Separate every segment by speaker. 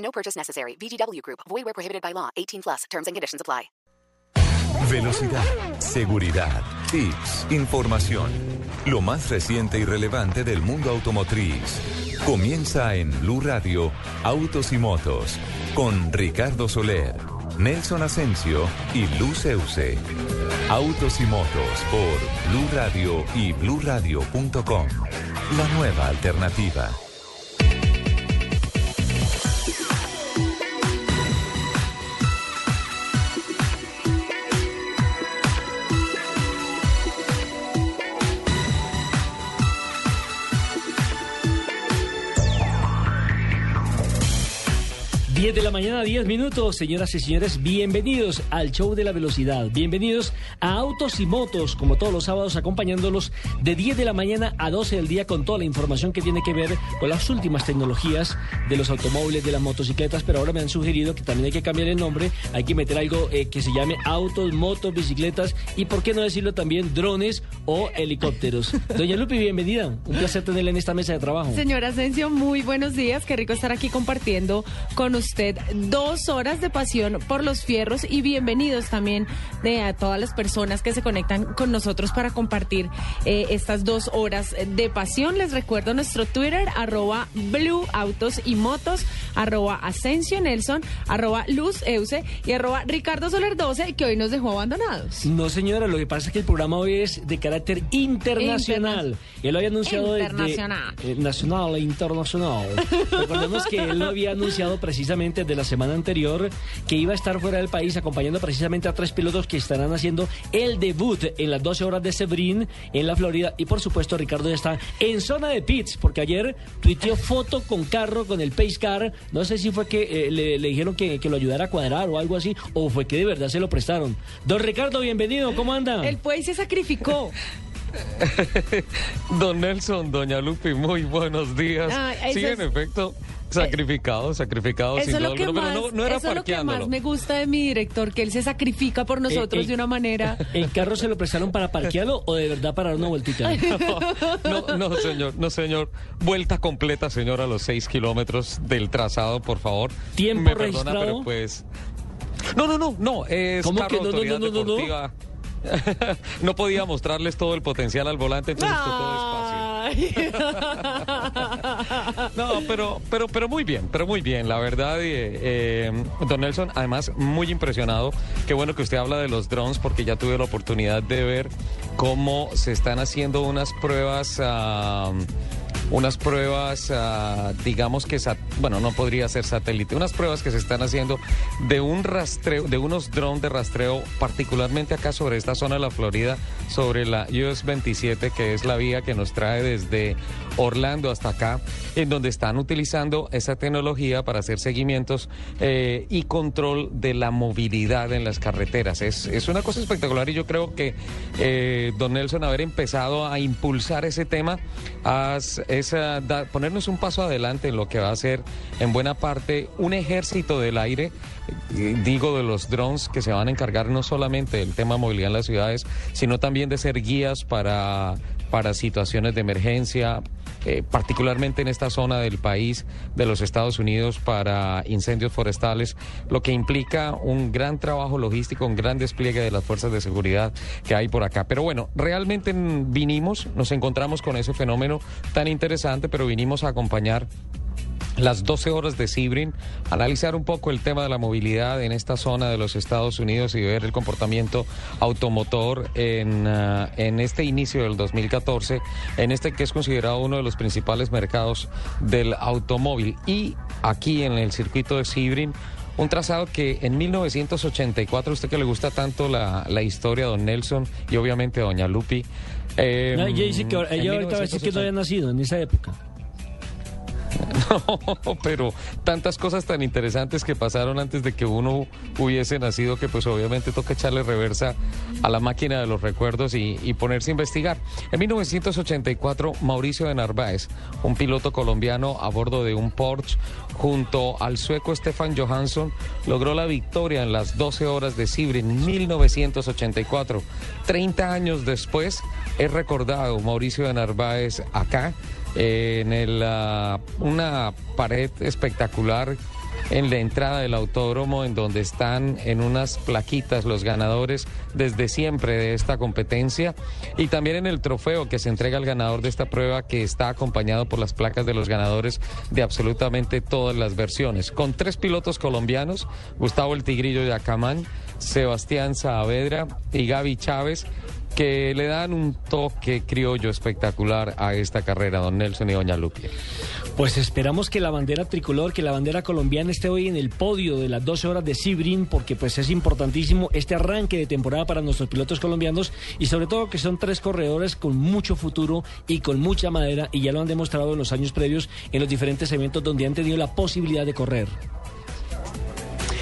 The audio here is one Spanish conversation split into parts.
Speaker 1: No purchase necessary. VGW Group. Void where prohibited by law. 18 plus. Terms and conditions apply.
Speaker 2: Velocidad, seguridad, tips, información. Lo más reciente y relevante del mundo automotriz. Comienza en Blue Radio, Autos y Motos, con Ricardo Soler, Nelson Asensio y Luz Euse. Autos y Motos por Blue Radio y BlueRadio.com. La nueva alternativa.
Speaker 3: Diez de la mañana, 10 minutos, señoras y señores, bienvenidos al show de la velocidad, bienvenidos a Autos y Motos, como todos los sábados, acompañándolos de 10 de la mañana a 12 del día con toda la información que tiene que ver con las últimas tecnologías de los automóviles, de las motocicletas, pero ahora me han sugerido que también hay que cambiar el nombre, hay que meter algo eh, que se llame autos, motos, bicicletas y, por qué no decirlo también, drones o helicópteros. Doña Lupi, bienvenida, un placer tenerla en esta mesa de trabajo.
Speaker 4: Señora Asensio, muy buenos días. Qué rico estar aquí compartiendo con usted dos horas de pasión por los fierros y bienvenidos también de a todas las personas que se conectan con nosotros para compartir eh, estas dos horas de pasión. Les recuerdo nuestro Twitter, arroba Blue Autos y Motos, arroba Asensio Nelson, arroba Luz Euse y arroba Ricardo Soler 12, que hoy nos dejó abandonados.
Speaker 3: No, señora, lo que pasa es que el programa hoy es de carácter internacional. él lo había anunciado
Speaker 4: internacional.
Speaker 3: desde... Eh, nacional e internacional. Recordemos que él lo había anunciado precisamente de la semana anterior que iba a estar fuera del país acompañando precisamente a tres pilotos que estarán haciendo el debut en las 12 horas de Sebring en la Florida. Y por supuesto, Ricardo ya está en zona de pits, porque ayer tuiteó foto con carro, con el Pace Car. No sé si fue que eh, le, le, dijeron que, que, lo ayudara a cuadrar o algo así, o fue que de verdad se lo prestaron. Don Ricardo, bienvenido, ¿cómo anda?
Speaker 4: El Pace se sacrificó.
Speaker 5: Don Nelson, Doña Lupi, muy buenos días. Ah, sí, en efecto, sacrificado, sacrificado.
Speaker 4: Eso,
Speaker 5: sin
Speaker 4: lo que, más,
Speaker 5: no, no era
Speaker 4: eso es lo que más me gusta de mi director, que él se sacrifica por nosotros
Speaker 3: eh,
Speaker 4: de una manera.
Speaker 3: ¿El carro se lo prestaron para parquearlo o de verdad para dar una vueltita?
Speaker 5: No, no, señor, no, señor. Vuelta completa, señor, a los seis kilómetros del trazado, por favor.
Speaker 3: ¿Tiempo
Speaker 5: me
Speaker 3: registrado?
Speaker 5: Perdona, pero pues... No, no, no, no, es
Speaker 3: ¿Cómo
Speaker 5: carro
Speaker 3: que no, no, no, no, no,
Speaker 5: no? no podía mostrarles todo el potencial al volante, entonces tocó despacio. no, pero, pero, pero muy bien, pero muy bien, la verdad, eh, eh, don Nelson, además muy impresionado. Qué bueno que usted habla de los drones, porque ya tuve la oportunidad de ver cómo se están haciendo unas pruebas. Uh, unas pruebas, uh, digamos que, bueno, no podría ser satélite, unas pruebas que se están haciendo de un rastreo, de unos drones de rastreo, particularmente acá sobre esta zona de la Florida, sobre la US 27, que es la vía que nos trae desde Orlando hasta acá, en donde están utilizando esa tecnología para hacer seguimientos eh, y control de la movilidad en las carreteras. Es, es una cosa espectacular y yo creo que, eh, don Nelson, haber empezado a impulsar ese tema, has, es ponernos un paso adelante en lo que va a ser en buena parte un ejército del aire, digo de los drones que se van a encargar no solamente del tema de movilidad en las ciudades, sino también de ser guías para, para situaciones de emergencia, eh, particularmente en esta zona del país, de los Estados Unidos, para incendios forestales, lo que implica un gran trabajo logístico, un gran despliegue de las fuerzas de seguridad que hay por acá. Pero bueno, realmente vinimos, nos encontramos con ese fenómeno tan interesante, pero vinimos a acompañar las 12 horas de Sibrin, analizar un poco el tema de la movilidad en esta zona de los Estados Unidos y ver el comportamiento automotor en, uh, en este inicio del 2014, en este que es considerado uno de los principales mercados del automóvil. Y aquí en el circuito de Sibrin, un trazado que en 1984, usted que le gusta tanto la, la historia, don Nelson, y obviamente doña Lupi.
Speaker 3: Eh, no, ella dice que, ella ahorita va a decir que no había nacido en esa época.
Speaker 5: No, pero tantas cosas tan interesantes que pasaron antes de que uno hubiese nacido que pues obviamente toca echarle reversa a la máquina de los recuerdos y, ponerse a investigar. En 1984, Mauricio de Narváez, un piloto colombiano a bordo de un Porsche, junto al sueco Stefan Johansson, logró la victoria en las 12 horas de Sibrin en 1984. 30 años después, es recordado Mauricio de Narváez acá en ah, una pared espectacular en la entrada del autódromo en donde están en unas plaquitas los ganadores desde siempre de esta competencia y también en el trofeo que se entrega al ganador de esta prueba que está acompañado por las placas de los ganadores de absolutamente todas las versiones. Con tres pilotos colombianos, Gustavo El Tigrillo de Acamán, Sebastián Saavedra y Gaby Chávez, que le dan un toque criollo espectacular a esta carrera, don Nelson y doña Luque.
Speaker 3: Pues esperamos que la bandera tricolor, que la bandera colombiana esté hoy en el podio de las 12 horas de Sibrin, porque pues es importantísimo este arranque de temporada para nuestros pilotos colombianos y sobre todo que son tres corredores con mucho futuro y con mucha madera y ya lo han demostrado en los años previos en los diferentes eventos donde han tenido la posibilidad de correr.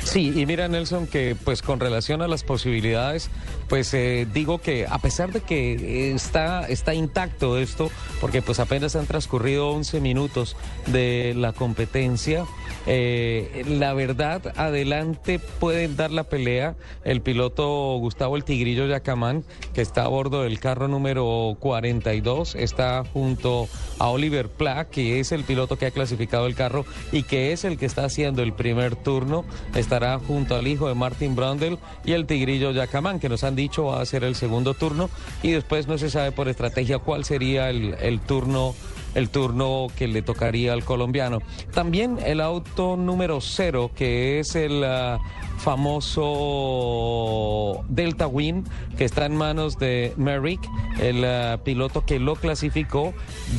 Speaker 5: Sí, y mira Nelson que pues con relación a las posibilidades, pues eh, digo que a pesar de que está, está intacto esto, porque pues apenas han transcurrido 11 minutos de la competencia, eh, la verdad adelante pueden dar la pelea el piloto Gustavo El Tigrillo Yacamán, que está a bordo del carro número 42, está junto a Oliver Pla, que es el piloto que ha clasificado el carro y que es el que está haciendo el primer turno, estará junto al hijo de Martin Brundle y el Tigrillo Yacamán, que nos han dicho va a ser el segundo turno y después no se sabe por estrategia cuál sería el, el turno el turno que le tocaría al colombiano. También el auto número cero, que es el uh, famoso Delta Win, que está en manos de Merrick, el uh, piloto que lo clasificó.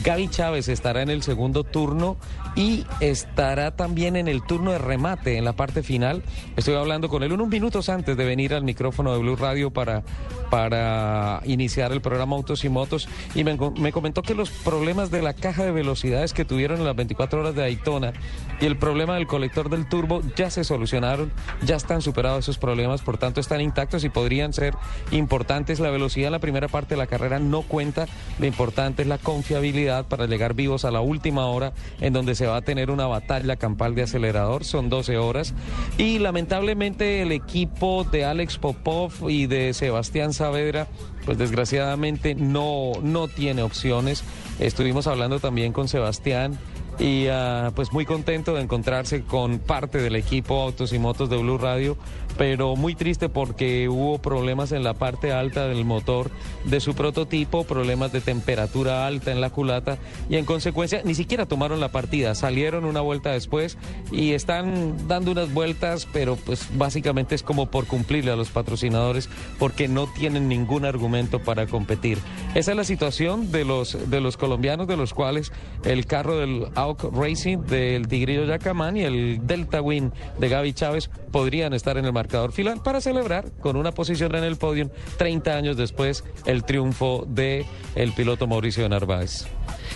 Speaker 5: Gaby Chávez estará en el segundo turno y estará también en el turno de remate en la parte final. Estoy hablando con él unos minutos antes de venir al micrófono de Blue Radio para, para iniciar el programa Autos y Motos y me, me comentó que los problemas de la caja de velocidades que tuvieron en las 24 horas de Daytona y el problema del colector del turbo ya se solucionaron, ya están superados esos problemas, por tanto están intactos y podrían ser importantes. La velocidad en la primera parte de la carrera no cuenta, lo importante es la confiabilidad para llegar vivos a la última hora en donde se va a tener una batalla campal de acelerador, son 12 horas y lamentablemente el equipo de Alex Popov y de Sebastián Saavedra pues desgraciadamente no, no tiene opciones. Estuvimos hablando también con Sebastián y uh, pues muy contento de encontrarse con parte del equipo Autos y Motos de Blue Radio, pero muy triste porque hubo problemas en la parte alta del motor de su prototipo, problemas de temperatura alta en la culata y en consecuencia ni siquiera tomaron la partida, salieron una vuelta después y están dando unas vueltas, pero pues básicamente es como por cumplirle a los patrocinadores porque no tienen ningún argumento para competir. Esa es la situación de los de los colombianos de los cuales el carro del Racing del Tigrillo Yacamán y el Delta Win de Gaby Chávez podrían estar en el marcador final para celebrar con una posición en el podio 30 años después el triunfo de el piloto Mauricio Narváez.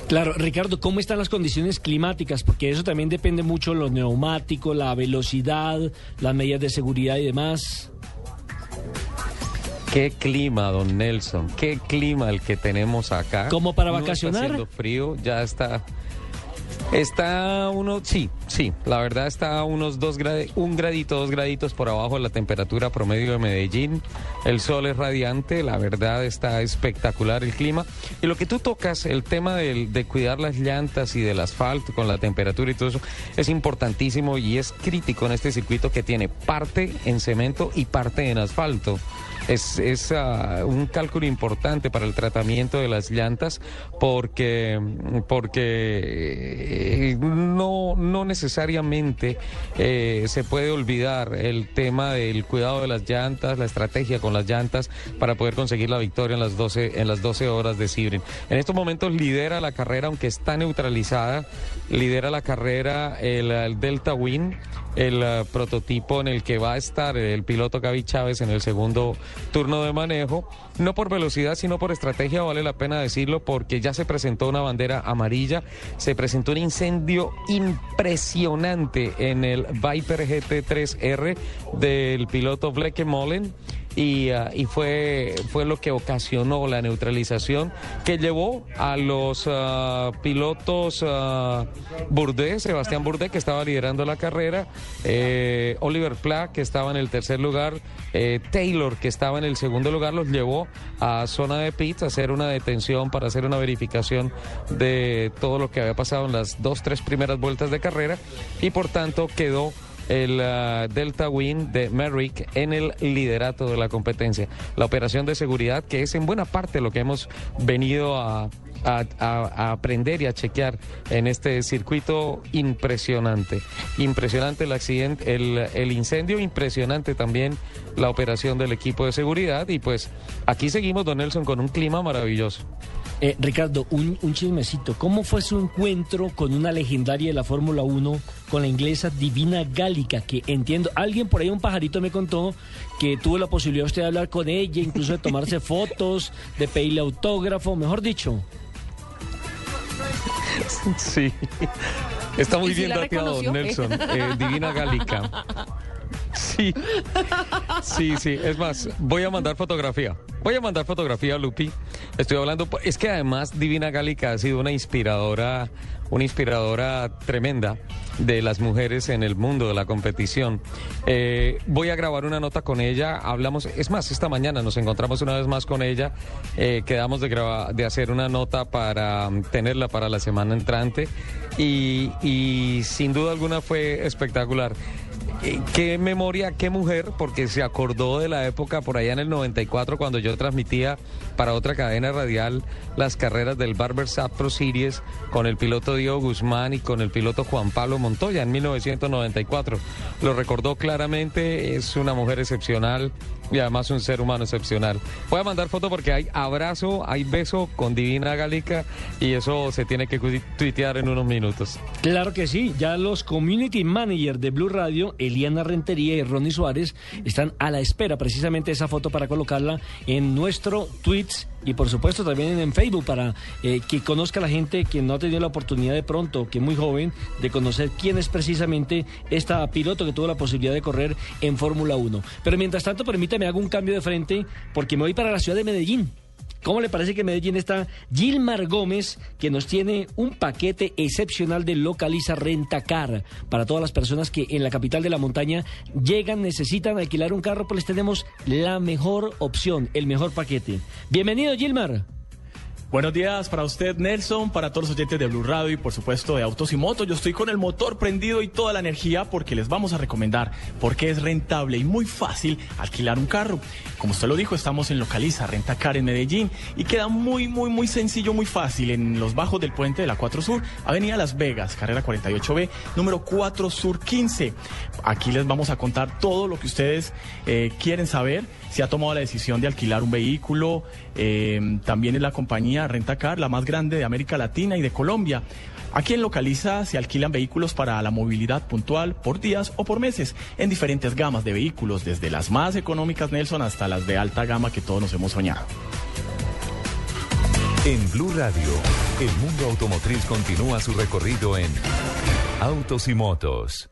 Speaker 3: Claro, Ricardo, ¿cómo están las condiciones climáticas? Porque eso también depende mucho de los neumáticos, la velocidad, las medidas de seguridad y demás.
Speaker 5: Qué clima, don Nelson, qué clima el que tenemos acá.
Speaker 3: ¿Como para
Speaker 5: No
Speaker 3: vacacionar?
Speaker 5: Está haciendo frío, ya está. Está uno, sí, sí, la verdad está unos dos grad, un gradito, dos graditos por abajo de la temperatura promedio de Medellín. El sol es radiante, la verdad está espectacular el clima. Y lo que tú tocas, el tema del- de cuidar las llantas y del asfalto con la temperatura y todo eso, es importantísimo y es crítico en este circuito que tiene parte en cemento y parte en asfalto. Es, es ah, un cálculo importante para el tratamiento de las llantas porque, porque eh, no, no necesariamente eh, se puede olvidar el tema del cuidado de las llantas, la estrategia con las llantas para poder conseguir la victoria en las 12, en las 12 horas de Sibrin. En estos momentos lidera la carrera, aunque está neutralizada, lidera la carrera el, el Delta Win el eh, prototipo en el que va a estar el piloto Gaby Chávez en el segundo turno de manejo. No por velocidad, sino por estrategia, vale la pena decirlo, porque ya se presentó una bandera amarilla, se presentó una incendio impresionante en el Viper GT3R del piloto Blake Mullen y, ah, y fue, fue lo que ocasionó la neutralización que llevó a los ah, pilotos uh, Sebastián Burdé que estaba liderando la carrera, eh, Oliver Pla que estaba en el tercer lugar, eh, Taylor que estaba en el segundo lugar, los llevó a zona de pits a hacer una detención para hacer una verificación de todo lo que había pasado en las dos, tres primeras vueltas de carrera y por tanto quedó el uh, Delta Wing de Merrick en el liderato de la competencia. La operación de seguridad, que es en buena parte lo que hemos venido a, aprender y a chequear en este circuito impresionante. Impresionante el accidente, el incendio, impresionante también la operación del equipo de seguridad y pues aquí seguimos, don Nelson, con un clima maravilloso.
Speaker 3: Eh, Ricardo, un, chismecito. ¿Cómo fue su encuentro con una legendaria de la Fórmula 1, con la inglesa Divina Gálica? Que entiendo, alguien por ahí, un pajarito me contó que tuvo la posibilidad usted de hablar con ella, incluso de tomarse fotos, de pedirle autógrafo, mejor dicho.
Speaker 5: Sí, está muy bien dateado, Nelson. Eh, Divina Gálica. Sí, sí, sí. Es más, voy a mandar fotografía. Voy a mandar fotografía a Lupi. Estoy hablando, es que además Divina Gálica ha sido una inspiradora, una inspiradora tremenda de las mujeres en el mundo de la competición. Eh, voy a grabar una nota con ella. Hablamos, es más, esta mañana nos encontramos una vez más con ella. Eh, quedamos de, grabar, de hacer una nota para um, tenerla para la semana entrante y sin duda alguna fue espectacular. Eh, qué memoria, qué mujer, porque se acordó de la época por allá en el 94 cuando yo transmitía para otra cadena radial las carreras del Barber Pro Series con el piloto Diego Guzmán y con el piloto Juan Pablo Montoya en 1994. Lo recordó claramente, es una mujer excepcional y además un ser humano excepcional. Voy a mandar foto porque hay abrazo, hay beso con Divina Galica y eso se tiene que tuitear en unos minutos.
Speaker 3: Claro que sí, ya los community managers de Blue Radio, Eliana Rentería y Ronnie Suárez, están a la espera precisamente de esa foto para colocarla en nuestro y por supuesto también en Facebook para eh, que conozca la gente que no ha tenido la oportunidad de pronto, que es muy joven, de conocer quién es precisamente esta piloto que tuvo la posibilidad de correr en Fórmula 1. Pero mientras tanto, permítame hago un cambio de frente porque me voy para la ciudad de Medellín. ¿Cómo le parece que Medellín está Gilmar Gómez, que nos tiene un paquete excepcional de Localiza Rentacar para todas las personas que en la capital de la montaña llegan, necesitan alquilar un carro, pues les tenemos la mejor opción, el mejor paquete. Bienvenido, Gilmar.
Speaker 6: Buenos días para usted, Nelson, para todos los oyentes de Blue Radio y por supuesto de Autos y Motos. Yo estoy con el motor prendido y toda la energía porque les vamos a recomendar porque es rentable y muy fácil alquilar un carro. Como usted lo dijo, estamos en Localiza, Renta Car en Medellín y queda muy, muy, muy sencillo, muy fácil en los bajos del puente de la 4 Sur, Avenida Las Vegas, carrera 48B, número 4 Sur 15. Aquí les vamos a contar todo lo que ustedes eh, quieren saber si ha tomado la decisión de alquilar un vehículo. Eh, también es la compañía Rentacar, la más grande de América Latina y de Colombia. Aquí en Localiza se alquilan vehículos para la movilidad puntual por días o por meses en diferentes gamas de vehículos, desde las más económicas, Nelson, hasta las de alta gama que todos nos hemos soñado.
Speaker 2: En Blue Radio, el mundo automotriz continúa su recorrido en Autos y Motos.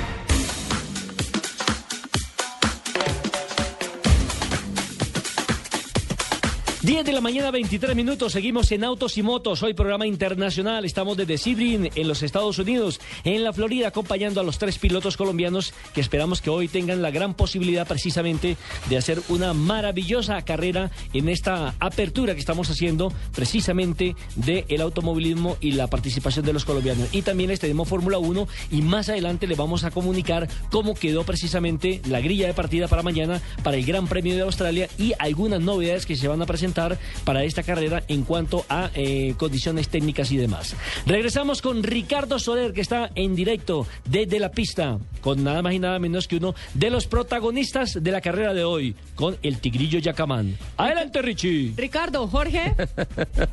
Speaker 3: 10 de la mañana, 23 minutos. Seguimos en Autos y Motos. Hoy programa internacional. Estamos desde Sebring, en los Estados Unidos, en la Florida, acompañando a los tres pilotos colombianos que esperamos que hoy tengan la gran posibilidad precisamente de hacer una maravillosa carrera en esta apertura que estamos haciendo precisamente del automovilismo y la participación de los colombianos. Y también les tenemos Fórmula 1 y más adelante le vamos a comunicar cómo quedó precisamente la grilla de partida para mañana para el Gran Premio de Australia y algunas novedades que se van a presentar para esta carrera en cuanto a eh, condiciones técnicas y demás. Regresamos con Ricardo Soler, que está en directo desde la pista, con nada más y nada menos que uno de los protagonistas de la carrera de hoy, con el Tigrillo Yacamán. Adelante, Richie.
Speaker 4: Ricardo, Jorge.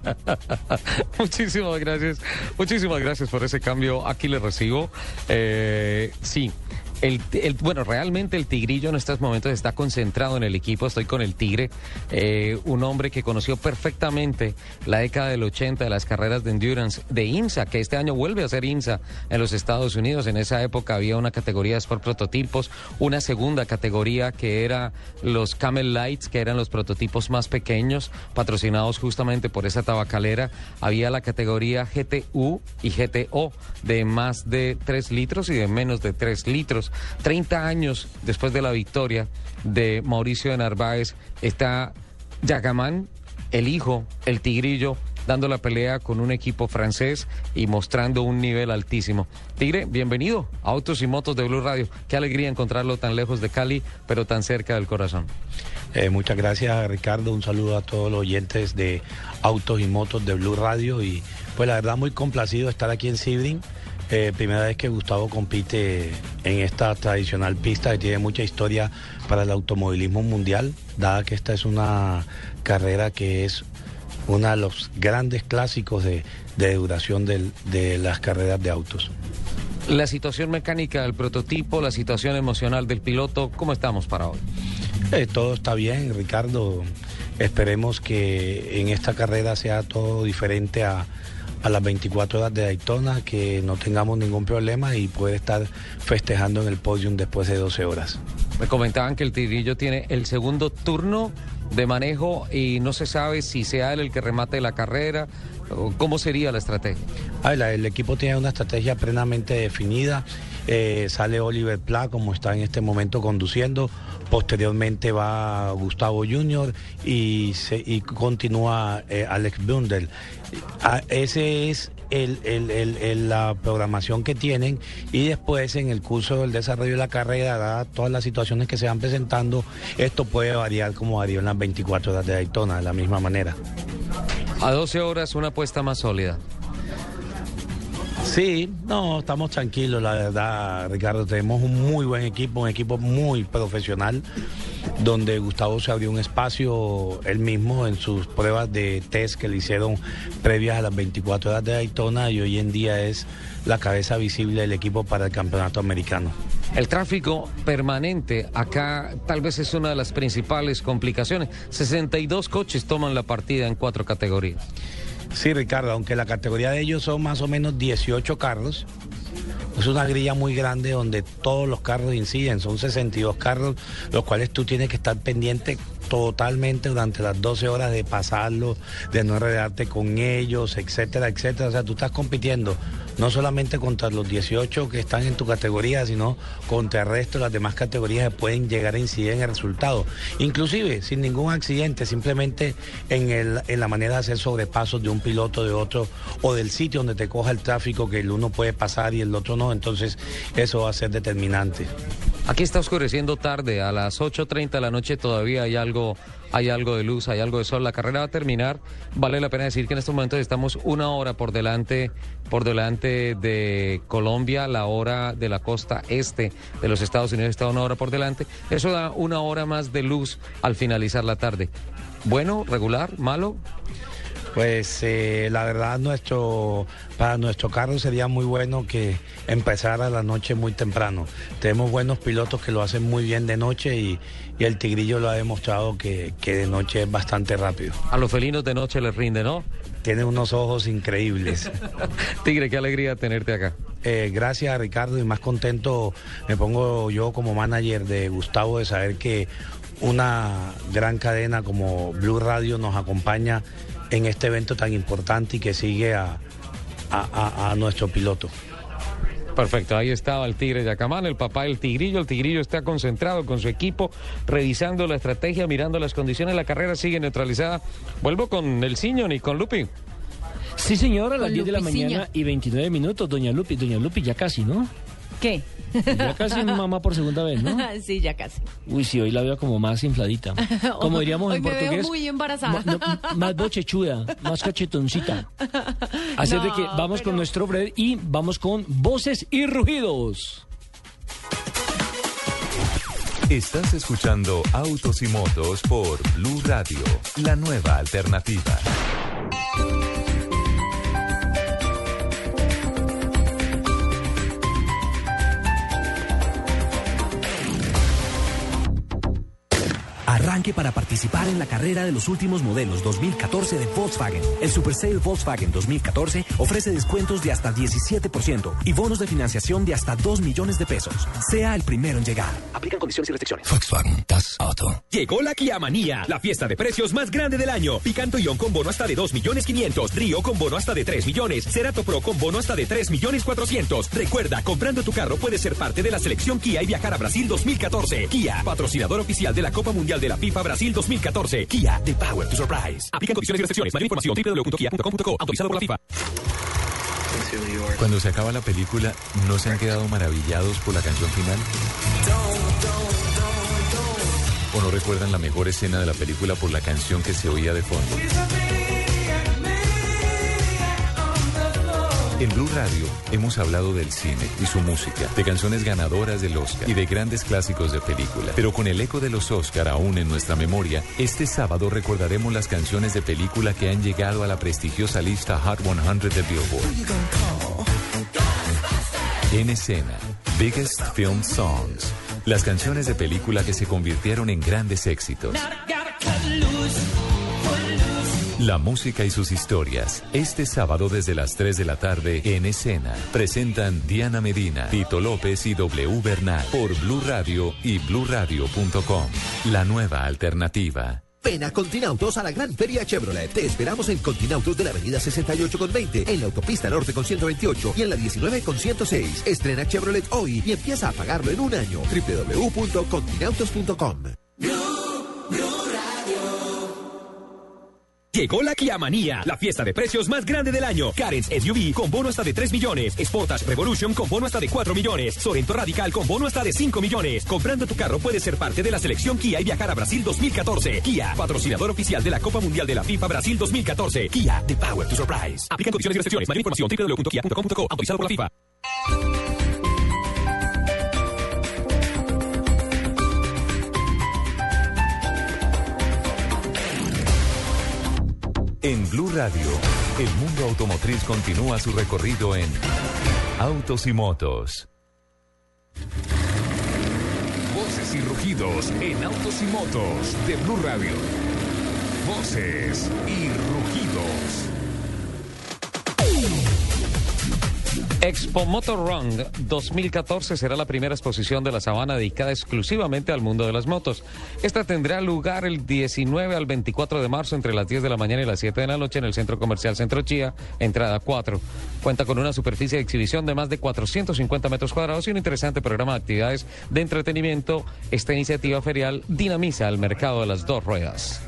Speaker 5: Muchísimas gracias. Muchísimas gracias por ese cambio. Aquí le recibo. Eh, sí. El, bueno, realmente el Tigrillo en estos momentos está concentrado en el equipo. Estoy con el Tigre, eh, un hombre que conoció perfectamente la década del 80 de las carreras de endurance de INSA, que este año vuelve a ser INSA en los Estados Unidos. En esa época había una categoría de Sport Prototipos, una segunda categoría que era los Camel Lights, que eran los prototipos más pequeños, patrocinados justamente por esa tabacalera. Había la categoría GTU y GTO de más de 3 litros y de menos de 3 litros. 30 años después de la victoria de Mauricio de Narváez, está Yagamán, el hijo, el tigrillo, dando la pelea con un equipo francés y mostrando un nivel altísimo. Tigre, bienvenido a Autos y Motos de Blue Radio. Qué alegría encontrarlo tan lejos de Cali, pero tan cerca del corazón.
Speaker 7: Eh, muchas gracias, Ricardo. Un saludo a todos los oyentes de Autos y Motos de Blue Radio. Y pues la verdad, muy complacido estar aquí en Sibrin. Eh, primera vez que Gustavo compite en esta tradicional pista que tiene mucha historia para el automovilismo mundial, dada que esta es una carrera que es uno de los grandes clásicos de, duración de las carreras de autos.
Speaker 5: La situación mecánica del prototipo, la situación emocional del piloto, ¿cómo estamos para hoy?
Speaker 7: Eh, todo está bien, Ricardo. Esperemos que en esta carrera sea todo diferente a, a las 24 horas de Daytona, que no tengamos ningún problema y puede estar festejando en el podium después de 12 horas.
Speaker 5: Me comentaban que el Tigrillo tiene el segundo turno de manejo y no se sabe si sea él el que remate la carrera. ¿Cómo sería la estrategia?
Speaker 7: Ah, el equipo tiene una estrategia plenamente definida. Eh, sale Oliver Pla como está en este momento conduciendo. Posteriormente va Gustavo Junior y, continúa eh, Alex Bundel. Ah, ese es la programación que tienen y después en el curso del desarrollo de la carrera, todas las situaciones que se van presentando, esto puede variar como varió en las 24 horas de Daytona, de la misma manera.
Speaker 5: A 12 horas una apuesta más sólida.
Speaker 7: Sí, no, estamos tranquilos, la verdad, Ricardo. Tenemos un muy buen equipo, un equipo muy profesional, donde Gustavo se abrió un espacio él mismo en sus pruebas de test que le hicieron previas a las 24 horas de Daytona y hoy en día es la cabeza visible del equipo para el campeonato americano.
Speaker 5: El tráfico permanente acá tal vez es una de las principales complicaciones. 62 coches toman la partida en cuatro categorías.
Speaker 7: Sí, Ricardo, aunque la categoría de ellos son más o menos 18 carros, es una grilla muy grande donde todos los carros inciden, son 62 carros, los cuales tú tienes que estar pendiente totalmente durante las 12 horas de pasarlo, de no enredarte con ellos, etcétera, etcétera. O sea, tú estás compitiendo no solamente contra los 18 que están en tu categoría, sino contra el resto de las demás categorías que pueden llegar a incidir en el resultado. Inclusive sin ningún accidente, simplemente en, el, en la manera de hacer sobrepasos de un piloto, de otro, o del sitio donde te coja el tráfico que el uno puede pasar y el otro no. Entonces eso va a ser determinante.
Speaker 5: Aquí está oscureciendo tarde, a las 8.30 de la noche todavía hay algo, hay algo de luz, hay algo de sol. La carrera va a terminar. Vale la pena decir que en estos momentos estamos una hora por delante, por delante de Colombia, la hora de la costa este de los Estados Unidos está una hora por delante. Eso da una hora más de luz al finalizar la tarde. Bueno, regular, malo.
Speaker 7: Pues eh, la verdad nuestro, para nuestro carro sería muy bueno que empezara la noche muy temprano. Tenemos buenos pilotos que lo hacen muy bien de noche y, el Tigrillo lo ha demostrado que, de noche es bastante rápido.
Speaker 5: A los felinos de noche les rinde, ¿no?
Speaker 7: Tiene unos ojos increíbles.
Speaker 5: Tigre, qué alegría tenerte acá.
Speaker 7: Eh, gracias Ricardo y más contento me pongo yo como manager de Gustavo de saber que una gran cadena como Blue Radio nos acompaña en este evento tan importante y que sigue a, a- a- a nuestro piloto.
Speaker 5: Perfecto, ahí estaba el Tigre Yacamán, el papá del Tigrillo. El Tigrillo está concentrado con su equipo, revisando la estrategia, mirando las condiciones. La carrera sigue neutralizada. Vuelvo con el Ciñón y con Lupi.
Speaker 3: Sí, señora, a las
Speaker 4: Con
Speaker 3: 10 de la mañana y 29 minutos, doña Lupi. Doña Lupi, ya casi, ¿no?
Speaker 4: ¿Qué?
Speaker 3: Ya casi mamá por segunda vez, ¿no?
Speaker 4: sí, ya casi.
Speaker 3: Uy, sí, hoy la veo como más infladita. Como diríamos
Speaker 4: Hoy
Speaker 3: en
Speaker 4: me veo
Speaker 3: portugués.
Speaker 4: muy embarazada.
Speaker 3: ma- no, más bochechuda, más cachetoncita. Así es de que
Speaker 4: No,
Speaker 3: vamos
Speaker 4: pero-
Speaker 3: con nuestro break y vamos con voces y rugidos.
Speaker 2: Estás escuchando Autos y Motos por Blue Radio, la nueva alternativa.
Speaker 8: Arranque para participar en la carrera de los últimos modelos 2014 de Volkswagen. El Super Sale Volkswagen 2014 ofrece descuentos de hasta 17% y bonos de financiación de hasta 2 millones de pesos. Sea el primero en llegar. Aplican condiciones y restricciones.
Speaker 9: Volkswagen, das Auto.
Speaker 10: Llegó la Kia Manía, la fiesta de precios más grande del año. Picanto Ion con bono hasta de 2 millones 500. Río con bono hasta de 3 millones. Cerato Pro con bono hasta de 3 millones 400. Recuerda, comprando tu carro puedes ser parte de la selección Kia y viajar a Brasil 2014. Kia, patrocinador oficial de la Copa Mundial de la FIFA Brasil 2014. Kia, the power to surprise. Aplican condiciones y restricciones. Mayor información www.kia.com.co. Autorizado por la FIFA.
Speaker 2: Cuando se acaba la película, ¿no se han quedado maravillados por la canción final? ¿O no recuerdan la mejor escena de la película por la canción que se oía de fondo? En Blue Radio hemos hablado del cine y su música, de canciones ganadoras del Oscar y de grandes clásicos de película. Pero con el eco de los Oscar aún en nuestra memoria, este sábado recordaremos las canciones de película que han llegado a la prestigiosa lista Hot 100 de Billboard. En escena, Biggest Film Songs. Las canciones de película que se convirtieron en grandes éxitos. La música y sus historias. Este sábado desde las 3 de la tarde en escena. Presentan Diana Medina, Tito López y W Bernal por Blue Radio y bluradio.com. La nueva alternativa.
Speaker 11: Ven a Continautos a la Gran Feria Chevrolet. Te esperamos en Continautos de la Avenida 68 con 20, en la Autopista Norte con 128 y en la 19 con 106. Estrena Chevrolet hoy y empieza a pagarlo en un año. www.continautos.com.
Speaker 10: Llegó la Kia Manía, la fiesta de precios más grande del año. Carens SUV con bono hasta de 3 millones. Sportage Revolution con bono hasta de 4 millones. Sorento Radical con bono hasta de 5 millones. Comprando tu carro puedes ser parte de la selección Kia y viajar a Brasil 2014. Kia, patrocinador oficial de la Copa Mundial de la FIFA Brasil 2014. Kia, the power to surprise. Aplican condiciones y restricciones. Mayor información www.kia.com.co. Autorizado por la FIFA.
Speaker 2: En Blue Radio, el mundo automotriz continúa su recorrido en Autos y Motos.
Speaker 10: Voces y rugidos en autos y motos de Blue Radio. Voces y rugidos.
Speaker 5: Expo Motor Run 2014 será la primera exposición de la sabana dedicada exclusivamente al mundo de las motos. Esta tendrá lugar el 19 al 24 de marzo entre las 10 de la mañana y las 7 de la noche en el Centro Comercial Centro Chía, entrada 4. Cuenta con una superficie de exhibición de más de 450 metros cuadrados y un interesante programa de actividades de entretenimiento. Esta iniciativa ferial dinamiza el mercado de las dos ruedas.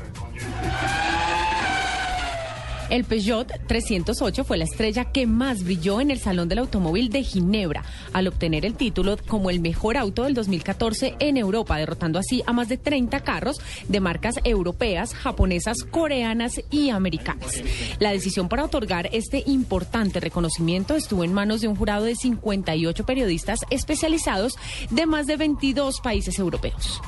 Speaker 4: El Peugeot 308 fue la estrella que más brilló en el Salón del Automóvil de Ginebra, al obtener el título como el mejor auto del 2014 en Europa, derrotando así a más de 30 carros de marcas europeas, japonesas, coreanas y americanas. La decisión para otorgar este importante reconocimiento estuvo en manos de un jurado de 58 periodistas especializados de más de 22 países europeos.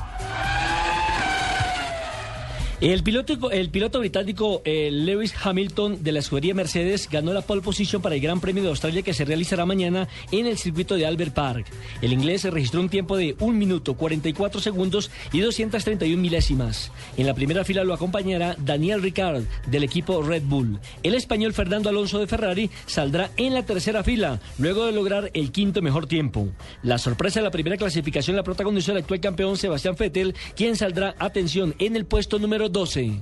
Speaker 3: El piloto, el piloto británico eh, Lewis Hamilton de la escudería Mercedes ganó la pole position para el Gran Premio de Australia que se realizará mañana en el circuito de Albert Park. El inglés registró un tiempo de 1 minuto 44 segundos y 231 milésimas. En la primera fila lo acompañará Daniel Ricard del equipo Red Bull. El español Fernando Alonso de Ferrari saldrá en la tercera fila luego de lograr el quinto mejor tiempo. La sorpresa de la primera clasificación la protagonizó el actual campeón Sebastián Vettel, quien saldrá, atención, en el puesto número 12.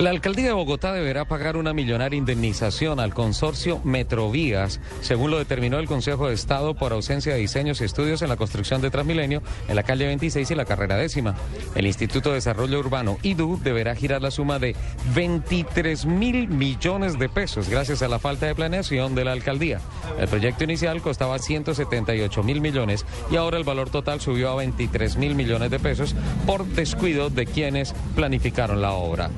Speaker 5: La alcaldía de Bogotá deberá pagar una millonaria indemnización al consorcio Metrovías, según lo determinó el Consejo de Estado por ausencia de diseños y estudios en la construcción de Transmilenio en la calle 26 y la carrera décima. El Instituto de Desarrollo Urbano, IDU, deberá girar la suma de 23 mil millones de pesos gracias a la falta de planeación de la alcaldía. El proyecto inicial costaba 178 mil millones y ahora el valor total subió a 23 mil millones de pesos por descuido de quienes planificaron la obra.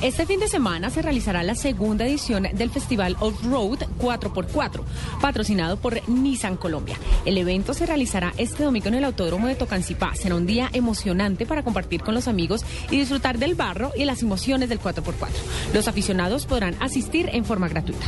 Speaker 4: Este fin de semana se realizará la segunda edición del Festival Off-Road 4x4, patrocinado por Nissan Colombia. El evento se realizará este domingo en el Autódromo de Tocancipá. Será un día emocionante para compartir con los amigos y disfrutar del barro y las emociones del 4x4. Los aficionados podrán asistir en forma gratuita.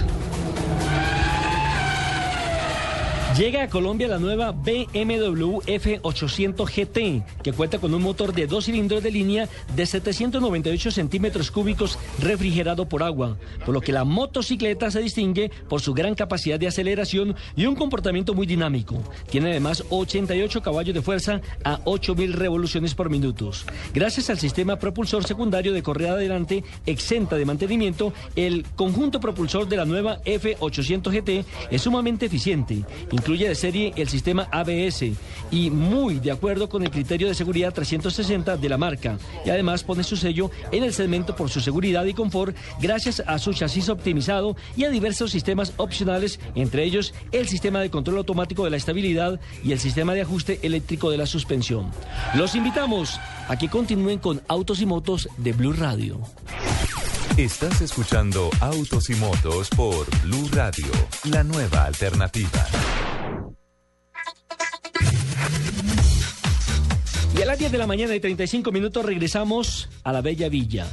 Speaker 3: Llega a Colombia la nueva BMW F800 GT, que cuenta con un motor de dos cilindros de línea de 798 centímetros cúbicos refrigerado por agua, por lo que la motocicleta se distingue por su gran capacidad de aceleración y un comportamiento muy dinámico. Tiene además 88 caballos de fuerza a 8.000 revoluciones por minuto. Gracias al sistema propulsor secundario de correa adelante exenta de mantenimiento, el conjunto propulsor de la nueva F800 GT es sumamente eficiente incluye de serie el sistema ABS y muy de acuerdo con el criterio de seguridad 360 de la marca. Y además pone su sello en el segmento por su seguridad y confort gracias a su chasis optimizado y a diversos sistemas opcionales, entre ellos el sistema de control automático de la estabilidad y el sistema de ajuste eléctrico de la suspensión. Los invitamos a que continúen con Autos y Motos de Blue Radio.
Speaker 2: Estás escuchando Autos y Motos por Blue Radio, la nueva alternativa.
Speaker 3: Y a las 10 de la mañana y 35 minutos regresamos a la Bella Villa.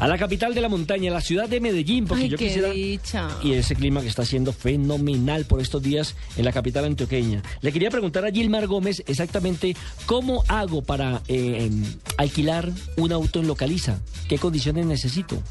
Speaker 3: A la capital de la montaña, la ciudad de Medellín, porque
Speaker 4: Ay,
Speaker 3: yo
Speaker 4: qué
Speaker 3: quisiera.
Speaker 4: dicha.
Speaker 3: Y ese clima que está siendo fenomenal por estos días en la capital antioqueña. Le quería preguntar a Gilmar Gómez exactamente cómo hago para eh, em, alquilar un auto en Localiza. ¿Qué condiciones necesito?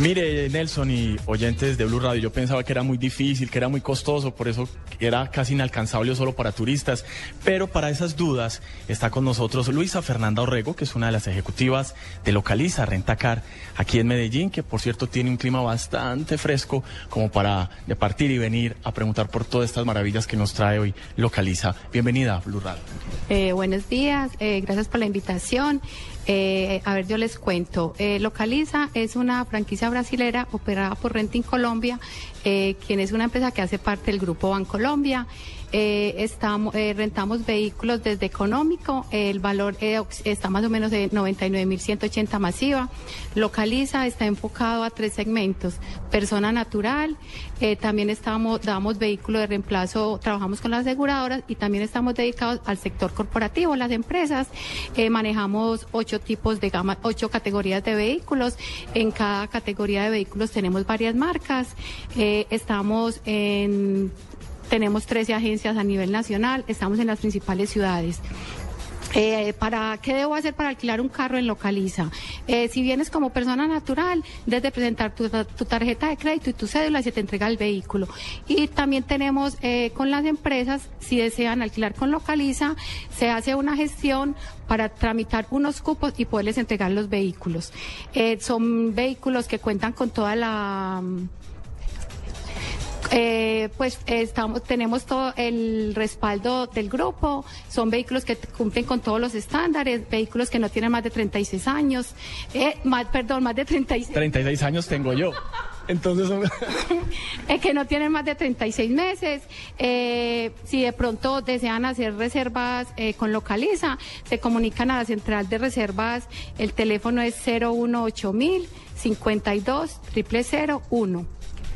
Speaker 6: Mire, Nelson y oyentes de Blue Radio, yo pensaba que era muy difícil, que era muy costoso, por eso era casi inalcanzable solo para turistas. Pero para esas dudas está con nosotros Luisa Fernanda Orrego, que es una de las ejecutivas de Localiza Rentacar aquí en Medellín, que por cierto tiene un clima bastante fresco como para de partir y venir a preguntar por todas estas maravillas que nos trae hoy Localiza. Bienvenida Blue Radio.
Speaker 12: Eh, buenos días, eh, gracias por la invitación. Eh, a ver, yo les cuento. Eh, Localiza es una franquicia brasilera operada por Renting Colombia, eh, quien es una empresa que hace parte del grupo Bancolombia. Eh, estamos, eh, rentamos vehículos desde económico, el valor eh, está más o menos de 99.180 masiva. Localiza está enfocado a tres segmentos, persona natural, también estamos, damos vehículos de reemplazo, trabajamos con las aseguradoras y también estamos dedicados al sector corporativo, las empresas. Manejamos ocho tipos de gama, ocho categorías de vehículos. En cada categoría de vehículos tenemos varias marcas. Estamos en tenemos 13 agencias a nivel nacional, estamos en las principales ciudades. Eh, ¿Para qué debo hacer para alquilar un carro en Localiza? Eh, si vienes como persona natural, desde presentar tu, tu tarjeta de crédito y tu cédula se te entrega el vehículo. Y también tenemos eh, con las empresas, si desean alquilar con Localiza, se hace una gestión para tramitar unos cupos y poderles entregar los vehículos. Eh, son vehículos que cuentan con toda la... eh, pues estamos, tenemos todo el respaldo del grupo, son vehículos que cumplen con todos los estándares, vehículos que no tienen más de 36 años, eh, más, perdón, más de 36,
Speaker 6: 36 años tengo yo. Entonces, son-
Speaker 12: eh, que no tienen más de 36 meses. Eh, si de pronto desean hacer reservas eh, con Localiza, se comunican a la central de reservas, el teléfono es 018 mil 52 001.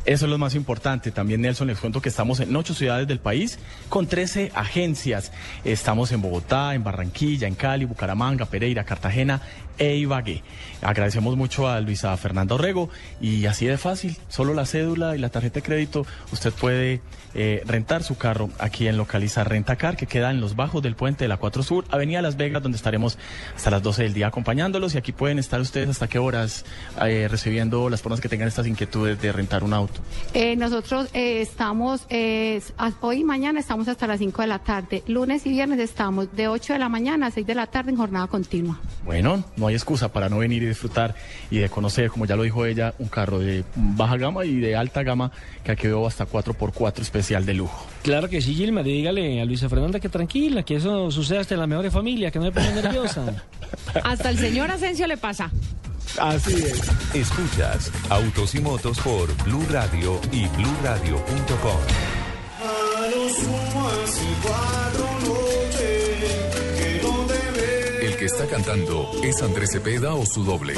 Speaker 6: Eso es lo más importante. También, Nelson, les cuento que estamos en ocho ciudades del país con 13 agencias. Estamos en Bogotá, en Barranquilla, en Cali, Bucaramanga, Pereira, Cartagena e Ibagué. Agradecemos mucho a Luisa Fernanda Orrego y así de fácil, solo la cédula y la tarjeta de crédito, usted puede eh, rentar su carro aquí en Localiza Rentacar, que queda en los bajos del puente de la 4 Sur, Avenida Las Vegas, donde estaremos hasta las 12 del día acompañándolos y aquí pueden estar ustedes hasta qué horas eh, recibiendo las personas que tengan estas inquietudes de rentar un auto.
Speaker 12: Eh, nosotros estamos, hoy y mañana estamos hasta las 5 de la tarde. Lunes y viernes estamos de 8 de la mañana a 6 de la tarde en jornada continua.
Speaker 6: Bueno, no hay excusa para no venir y disfrutar y de conocer, como ya lo dijo ella, un carro de baja gama y de alta gama que aquí veo hasta 4x4 especial de lujo.
Speaker 3: Claro que sí, Gilma, dígale a Luisa Fernanda que tranquila, que eso sucede hasta en la mejor familia, que no me ponga nerviosa.
Speaker 4: Hasta el señor Asensio le pasa.
Speaker 6: Así es.
Speaker 2: Escuchas Autos y Motos por Blue Radio y BlueRadio.com.
Speaker 13: El que está cantando es Andrés Cepeda o su doble.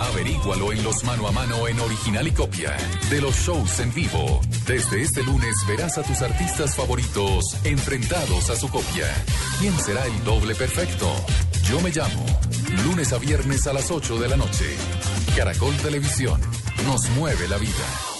Speaker 13: Averígualo en los mano a mano en original y copia de los shows en vivo. Desde este lunes verás a tus artistas favoritos enfrentados a su copia. ¿Quién será el doble perfecto? Yo me llamo. Lunes a viernes a las 8 de la noche. Caracol Televisión. Nos mueve la vida.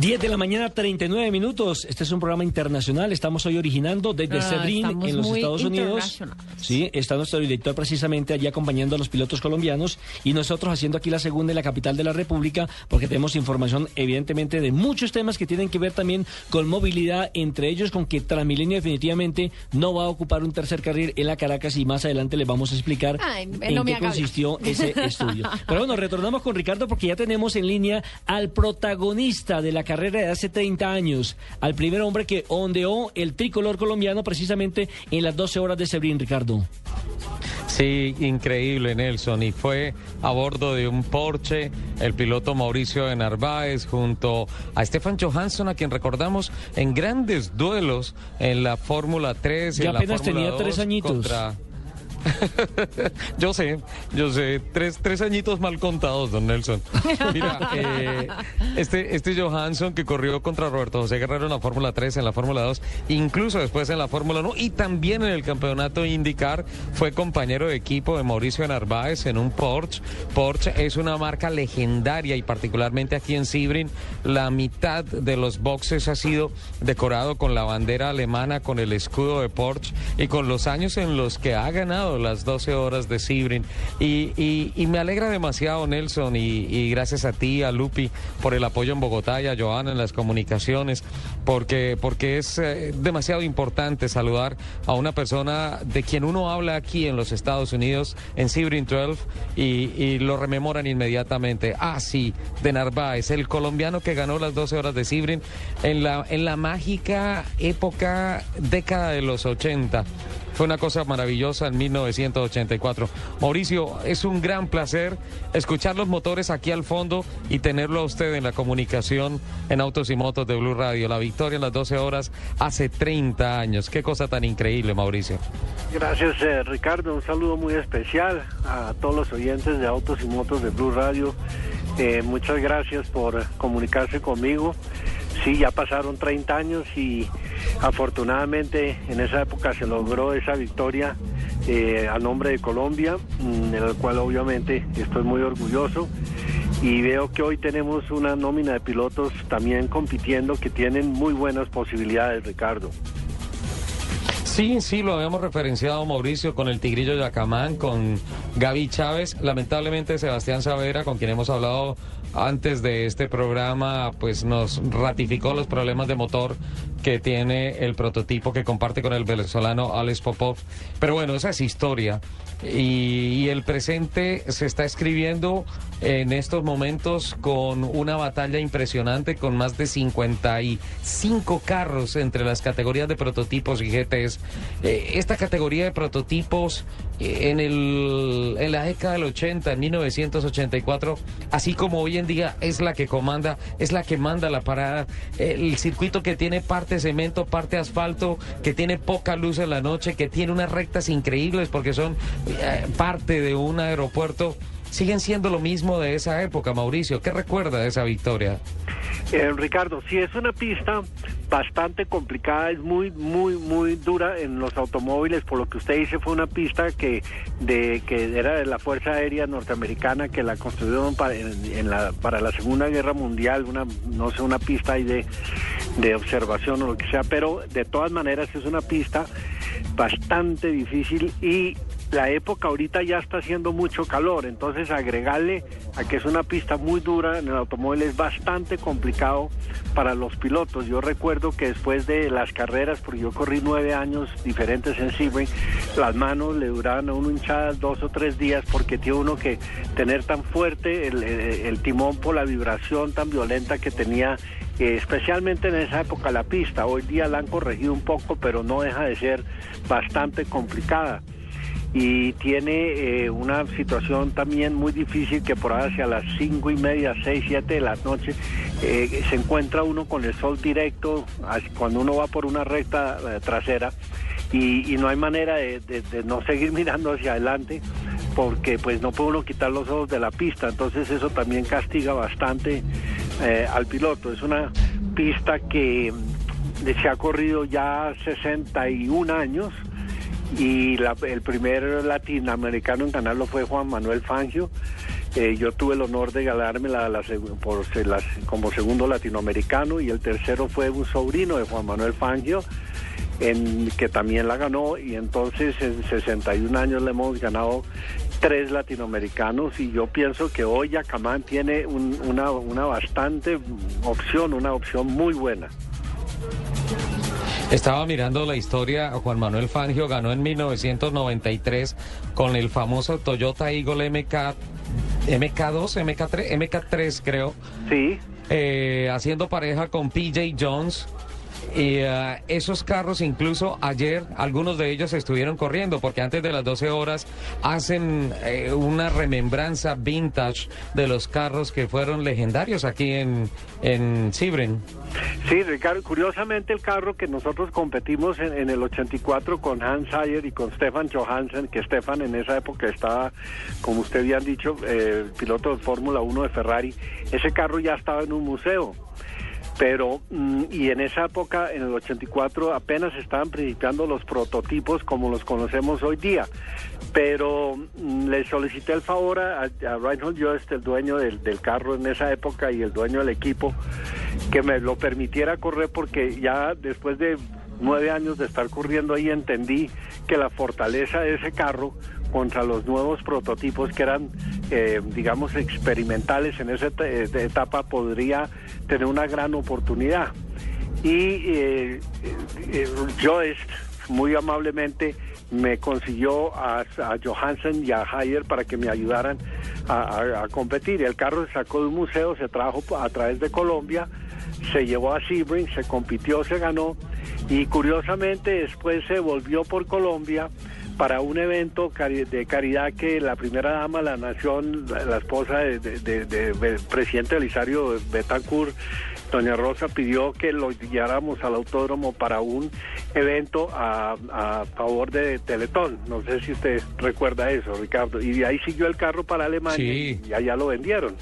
Speaker 3: 10 de la mañana, 39 minutos. Este es un programa internacional. Estamos hoy originando desde
Speaker 4: Ah,
Speaker 3: en los Estados Unidos. Sí, está nuestro director precisamente allí acompañando a los pilotos colombianos y nosotros haciendo aquí la segunda en la capital de la República porque tenemos información evidentemente de muchos temas que tienen que ver también con movilidad, entre ellos con que Transmilenio definitivamente no va a ocupar un tercer carril en la Caracas y más adelante les vamos a explicar
Speaker 4: Ay,
Speaker 3: en
Speaker 4: no
Speaker 3: qué consistió ese estudio. Pero bueno, retornamos con Ricardo porque ya tenemos en línea al protagonista de la carrera de hace 30 años, al primer hombre que ondeó el tricolor colombiano precisamente en las 12 horas de Sebrín, Ricardo.
Speaker 5: Sí, increíble Nelson. Y fue a bordo de un Porsche el piloto Mauricio de Narváez junto a Stefan Johansson, a quien recordamos en grandes duelos en la Fórmula 3.
Speaker 3: Ya
Speaker 5: en la
Speaker 3: apenas
Speaker 5: Fórmula
Speaker 3: tenía
Speaker 5: 2
Speaker 3: tres añitos.
Speaker 5: contra- yo sé, yo sé, tres, tres añitos mal contados, don Nelson. Mira, eh, este, este Johansson que corrió contra Roberto José Guerrero en la Fórmula 3, en la Fórmula 2, incluso después en la Fórmula 1 y también en el campeonato IndyCar, fue compañero de equipo de Mauricio Narváez en un Porsche. Porsche es una marca legendaria y particularmente aquí en Sebring, la mitad de los boxes ha sido decorado con la bandera alemana, con el escudo de Porsche y con los años en los que ha ganado las 12 horas de Sebring. Y, me alegra demasiado, Nelson, y, gracias a ti, a Lupi, por el apoyo en Bogotá y a Joana en las comunicaciones, porque, porque es eh, demasiado importante saludar a una persona de quien uno habla aquí en los Estados Unidos, en Sebring 12, y, lo rememoran inmediatamente. Ah, sí, de Narváez, el colombiano que ganó las 12 horas de Sebring en la, en la mágica época, década de los 80. Fue una cosa maravillosa en 1984. Mauricio, es un gran placer escuchar los motores aquí al fondo y tenerlo a usted en la comunicación en Autos y Motos de Blue Radio. La victoria en las 12 horas hace 30 años. Qué cosa tan increíble, Mauricio.
Speaker 14: Gracias, eh, Ricardo. Un saludo muy especial a todos los oyentes de Autos y Motos de Blue Radio. Eh, muchas gracias por comunicarse conmigo. Sí, ya pasaron 30 años y afortunadamente en esa época se logró esa victoria eh, a nombre de Colombia, mm, en el cual obviamente estoy muy orgulloso. Y veo que hoy tenemos una nómina de pilotos también compitiendo que tienen muy buenas posibilidades, Ricardo.
Speaker 5: Sí, sí, lo habíamos referenciado, Mauricio, con el Tigrillo Yacamán, con Gaby Chávez. Lamentablemente, Sebastián Savera, con quien hemos hablado antes de este programa, pues nos ratificó los problemas de motor que tiene el prototipo que comparte con el venezolano Alex Popov. Pero bueno, esa es historia. Y, el presente se está escribiendo en estos momentos con una batalla impresionante, con más de 55 carros entre las categorías de prototipos y GTs. Eh, esta categoría de prototipos en, el, en la década del 80, en 1984, así como hoy en día es la que comanda, es la que manda la parada, el circuito que tiene parte cemento, parte asfalto, que tiene poca luz en la noche, que tiene unas rectas increíbles porque son eh, parte de un aeropuerto siguen siendo lo mismo de esa época, Mauricio. ¿Qué recuerda de esa victoria?
Speaker 14: Eh, Ricardo, sí es una pista bastante complicada, es muy, muy, muy dura en los automóviles, por lo que usted dice fue una pista que, de, que era de la Fuerza Aérea Norteamericana que la construyeron para, en, la, para la Segunda Guerra Mundial, una, no sé, una pista ahí de, de observación o lo que sea, pero de todas maneras es una pista bastante difícil y la época ahorita ya está haciendo mucho calor, entonces agregarle a que es una pista muy dura en el automóvil es bastante complicado para los pilotos. Yo recuerdo que después de las carreras, porque yo corrí nueve años diferentes en Sebring, las manos le duraban a uno hinchadas dos o tres días porque tiene uno que tener tan fuerte el, timón por la vibración tan violenta que tenía especialmente en esa época la pista. Hoy día la han corregido un poco, pero no deja de ser bastante complicada y tiene eh, una situación también muy difícil que por ahí hacia las cinco y media, seis, siete de la noche eh, se encuentra uno con el sol directo cuando uno va por una recta eh, trasera y, no hay manera de, no seguir mirando hacia adelante porque pues no puede uno quitar los ojos de la pista, entonces eso también castiga bastante al piloto. Es una pista que se ha corrido ya 61 años y el primer latinoamericano en ganarlo fue Juan Manuel Fangio. Eh, yo tuve el honor de ganarme la, como segundo latinoamericano y el tercero fue un sobrino de Juan Manuel Fangio, que también la ganó y entonces en 61 años le hemos ganado tres latinoamericanos y yo pienso que hoy Yacamán tiene una bastante opción, una opción muy buena.
Speaker 5: Estaba mirando la historia, Juan Manuel Fangio ganó en 1993 con el famoso Toyota Eagle MK, MK2, MK3, MK3 creo.
Speaker 14: Sí.
Speaker 5: Eh, haciendo pareja con PJ Jones. Y uh, esos carros, incluso ayer, algunos de ellos estuvieron corriendo, porque antes de las 12 horas hacen eh, una remembranza vintage de los carros que fueron legendarios aquí en, en Sibren.
Speaker 14: Sí, Ricardo, curiosamente el carro que nosotros competimos en, el 84 con Hans Sayer y con Stefan Johansen, que Stefan en esa época estaba, como usted ya han dicho, eh, piloto de Fórmula 1 de Ferrari, ese carro ya estaba en un museo pero mm, y en esa época, en el 84, apenas estaban principiando los prototipos como los conocemos hoy día. Pero mm, le solicité el favor a, Reinhold Jost, el dueño del, carro en esa época y el dueño del equipo, que me lo permitiera correr porque ya después de nueve años de estar corriendo ahí entendí que la fortaleza de ese carro contra los nuevos prototipos que eran, eh, digamos, experimentales en esa etapa podría tener una gran oportunidad. Y eh, eh, Joyce, muy amablemente, me consiguió a, Johansen y a Hayer para que me ayudaran a, competir. El carro se sacó de un museo, se trajo a través de Colombia, se llevó a Sebring, se compitió, se ganó y curiosamente después se volvió por Colombia para un evento de caridad que la primera dama de la nación, la esposa del presidente Elisario Betancourt, doña Rosa, pidió que lo guiáramos al autódromo para un evento a, favor de Teletón. No sé si usted recuerda eso, Ricardo. Y de ahí siguió el carro para Alemania y allá lo vendieron.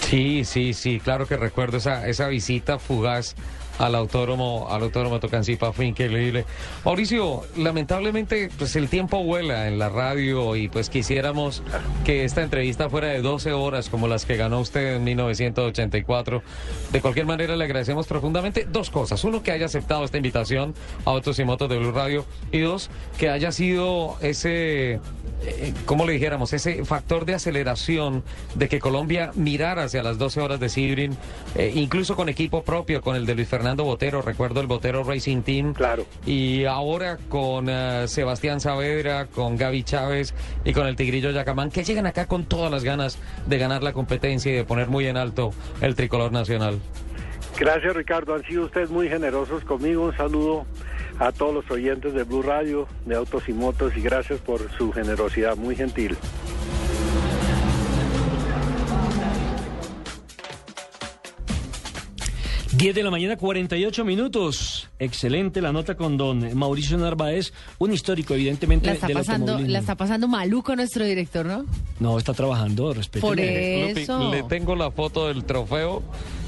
Speaker 5: Sí, sí, sí, claro que recuerdo esa, esa visita fugaz al autódromo, al autódromo Tocancipá fue increíble. Mauricio, lamentablemente pues el tiempo vuela en la radio y pues quisiéramos que esta entrevista fuera de 12 horas como las que ganó usted en 1984. De cualquier manera le agradecemos profundamente dos cosas. Uno, que haya aceptado esta invitación a Autos y Motos de Blue Radio y dos, que haya sido ese eh, como le dijéramos, ese factor de aceleración de que Colombia mirara hacia las 12 horas de Sibrin, eh, incluso con equipo propio, con el de Luis Fernando Botero, recuerdo el Botero Racing Team.
Speaker 14: Claro.
Speaker 5: Y ahora con eh, Sebastián Saavedra, con Gaby Chávez y con el Tigrillo Yacamán, que llegan acá con todas las ganas de ganar la competencia y de poner muy en alto el tricolor nacional.
Speaker 14: Gracias Ricardo, han sido ustedes muy generosos conmigo. Un saludo a todos los oyentes de Blue Radio, de Autos y Motos, y gracias por su generosidad, muy gentil.
Speaker 3: 10 de la mañana, 48 minutos. Excelente la nota con don Mauricio Narváez, un histórico, evidentemente,
Speaker 4: La está,
Speaker 3: del
Speaker 4: pasando, la está pasando maluco nuestro director, ¿no?
Speaker 3: No, está trabajando, respeto.
Speaker 4: Por
Speaker 5: Lupi,
Speaker 4: eso.
Speaker 5: le tengo la foto del trofeo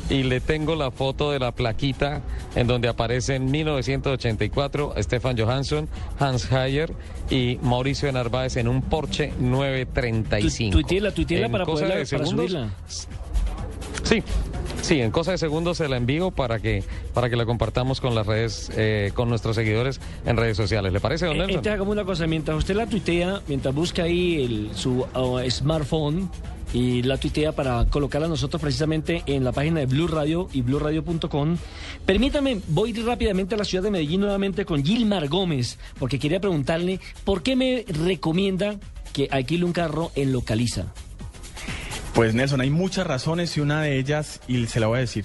Speaker 5: y le tengo la foto de la plaquita en donde aparece en 1984 Stefan Johansson, Hans Hayer y Mauricio Narváez en un Porsche 935.
Speaker 3: Tu- tuiteela, tuiteela para poderla-
Speaker 5: de
Speaker 3: para subirla.
Speaker 5: Sí. Sí, en cosa de segundos se la envío para que para que la compartamos con las redes, eh, con nuestros seguidores en redes sociales. ¿Le parece, don
Speaker 3: Eh,
Speaker 5: Nelson?
Speaker 3: Entonces hagamos una cosa, mientras usted la tuitea, mientras busca ahí el- su uh, smartphone y la tuitea para colocarla nosotros precisamente en la página de Blue Radio y blueradio.com, permítame, voy rápidamente a la ciudad de Medellín nuevamente con Gilmar Gómez, porque quería preguntarle por qué me recomienda que alquile un carro en Localiza.
Speaker 6: Pues Nelson, hay muchas razones y una de ellas, y se la voy a decir.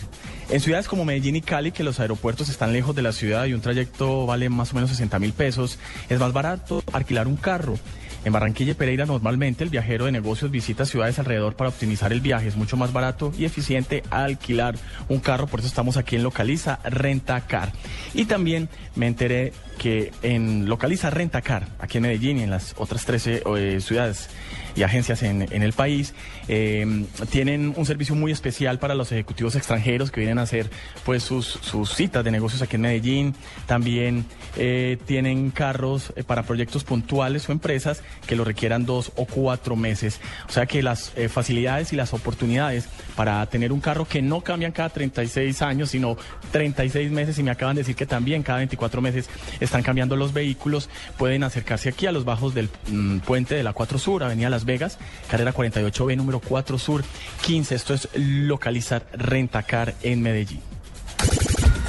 Speaker 6: En ciudades como Medellín y Cali, que los aeropuertos están lejos de la ciudad y un trayecto vale más o menos 60 mil pesos, es más barato alquilar un carro. En Barranquilla y Pereira normalmente el viajero de negocios visita ciudades alrededor para optimizar el viaje. Es mucho más barato y eficiente alquilar un carro, por eso estamos aquí en Localiza Renta Car. Y también me enteré que en Localiza Renta Car, aquí en Medellín y en las otras 13 eh, ciudades y agencias en, en el país, eh, tienen un servicio muy especial para los ejecutivos extranjeros que vienen a hacer pues sus, sus citas de negocios aquí en Medellín. También eh, tienen carros eh, para proyectos puntuales o empresas que lo requieran dos o cuatro meses. O sea que las eh, facilidades y las oportunidades para tener un carro que no cambian cada 36 años, sino 36 meses, y me acaban de decir que también cada 24 meses están cambiando los vehículos, pueden acercarse aquí a los bajos del mm, puente de la 4 Sur, Avenida Las Vegas, carrera 48B, número 4 Sur 15. Esto es localizar Rentacar en Medellín.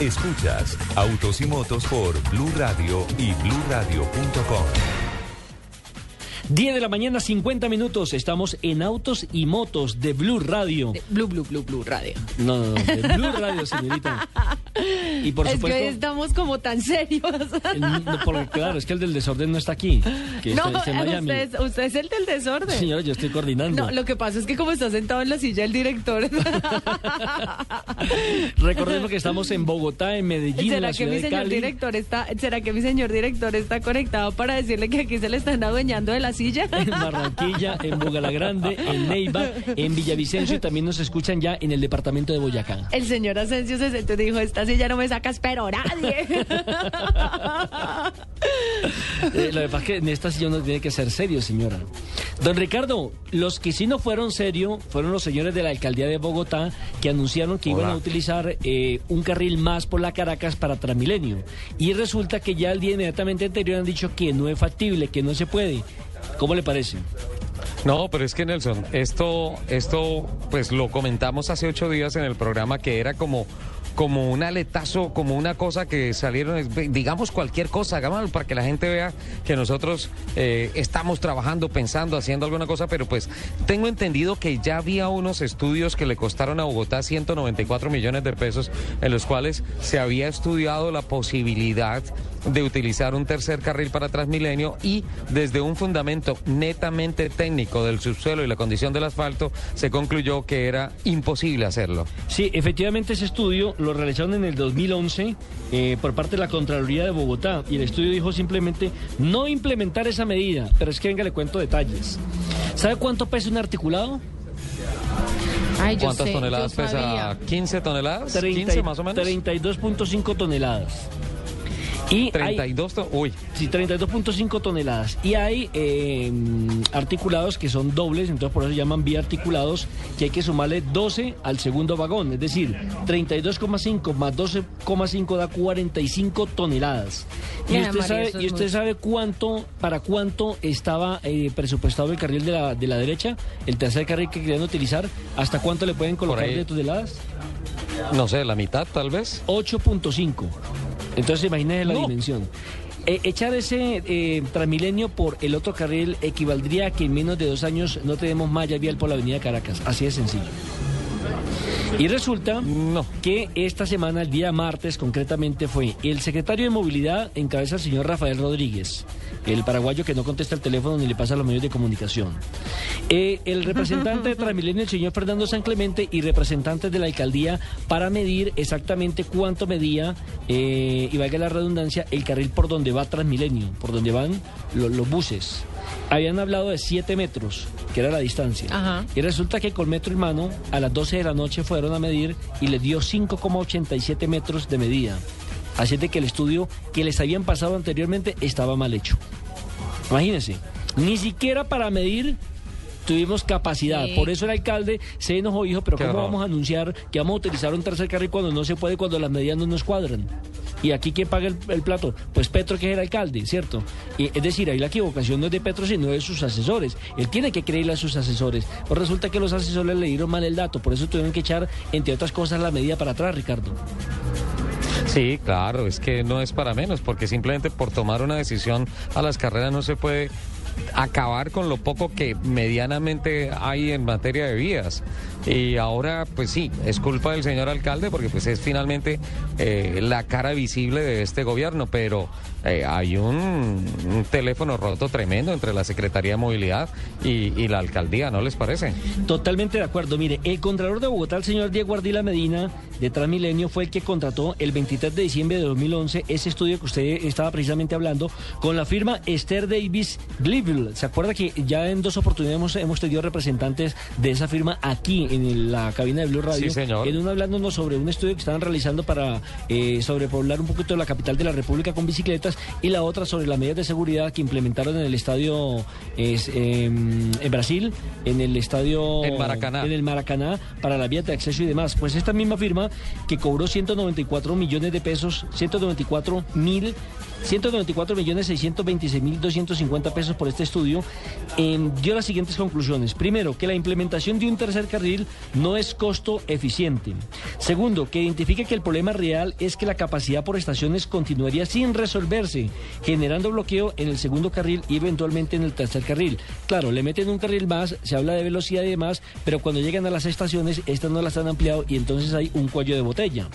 Speaker 2: Escuchas Autos y Motos por Blue Radio y bluradio.com.
Speaker 3: 10 de la mañana, 50 minutos. Estamos en Autos y Motos de Blue Radio.
Speaker 4: Blue, Blue, Blue, Blue Radio.
Speaker 3: No, no, no, de Blue Radio, señorita. Y por
Speaker 4: es
Speaker 3: supuesto.
Speaker 4: que estamos como tan serios.
Speaker 3: el- no, porque, claro, es que el del desorden no está aquí. Que
Speaker 4: no,
Speaker 3: está, está en Miami.
Speaker 4: usted, es- usted es el del desorden.
Speaker 3: Señora, yo estoy coordinando.
Speaker 4: No, lo que pasa es que como está sentado en la silla el director.
Speaker 3: Recordemos que estamos en Bogotá, en Medellín, en
Speaker 4: ¿Será
Speaker 3: la
Speaker 4: que
Speaker 3: ciudad
Speaker 4: mi
Speaker 3: de
Speaker 4: señor
Speaker 3: Cali.
Speaker 4: director está, será que mi señor director está conectado para decirle que aquí se le están adueñando de la silla?
Speaker 3: En Barranquilla, en Bogalagrande, en Neiva, en Villavicencio y también nos escuchan ya en el departamento de Boyacá.
Speaker 4: El señor Asensio se sentó y dijo, esta silla no me sacas, pero nadie.
Speaker 3: Eh, lo que pasa es que en esta silla uno tiene que ser serio, señora. Don Ricardo, los que sí no fueron serio fueron los señores de la alcaldía de Bogotá que anunciaron que iban a utilizar eh, un carril más por la Caracas para Transmilenio. Y resulta que ya el día inmediatamente anterior han dicho que no es factible, que no se puede. ¿Cómo le parece?
Speaker 5: No, pero es que Nelson, esto, esto, pues lo comentamos hace ocho días en el programa que era como, como un aletazo, como una cosa que salieron, digamos cualquier cosa, hagámoslo para que la gente vea que nosotros eh, estamos trabajando, pensando, haciendo alguna cosa, pero pues tengo entendido que ya había unos estudios que le costaron a Bogotá 194 millones de pesos, en los cuales se había estudiado la posibilidad de utilizar un tercer carril para Transmilenio y desde un fundamento netamente técnico del subsuelo y la condición del asfalto se concluyó que era imposible hacerlo.
Speaker 3: Sí, efectivamente ese estudio lo realizaron en el 2011 eh, por parte de la Contraloría de Bogotá y el estudio dijo simplemente no implementar esa medida, pero es que venga le cuento detalles. ¿Sabe cuánto pesa un articulado?
Speaker 4: Ay,
Speaker 5: ¿Cuántas
Speaker 4: sé,
Speaker 5: toneladas pesa?
Speaker 4: sabía.
Speaker 5: ¿15 toneladas?
Speaker 3: 30
Speaker 5: ¿15 más o menos?
Speaker 3: 32.5 toneladas. Y
Speaker 5: 32, to- uy.
Speaker 3: Sí, 32.5 toneladas. Y hay eh, articulados que son dobles, entonces por eso se llaman biarticulados, que hay que sumarle 12 al segundo vagón. Es decir, 32,5 más 12,5 da 45 toneladas. Y
Speaker 4: Mira,
Speaker 3: usted,
Speaker 4: María,
Speaker 3: sabe,
Speaker 4: es
Speaker 3: y usted sabe cuánto, para cuánto estaba eh, presupuestado el carril de la, de la derecha, el tercer carril que querían utilizar, ¿hasta cuánto le pueden colocar
Speaker 5: ahí.
Speaker 3: de toneladas?
Speaker 5: No sé, la mitad tal vez.
Speaker 3: 8.5. Entonces imagínese la
Speaker 5: No.
Speaker 3: dimensión. Eh, echar ese eh, Transmilenio por el otro carril equivaldría a que en menos de dos años no tenemos malla vial por la avenida Caracas. Así de sencillo. Y resulta que esta semana, el día martes concretamente, fue el secretario de Movilidad en cabeza del señor Rafael Rodríguez, el paraguayo que no contesta el teléfono ni le pasa a los medios de comunicación. Eh, el representante de Transmilenio, el señor Fernando San Clemente, y representantes de la alcaldía para medir exactamente cuánto medía, eh, y valga la redundancia, el carril por donde va Transmilenio, por donde van lo- los buses. Habían hablado de 7 metros, que era la distancia.
Speaker 4: Ajá.
Speaker 3: Y resulta que con metro en mano, a las 12 de la noche fueron a medir y les dio 5,87 metros de medida. Así de que el estudio que les habían pasado anteriormente estaba mal hecho. Imagínense, ni siquiera para medir tuvimos capacidad.
Speaker 4: Sí.
Speaker 3: Por eso el alcalde se enojó y dijo, pero
Speaker 5: Qué
Speaker 3: ¿cómo vamos a anunciar que vamos a utilizar un tercer carril cuando no se puede, cuando las medidas no nos cuadran? ¿Y aquí quién paga el, el plato? Pues Petro, que es el alcalde, ¿cierto? Y, es decir, ahí la equivocación no es de Petro, sino de sus asesores. Él tiene que creerle a sus asesores. Pues resulta que los asesores le dieron mal el dato, por eso tuvieron que echar, entre otras cosas, la medida para atrás, Ricardo.
Speaker 5: Sí, claro, es que no es para menos, porque simplemente por tomar una decisión a las carreras no se puede acabar con lo poco que medianamente hay en materia de vías. Y ahora, pues sí, es culpa del señor alcalde, porque pues es finalmente eh, la cara visible de este gobierno, pero eh, hay un, teléfono roto tremendo entre la Secretaría de Movilidad y, la alcaldía, ¿no les parece?
Speaker 3: Totalmente de acuerdo. Mire, el Contralor de Bogotá, el señor Diego Ardila Medina, de Transmilenio, fue el que contrató el 23 de diciembre de 2011 ese estudio que usted estaba precisamente hablando con la firma Esther Davis Gleeville. ¿Se acuerda que ya en dos oportunidades hemos, hemos tenido representantes de esa firma aquí en el- la cabina de Blue Radio?
Speaker 5: Sí, señor.
Speaker 3: En uno hablándonos sobre un estudio que estaban realizando para eh, sobrepoblar un poquito la capital de la República con bicicletas y la otra sobre las medidas de seguridad que implementaron en el estadio es, em, en Brasil, en el estadio
Speaker 5: En Maracaná.
Speaker 3: en el Maracaná para las vías de acceso y demás. Pues esta misma firma que cobró 194 millones de pesos, 194 mil 194 millones 626 mil 250 pesos por este estudio, em, dio las siguientes conclusiones. Primero, que la implementación de un tercer carril no es costo eficiente. Segundo, que identifica que el problema real es que la capacidad por estaciones continuaría sin resolverse, generando bloqueo en el segundo carril y eventualmente en el tercer carril. Claro, le meten un carril más, se habla de velocidad y demás, pero cuando llegan a las estaciones, estas no las han ampliado y entonces hay un cuello de botella.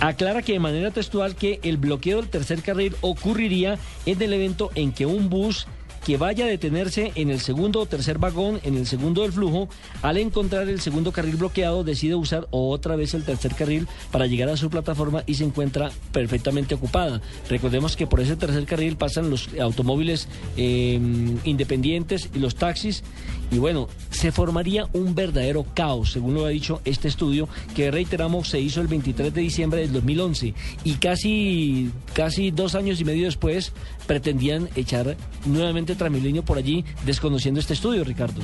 Speaker 3: Aclara que de manera textual que el bloqueo del tercer carril ocurriría en el evento en que un bus que vaya a detenerse en el segundo o tercer vagón, en el segundo del flujo, al encontrar el segundo carril bloqueado, decide usar otra vez el tercer carril para llegar a su plataforma y se encuentra perfectamente ocupada. Recordemos que por ese tercer carril pasan los automóviles eh, independientes y los taxis. Y bueno, se formaría un verdadero caos, según lo ha dicho este estudio, que reiteramos se hizo el 23 de diciembre del 2011. Y casi, casi dos años y medio después pretendían echar nuevamente Transmilenio por allí, desconociendo este estudio, Ricardo.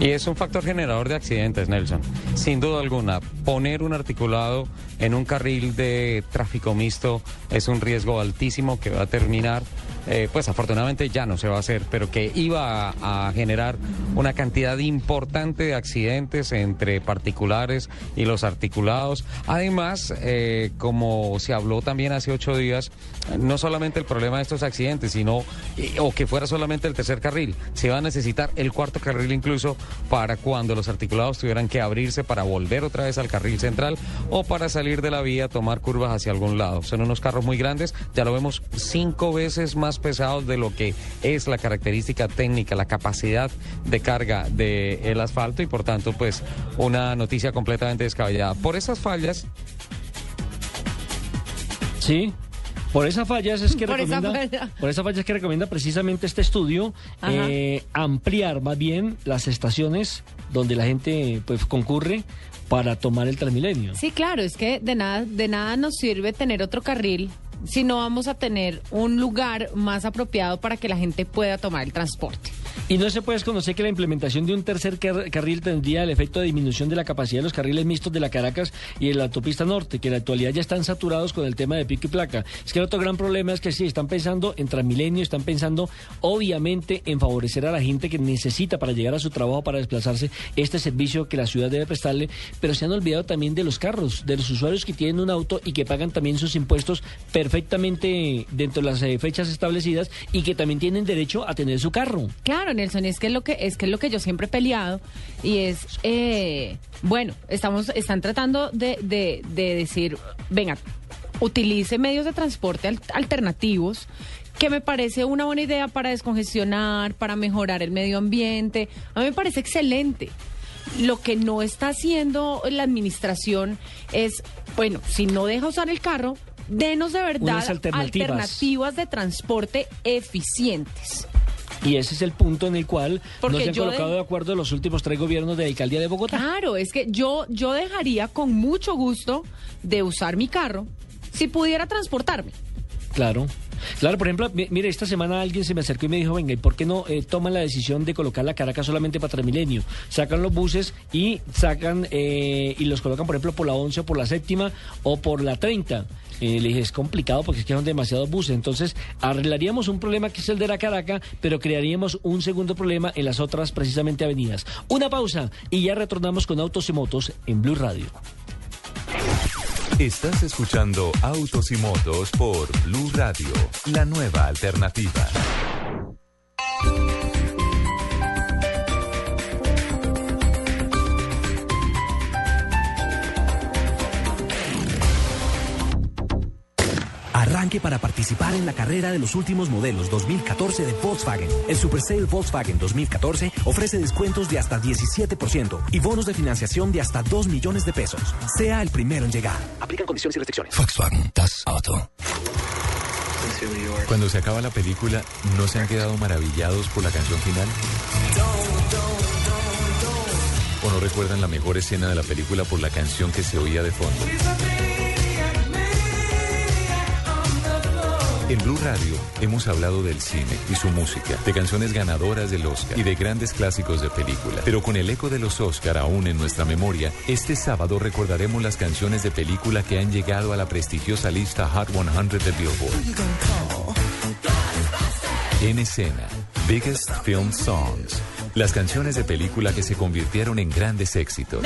Speaker 5: Y es un factor generador de accidentes, Nelson. Sin duda alguna, poner un articulado en un carril de tráfico mixto es un riesgo altísimo que va a terminar, eh, pues afortunadamente ya no se va a hacer, pero que iba a, generar una cantidad importante de accidentes entre particulares y los articulados. Además, eh, como se habló también hace ocho días, no solamente el problema de estos accidentes, sino, eh, o que fuera solamente el tercer carril, se va a necesitar el cuarto carril incluso para cuando los articulados tuvieran que abrirse para volver otra vez al carril central o para salir de la vía, tomar curvas hacia algún lado. Son unos carros muy grandes, ya lo vemos cinco veces más pesados de lo que es la característica técnica, la capacidad de carga del asfalto y por tanto pues una noticia completamente descabellada. Por esas fallas
Speaker 3: Sí. Por esas fallas es que
Speaker 4: Por esa
Speaker 3: recomienda,
Speaker 4: falla.
Speaker 3: por esas fallas que recomienda precisamente este estudio eh, ampliar más bien las estaciones donde la gente pues concurre para tomar el Transmilenio.
Speaker 4: Sí, claro, es que de nada, de nada nos sirve tener otro carril si no vamos a tener un lugar más apropiado para que la gente pueda tomar el transporte.
Speaker 3: Y no se puede desconocer que la implementación de un tercer car- carril tendría el efecto de disminución de la capacidad de los carriles mixtos de la Caracas y de la autopista norte, que en la actualidad ya están saturados con el tema de pico y placa. Es que el otro gran problema es que sí, están pensando en Transmilenio, están pensando obviamente en favorecer a la gente que necesita para llegar a su trabajo, para desplazarse, este servicio que la ciudad debe prestarle, pero se han olvidado también de los carros, de los usuarios que tienen un auto y que pagan también sus impuestos perfectamente dentro de las eh, fechas establecidas y que también tienen derecho a tener su carro.
Speaker 4: Claro, Nelson, es que es lo que es que es lo que yo siempre he peleado y es eh, bueno, estamos están tratando de, de, de decir, venga, utilice medios de transporte al- alternativos que me parece una buena idea para descongestionar, para mejorar el medio ambiente. A mí me parece excelente. Lo que no está haciendo la administración es, bueno, si no deja usar el carro, denos de verdad
Speaker 3: alternativas
Speaker 4: de transporte eficientes.
Speaker 3: Y ese es el punto en el cual
Speaker 4: Porque
Speaker 3: no se han
Speaker 4: de-
Speaker 3: colocado de acuerdo los últimos tres gobiernos de la alcaldía de Bogotá.
Speaker 4: Claro, es que yo, yo dejaría con mucho gusto de usar mi carro si pudiera transportarme.
Speaker 3: Claro. Claro, por ejemplo, mi- mire, esta semana alguien se me acercó y me dijo, venga, ¿y por qué no eh, toman la decisión de colocar la Caracas solamente para Transmilenio? Sacan los buses y sacan eh, y los colocan, por ejemplo, por la 11 o por la séptima o por la 30. Le dije, es complicado porque es que son demasiados buses. Entonces, arreglaríamos un problema que es el de la Caracas, pero crearíamos un segundo problema en las otras, precisamente, avenidas. Una pausa y ya retornamos con Autos y Motos en Blue Radio.
Speaker 2: Estás escuchando Autos y Motos por Blue Radio, la nueva alternativa.
Speaker 8: Arranque para participar en la carrera de los últimos modelos 2014 de Volkswagen. El Super Sale Volkswagen 2014 ofrece descuentos de hasta 17% y bonos de financiación de hasta 2 millones de pesos. Sea el primero en llegar. Aplican condiciones y restricciones.
Speaker 2: Volkswagen, das Auto. Cuando se acaba la película, ¿no se han quedado maravillados por la canción final? ¿O no recuerdan la mejor escena de la película por la canción que se oía de fondo? En Blue Radio hemos hablado del cine y su música, de canciones ganadoras del Oscar y de grandes clásicos de película. Pero con el eco de los Oscar aún en nuestra memoria, este sábado recordaremos las canciones de película que han llegado a la prestigiosa lista Hot 100 de Billboard. En escena, Biggest Film Songs. Las canciones de película que se convirtieron en grandes éxitos.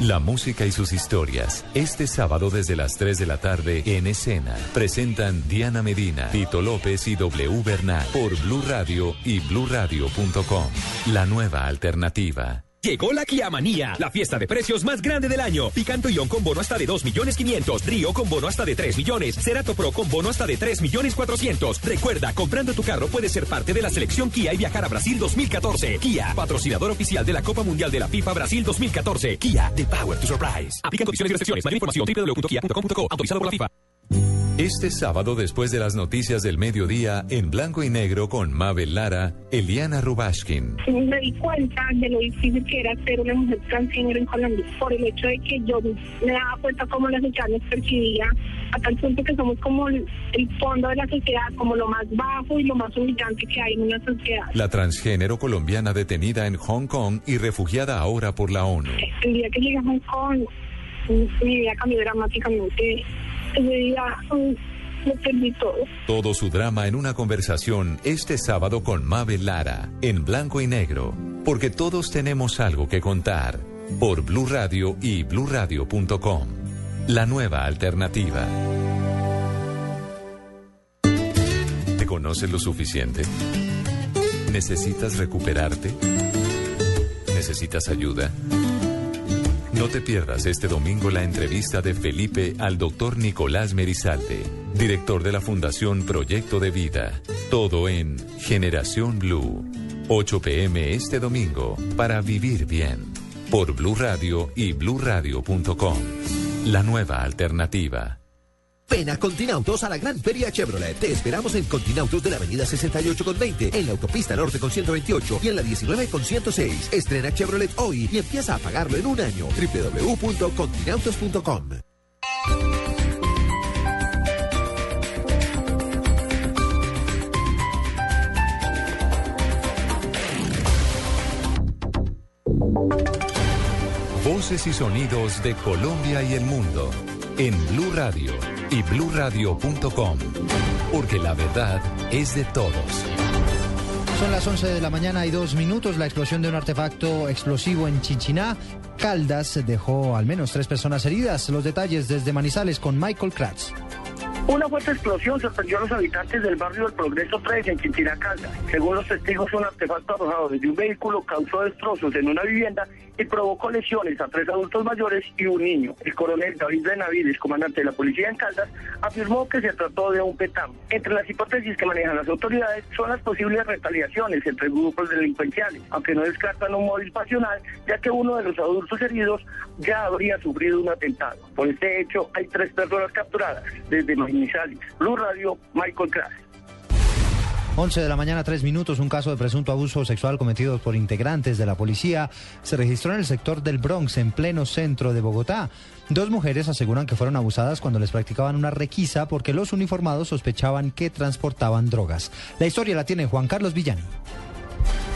Speaker 2: La música y sus historias. Este sábado desde las 3 de la tarde en escena. Presentan Diana Medina, Tito López y W Bernal por Blue Radio y bluradio.com. La nueva alternativa.
Speaker 10: Llegó la Kia Manía, la fiesta de precios más grande del año. Picanto Ion con bono hasta de 2 millones 500. Río con bono hasta de 3 millones. Cerato Pro con bono hasta de 3 millones 400. Recuerda, comprando tu carro puedes ser parte de la selección Kia y viajar a Brasil 2014. Kia, patrocinador oficial de la Copa Mundial de la FIFA Brasil 2014. Kia, the power to surprise. Aplican condiciones y restricciones. Mayor información www.kia.com.co. Autorizado por la FIFA.
Speaker 2: Este sábado después de las noticias del mediodía en blanco y negro con Mabel Lara, Eliana Rubashkin.
Speaker 15: me di cuenta de lo difícil que era ser una mujer transgénero en Colombia por el hecho de que yo me daba cuenta cómo la sociedad nos percibía a tal punto que somos como el, fondo de la sociedad, como lo más bajo y lo más humillante que hay en una sociedad.
Speaker 2: La transgénero colombiana detenida en Hong Kong y refugiada ahora por la ONU.
Speaker 15: El día que llegué a Hong Kong, mi vida cambió dramáticamente. Todo.
Speaker 2: Todo su drama en una conversación este sábado con Mabel Lara, en blanco y negro, porque todos tenemos algo que contar, por Blue Radio y bluradio.com. La nueva alternativa. ¿Te conoces lo suficiente? ¿Necesitas recuperarte? ¿Necesitas ayuda? No te pierdas este domingo la entrevista de Felipe al doctor Nicolás Merizalde, director de la Fundación Proyecto de Vida. Todo en Generación Blue. 8 pm este domingo para vivir bien. Por Blue Radio y bluradio.com. La nueva alternativa.
Speaker 11: Ven a Continautos a la Gran Feria Chevrolet. Te esperamos en Continautos de la Avenida 68 con 20, en la Autopista Norte con 128 y en la 19 con 106. Estrena Chevrolet hoy y empieza a pagarlo en un año. www.continautos.com
Speaker 2: Voces y sonidos de Colombia y el mundo en Blue Radio y bluradio.com. Porque la verdad es de todos.
Speaker 16: Son las 11 de la mañana y dos minutos. La explosión de un artefacto explosivo en Chinchiná, Caldas, dejó al menos tres personas heridas. Los detalles desde Manizales con Michael Kratz.
Speaker 17: Una fuerte explosión sorprendió a los habitantes del barrio del Progreso 3 en Quintina Caldas. Según los testigos, un artefacto arrojado desde un vehículo causó destrozos en una vivienda y provocó lesiones a tres adultos mayores y un niño. El coronel David Benavides, comandante de la policía en Caldas, afirmó que se trató de un petamo. Entre las hipótesis que manejan las autoridades son las posibles retaliaciones entre grupos delincuenciales, aunque no descartan un móvil pasional, ya que uno de los adultos heridos ya habría sufrido un atentado. Por este hecho, hay tres personas capturadas desde Manizales. Blue Radio, Michael Crash.
Speaker 16: 11 de la mañana, 3 minutos, un caso de presunto abuso sexual cometido por integrantes de la policía se registró en el sector del Bronx, en pleno centro de Bogotá. Dos mujeres aseguran que fueron abusadas cuando les practicaban una requisa porque los uniformados sospechaban que transportaban drogas. La historia la tiene Juan Carlos Villani.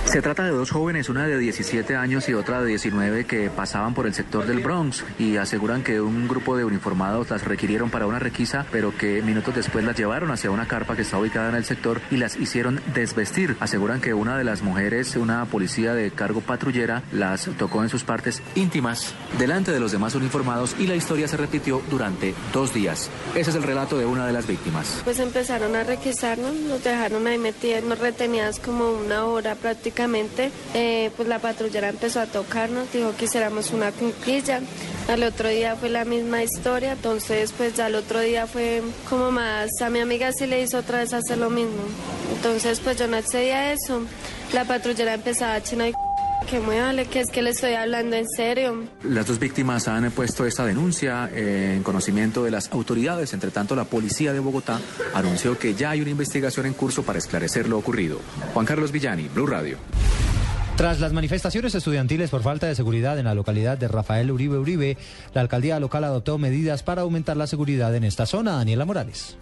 Speaker 18: Se trata de dos jóvenes, una de 17 años y otra de 19, que pasaban por el sector del Bronx y aseguran que un grupo de uniformados las requirieron para una requisa, pero que minutos después las llevaron hacia una carpa que está ubicada en el sector y las hicieron desvestir. Aseguran que una de las mujeres, una policía de cargo patrullera, las tocó en sus partes íntimas delante de los demás uniformados y la historia se repitió durante dos días. Ese es el relato de una de las víctimas.
Speaker 19: Pues empezaron a requisarnos, nos dejaron ahí metidos, nos retenidas como una hora prácticamente eh, pues la patrullera empezó a tocarnos, dijo que hiciéramos una conquilla. Al otro día fue la misma historia, entonces pues ya al otro día fue como más, a mi amiga sí le hizo otra vez hacer lo mismo. Entonces pues yo no accedía a eso. La patrullera empezaba a chino y que vale, que es que le estoy hablando en serio.
Speaker 18: Las dos víctimas han puesto esta denuncia en conocimiento de las autoridades. Entre tanto, la policía de Bogotá anunció que ya hay una investigación en curso para esclarecer lo ocurrido. Juan Carlos Villani, Blue Radio.
Speaker 16: Tras las manifestaciones estudiantiles por falta de seguridad en la localidad de Rafael Uribe Uribe, la alcaldía local adoptó medidas para aumentar la seguridad en esta zona. Daniela Morales.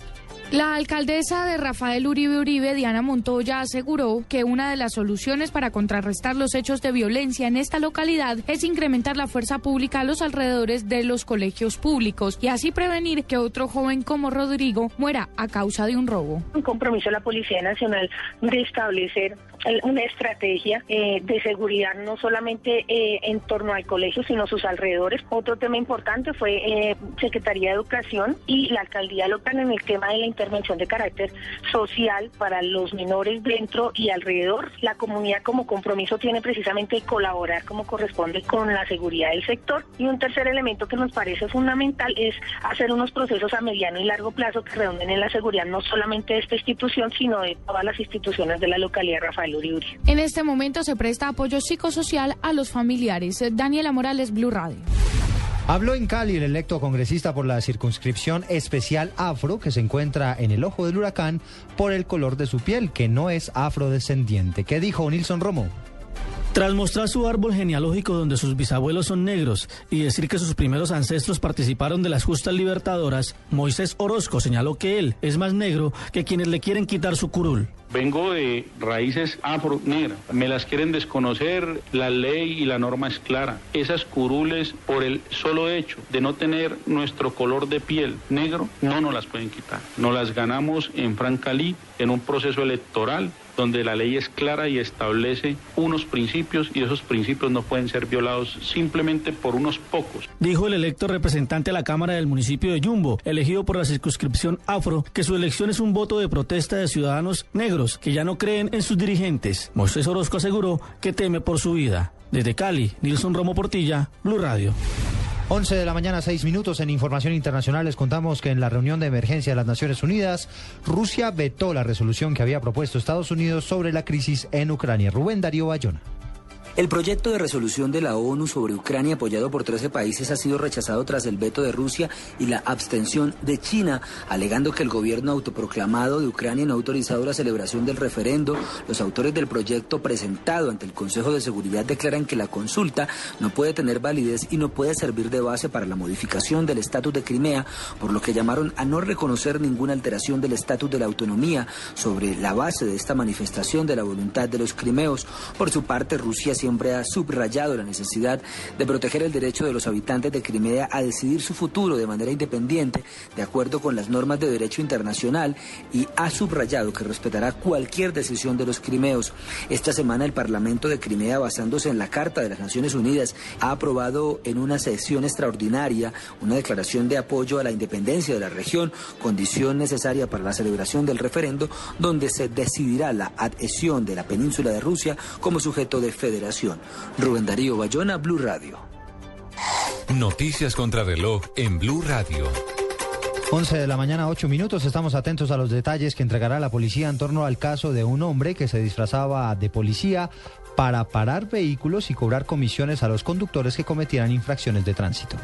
Speaker 20: La alcaldesa de Rafael Uribe Uribe, Diana Montoya, aseguró que una de las soluciones para contrarrestar los hechos de violencia en esta localidad es incrementar la fuerza pública a los alrededores de los colegios públicos y así prevenir que otro joven como Rodrigo muera a causa de un robo.
Speaker 15: Un compromiso de la Policía Nacional de establecer una estrategia eh, de seguridad no solamente eh, en torno al colegio, sino sus alrededores. Otro tema importante fue eh, Secretaría de Educación y la alcaldía local en el tema de la intervención de carácter social para los menores dentro y alrededor. La comunidad como compromiso tiene precisamente colaborar como corresponde con la seguridad del sector. Y un tercer elemento que nos parece fundamental es hacer unos procesos a mediano y largo plazo que redonden en la seguridad no solamente de esta institución, sino de todas las instituciones de la localidad Rafael
Speaker 20: En este momento se presta apoyo psicosocial a los familiares. Daniela Morales, Blue Radio.
Speaker 16: Habló en Cali el electo congresista por la circunscripción especial afro que se encuentra en el ojo del huracán por el color de su piel, que no es afrodescendiente. ¿Qué dijo Nilson Romo?
Speaker 3: Tras mostrar su árbol genealógico donde sus bisabuelos son negros y decir que sus primeros ancestros participaron de las justas libertadoras, Moisés Orozco señaló que él es más negro que quienes le quieren quitar su curul.
Speaker 21: Vengo de raíces afro-negras. Me las quieren desconocer, la ley y la norma es clara. Esas curules, por el solo hecho de no tener nuestro color de piel negro, no nos las pueden quitar. Nos las ganamos en Francalí, en un proceso electoral donde la ley es clara y establece unos principios y esos principios no pueden ser violados simplemente por unos pocos.
Speaker 3: Dijo el electo representante a la Cámara del municipio de Yumbo, elegido por la circunscripción afro, que su elección es un voto de protesta de ciudadanos negros que ya no creen en sus dirigentes. Moisés Orozco aseguró que teme por su vida. Desde Cali, Nilson Romo Portilla, Blue Radio.
Speaker 16: 11 de la mañana, 6 minutos. En información internacional les contamos que en la reunión de emergencia de las Naciones Unidas, Rusia vetó la resolución que había propuesto Estados Unidos sobre la crisis en Ucrania. Rubén Darío Bayona.
Speaker 22: El proyecto de resolución de la ONU sobre Ucrania apoyado por 13 países ha sido rechazado tras el veto de Rusia y la abstención de China, alegando que el gobierno autoproclamado de Ucrania no ha autorizado la celebración del referendo. Los autores del proyecto presentado ante el Consejo de Seguridad declaran que la consulta no puede tener validez y no puede servir de base para la modificación del estatus de Crimea, por lo que llamaron a no reconocer ninguna alteración del estatus de la autonomía sobre la base de esta manifestación de la voluntad de los crimeos. Por su parte, Rusia siempre ha subrayado la necesidad de proteger el derecho de los habitantes de Crimea a decidir su futuro de manera independiente, de acuerdo con las normas de derecho internacional, y ha subrayado que respetará cualquier decisión de los crimeos. Esta semana el Parlamento de Crimea, basándose en la Carta de las Naciones Unidas, ha aprobado en una sesión extraordinaria una declaración de apoyo a la independencia de la región, condición necesaria para la celebración del referendo, donde se decidirá la adhesión de la península de Rusia como sujeto de federación. Rubén Darío Bayona, Blue Radio.
Speaker 2: Noticias contra reloj en Blue Radio.
Speaker 16: 11 de la mañana, 8 minutos. Estamos atentos a los detalles que entregará la policía en torno al caso de un hombre que se disfrazaba de policía para parar vehículos y cobrar comisiones a los conductores que cometieran infracciones de tránsito.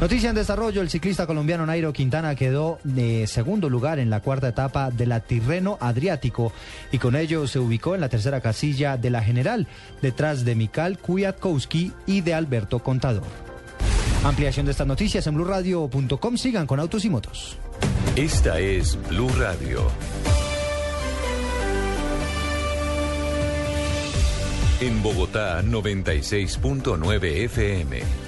Speaker 16: Noticia en desarrollo, el ciclista colombiano Nairo Quintana quedó de segundo lugar en la cuarta etapa de la Tirreno Adriático y con ello se ubicó en la tercera casilla de la general, detrás de Mikal Kwiatkowski y de Alberto Contador. Ampliación de estas noticias en blurradio.com. Sigan con Autos y Motos.
Speaker 2: Esta es Blue Radio. En Bogotá, 96.9 FM.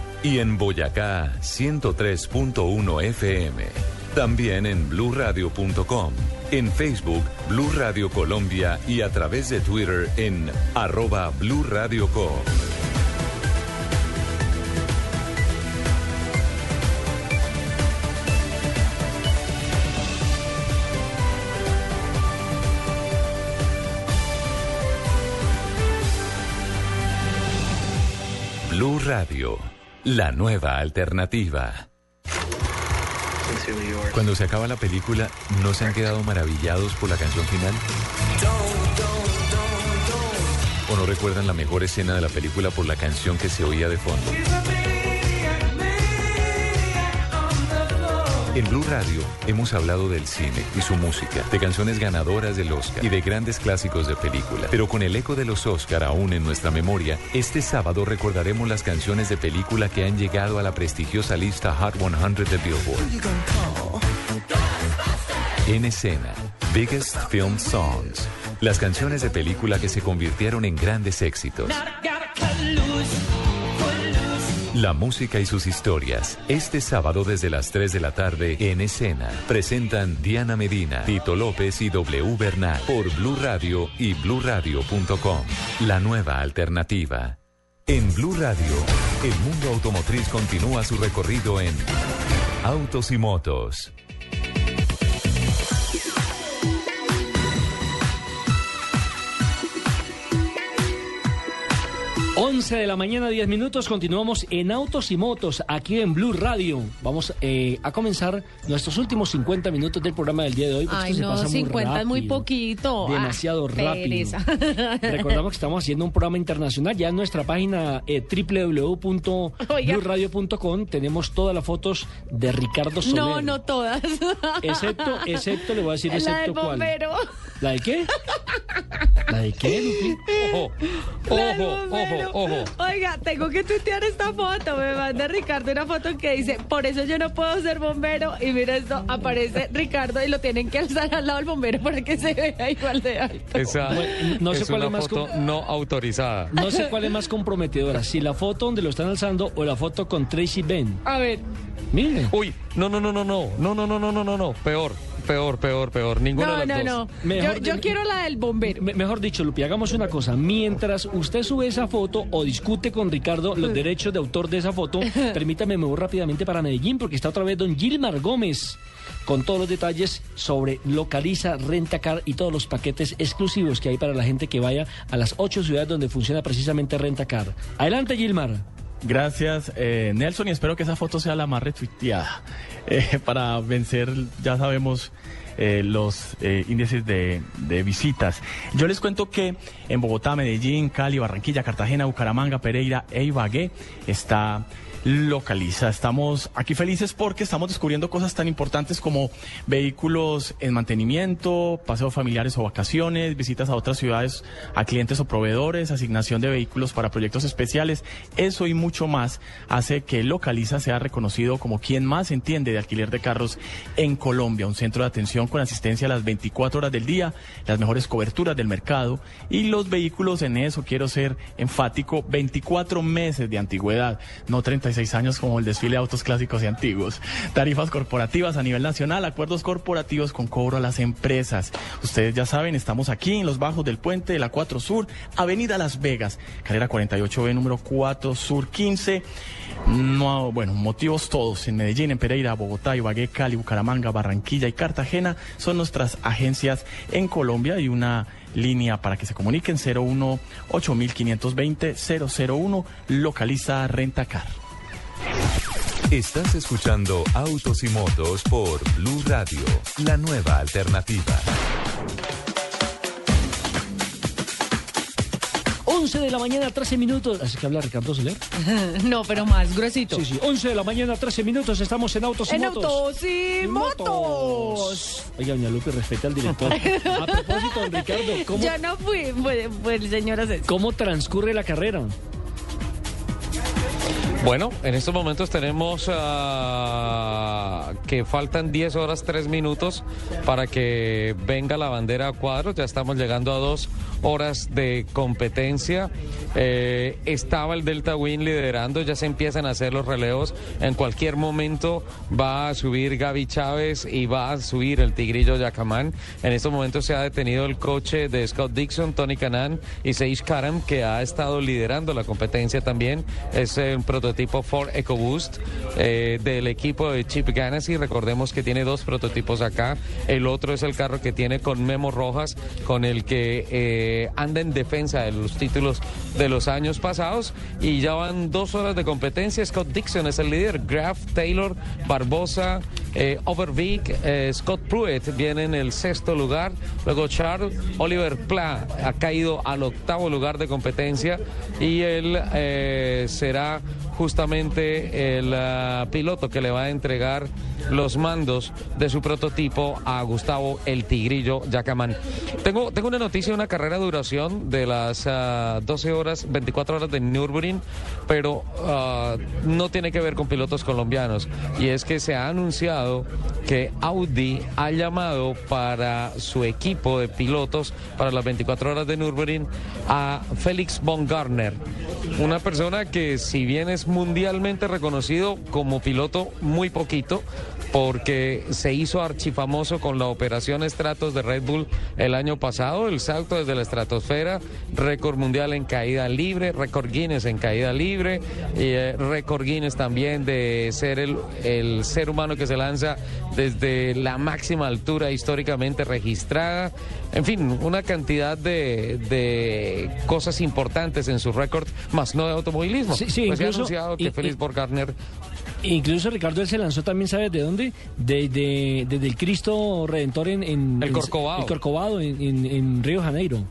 Speaker 2: Y en Boyacá, 103.1 FM. También en bluradio.com, en Facebook, Blue Radio Colombia y a través de Twitter en arroba Blue Radio Co. Blue Radio, la nueva alternativa. Cuando se acaba la película, ¿no se han quedado maravillados por la canción final? ¿O no recuerdan la mejor escena de la película por la canción que se oía de fondo? En Blue Radio hemos hablado del cine y su música, de canciones ganadoras del Oscar y de grandes clásicos de película. Pero con el eco de los Oscar aún en nuestra memoria, este sábado recordaremos las canciones de película que han llegado a la prestigiosa lista Hot 100 de Billboard. En escena, Biggest Film Songs. Las canciones de película que se convirtieron en grandes éxitos. La música y sus historias. Este sábado desde las 3 de la tarde en escena. Presentan Diana Medina, Tito López y W Bernal por Blue Radio y bluradio.com. La nueva alternativa. En Blue Radio, el mundo automotriz continúa su recorrido en Autos y Motos.
Speaker 3: 11 de la mañana, 10 minutos. Continuamos en Autos y Motos, aquí en Blue Radio. Vamos eh, a comenzar nuestros últimos 50 minutos del programa del día de hoy. porque
Speaker 4: Ay,
Speaker 3: esto se
Speaker 4: no,
Speaker 3: pasa muy
Speaker 4: 50 es muy poquito.
Speaker 3: Demasiado
Speaker 4: Ah,
Speaker 3: rápido. Recordamos que estamos haciendo un programa internacional. Ya en nuestra página eh, www.bluradio.com tenemos todas las fotos de Ricardo Soler.
Speaker 4: No, no todas.
Speaker 3: Excepto, excepto, le voy a decir
Speaker 4: La del
Speaker 3: excepto cuál. ¿La de qué? ¿La de qué, Lupi?
Speaker 5: Ojo,
Speaker 4: del
Speaker 5: ojo,
Speaker 4: bombero.
Speaker 5: ojo, ojo.
Speaker 4: Oiga, tengo que tuitear esta foto. Me manda Ricardo una foto que dice, por eso yo no puedo ser bombero. Y mira esto, aparece Ricardo y lo tienen que alzar al lado del bombero para que se vea igual de alto.
Speaker 5: Esa
Speaker 3: no sé
Speaker 5: es
Speaker 3: cuál
Speaker 5: una
Speaker 3: es más
Speaker 5: foto
Speaker 3: com-
Speaker 5: no autorizada.
Speaker 3: No sé cuál es más comprometedora, si la foto donde lo están alzando o la foto con Tracy Ben.
Speaker 4: A ver.
Speaker 3: Mire.
Speaker 5: Uy, no, no, no, no, no, no, no, no, no, no, no, no, peor, peor, peor, peor, ninguna
Speaker 4: No,
Speaker 5: de
Speaker 4: no,
Speaker 5: las dos.
Speaker 4: no. Yo, yo quiero la del bombero.
Speaker 3: Me- mejor dicho, Lupi, hagamos una cosa. Mientras usted sube esa foto o discute con Ricardo los derechos de autor de esa foto, permítame, me voy rápidamente para Medellín porque está otra vez don Gilmar Gómez con todos los detalles sobre Localiza, Rentacar y todos los paquetes exclusivos que hay para la gente que vaya a las ocho ciudades donde funciona precisamente Rentacar. Adelante, Gilmar.
Speaker 6: Gracias, eh, Nelson, y espero que esa foto sea la más retuiteada eh, para vencer, ya sabemos, eh, los eh, índices de, de visitas. Yo les cuento que en Bogotá, Medellín, Cali, Barranquilla, Cartagena, Bucaramanga, Pereira e Ibagué está localiza. Estamos aquí felices porque estamos descubriendo cosas tan importantes como vehículos en mantenimiento, paseos familiares o vacaciones, visitas a otras ciudades a clientes o proveedores, asignación de vehículos para proyectos especiales. Eso y mucho más hace que Localiza sea reconocido como quien más entiende de alquiler de carros en Colombia, un centro de atención con asistencia a las 24 horas del día, las mejores coberturas del mercado y los vehículos en eso, quiero ser enfático, 24 meses de antigüedad, no 36 años como el desfile de autos clásicos y antiguos. Tarifas corporativas a nivel nacional, acuerdos corporativos con cobro a las empresas. Ustedes ya saben, estamos aquí en los bajos del puente de la 4 Sur, Avenida Las Vegas, carrera 48B, número 4 Sur 15. No, bueno, motivos todos en Medellín, en Pereira, Bogotá, Ibagué, Cali, Bucaramanga, Barranquilla y Cartagena son nuestras agencias en Colombia y una línea para que se comuniquen 01 8520 001 localiza Rentacar.
Speaker 2: Estás escuchando Autos y Motos por Blue Radio, la nueva alternativa.
Speaker 3: 11 de la mañana, 13 minutos. ¿Así que habla Ricardo Soler?
Speaker 4: no, pero más gruesito.
Speaker 3: Sí, sí. 11 de la mañana, 13 minutos. Estamos en Autos y
Speaker 4: en
Speaker 3: Motos.
Speaker 4: Autos y Motos.
Speaker 3: Oiga, doña Lupe, respete al director. A propósito, don Ricardo, ¿cómo,
Speaker 4: Yo no fui, fue, fue el señor Asensio.
Speaker 3: ¿cómo transcurre la carrera?
Speaker 5: Bueno, en estos momentos tenemos ah, que faltan 10 horas 3 minutos para que venga la bandera a cuadros. Ya estamos llegando a dos horas de competencia. Eh, estaba el Delta Win liderando, ya se empiezan a hacer los relevos. En cualquier momento va a subir Gaby Chávez y va a subir el Tigrillo Yacamán. En estos momentos se ha detenido el coche de Scott Dixon, Tony Canan y Seish Karam, que ha estado liderando la competencia también. Es un prototipo Ford EcoBoost eh, del equipo de Chip Ganassi. Recordemos que tiene dos prototipos acá. El otro es el carro que tiene con Memo Rojas, con el que eh, anda en defensa de los títulos de los años pasados. Y ya van dos horas de competencia. Scott Dixon es el líder. Graf, Taylor, Barbosa, eh, Overbeek, eh, Scott Pruitt viene en el sexto lugar. Luego Charles Oliver Pla ha caído al octavo lugar de competencia y él eh, será justamente el ah, piloto que le va a entregar los mandos de su prototipo a Gustavo el Tigrillo Yacamán. Tengo, tengo una noticia, una carrera de duración de las ah, 12 horas, 24 horas de Nürburgring, pero ah, no tiene que ver con pilotos colombianos. Y es que se ha anunciado que Audi ha llamado para su equipo de pilotos para las 24 horas de Nürburgring a Félix von una persona que si bien es mundialmente reconocido como piloto muy poquito, porque se hizo archifamoso con la operación Stratos de Red Bull el año pasado, el salto desde la estratosfera, récord mundial en caída libre, récord Guinness en caída libre, y eh, récord Guinness también de ser el, el ser humano que se lanza desde la máxima altura históricamente registrada. En fin, una cantidad de, de cosas importantes en su récord, más no de automovilismo.
Speaker 3: Sí, sí,
Speaker 5: pues
Speaker 3: incluso-
Speaker 5: anunciado que
Speaker 3: y-
Speaker 5: Félix Borgarner
Speaker 3: Incluso Ricardo él se lanzó también, ¿sabes de dónde? De- de- Desde el Cristo Redentor en... en
Speaker 5: El
Speaker 3: en-
Speaker 5: Corcovado.
Speaker 3: El Corcovado en, en- en Río de Janeiro.